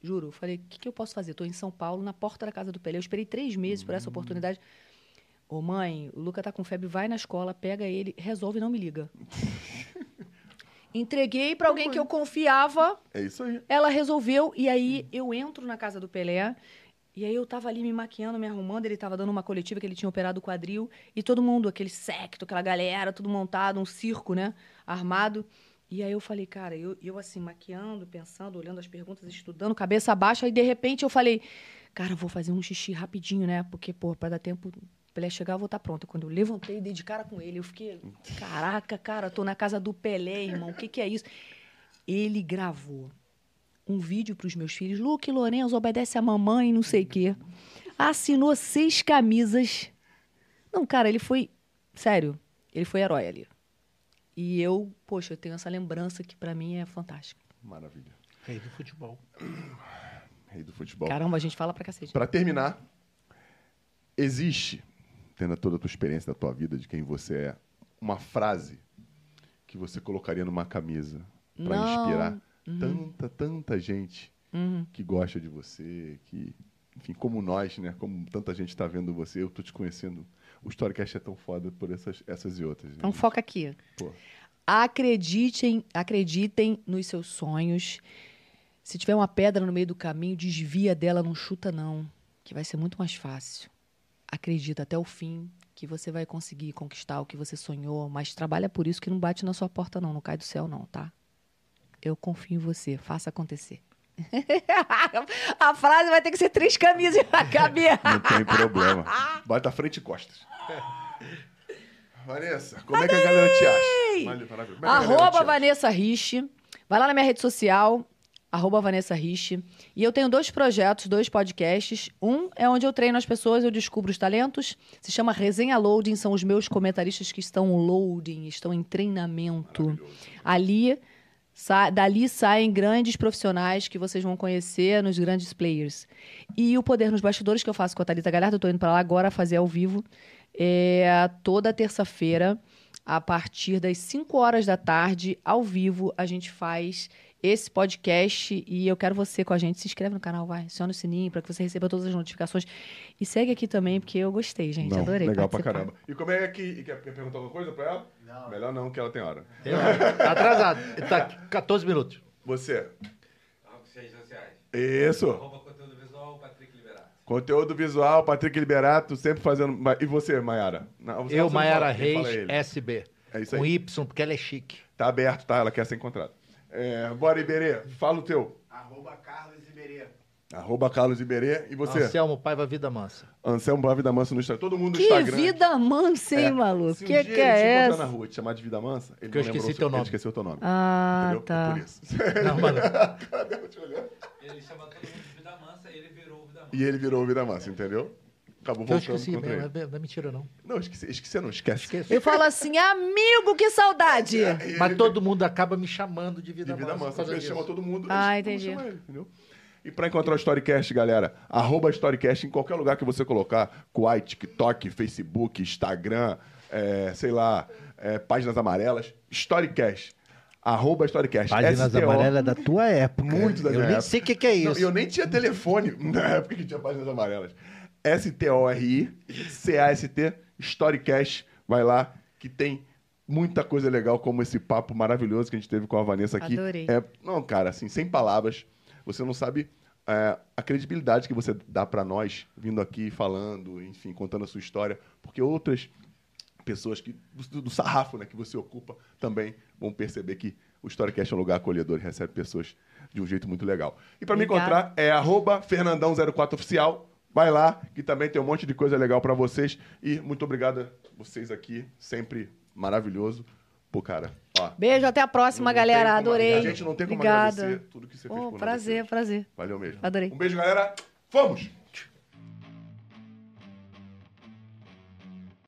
Juro. Eu Falei, o que, que eu posso fazer? Tô em São Paulo, na porta da casa do Pelé. Eu esperei três meses por essa oportunidade. Ô, mãe, o Luca tá com febre, vai na escola, pega ele, resolve e não me liga. Entreguei pra alguém que eu confiava, É isso aí. ela resolveu, e aí eu entro na casa do Pelé, e aí eu tava ali me maquiando, me arrumando, ele tava dando uma coletiva que ele tinha operado o quadril, e todo mundo, aquele secto, aquela galera, tudo montado, um circo, né, armado. E aí eu falei, cara, eu, eu assim, maquiando, pensando, olhando as perguntas, estudando, cabeça baixa, aí de repente eu falei, cara, vou fazer um xixi rapidinho, né? Porque, pô, pra dar tempo pra ele chegar, eu vou estar pronta. Quando eu levantei e dei de cara com ele, eu fiquei, caraca, cara, tô na casa do Pelé, irmão, o que que é isso? Ele gravou um vídeo pros meus filhos, Luke Lourenço obedece a mamãe, não sei o quê. Assinou seis camisas. Não, cara, ele foi, sério, ele foi herói ali. E eu, poxa, eu tenho essa lembrança que pra mim é fantástica. Maravilha. Rei do futebol. Rei do futebol. Caramba, a gente fala pra cacete. Para terminar, existe, tendo toda a tua experiência da tua vida, de quem você é, uma frase que você colocaria numa camisa para Não. Uhum. inspirar tanta, tanta gente que gosta de você, que, enfim, como nós, né? Como tanta gente está vendo você, eu tô te conhecendo. O Storycast é tão foda por essas, essas e outras. né? Então foca aqui. Pô, Acreditem, acreditem nos seus sonhos. Se tiver uma pedra no meio do caminho, desvia dela, não chuta não, que vai ser muito mais fácil. Acredita até o fim que você vai conseguir conquistar o que você sonhou, mas trabalha por isso que não bate na sua porta não, não cai do céu não, tá? Eu confio em você, faça acontecer. A frase vai ter que ser três camisas na cabeça. não tem problema. Bate a frente e costas. Vanessa, como é que a galera te acha? É Arroba? Vanessa Rich. Vai lá na minha rede social, arroba Vanessa Rich. E eu tenho dois projetos, dois podcasts. Um é onde eu treino as pessoas, eu descubro os talentos. Se chama Resenha Loading, são os meus comentaristas que estão loading, estão em treinamento. Ali, sa- dali saem grandes profissionais que vocês vão conhecer nos grandes players. E o Poder nos Bastidores, que eu faço com a Thalita Galhardo, eu tô indo para lá agora fazer ao vivo. É, toda terça-feira, a partir das 5 horas da tarde, ao vivo, a gente faz esse podcast e eu quero você com a gente. Se inscreve no canal, vai, aciona o sininho para que você receba todas as notificações. E segue aqui também, porque eu gostei, gente. Não, Adorei. Legal pra participar. caramba. E como é que. Quer, quer perguntar alguma coisa pra ela? Não. Melhor não, que ela tem hora. Eu, tá atrasado. Tá 14 minutos. Você. Redes sociais. Isso. Arroba conteúdo visual, Patrick Liberato. Conteúdo visual, Patrick Liberato, sempre fazendo. E você, Mayara? Você Eu, Maiara Reis, ele. SB. É isso Com aí. Y, porque ela é chique. Tá aberto, tá? Ela quer ser encontrada. É, bora, Iberê. Fala o teu. Arroba Carlos Iberê. Arroba Carlos Iberê. E você? Anselmo Paiva Vida Mansa. Anselmo Boa Vida Mansa no Instagram. Todo mundo no Que Instagram. vida mansa, hein, É. maluco? Se um Que dia que ele te é encontrar na essa? rua e te chamar de Vida Mansa, ele Que eu esqueci seu- teu Ele nome. esqueceu teu nome. Ah, entendeu? É tá. por isso. Não, mano. Cadê eu te olhando? Ele chama todo mundo de Vida Mansa, ele virou o Vida Mansa. E ele virou o Vida Mansa, entendeu? Acabou Que eu voltando esqueci, contra não, ele. é- não é mentira não. Não, esqueci, esqueci não, esquece. Eu falo assim, amigo, que saudade! E Mas ele- todo mundo acaba me chamando de de Vida, Vida Mansa. Ele disso. chama todo mundo. Ah, entendi. chama ele, entendeu? E pra encontrar o Storycast, galera, arroba Storycast em qualquer lugar que você colocar, Quai, TikTok, Facebook, Instagram, é, sei lá, é, páginas amarelas, Storycast. Arroba Storycast. Páginas STO. amarelas da tua época. Muito da Eu minha nem época. sei o que, que é Não, isso. e eu nem tinha telefone na época que tinha páginas amarelas. S-T-O-R-I-C-A-S-T, Storycast. Vai lá, que tem muita coisa legal, como esse papo maravilhoso que a gente teve com a Vanessa aqui. Adorei. É, não, cara, assim, sem palavras. Você não sabe é, a credibilidade que você dá pra nós, vindo aqui falando, enfim, contando a sua história, porque outras pessoas que do, do sarrafo né, que você ocupa também vão perceber que o Storycast é um lugar acolhedor e recebe pessoas de um jeito muito legal. E para me encontrar é arroba Fernandão04oficial. Vai lá, que também tem um monte de coisa legal para vocês. E muito obrigado a vocês aqui, sempre maravilhoso. Pô, cara, ó. Beijo, até a próxima, galera. como- Adorei. A gente não tem como Obrigada. agradecer tudo que você fez Oh, por nós. prazer, prazer. Valeu mesmo. Adorei. Um beijo, galera. Vamos!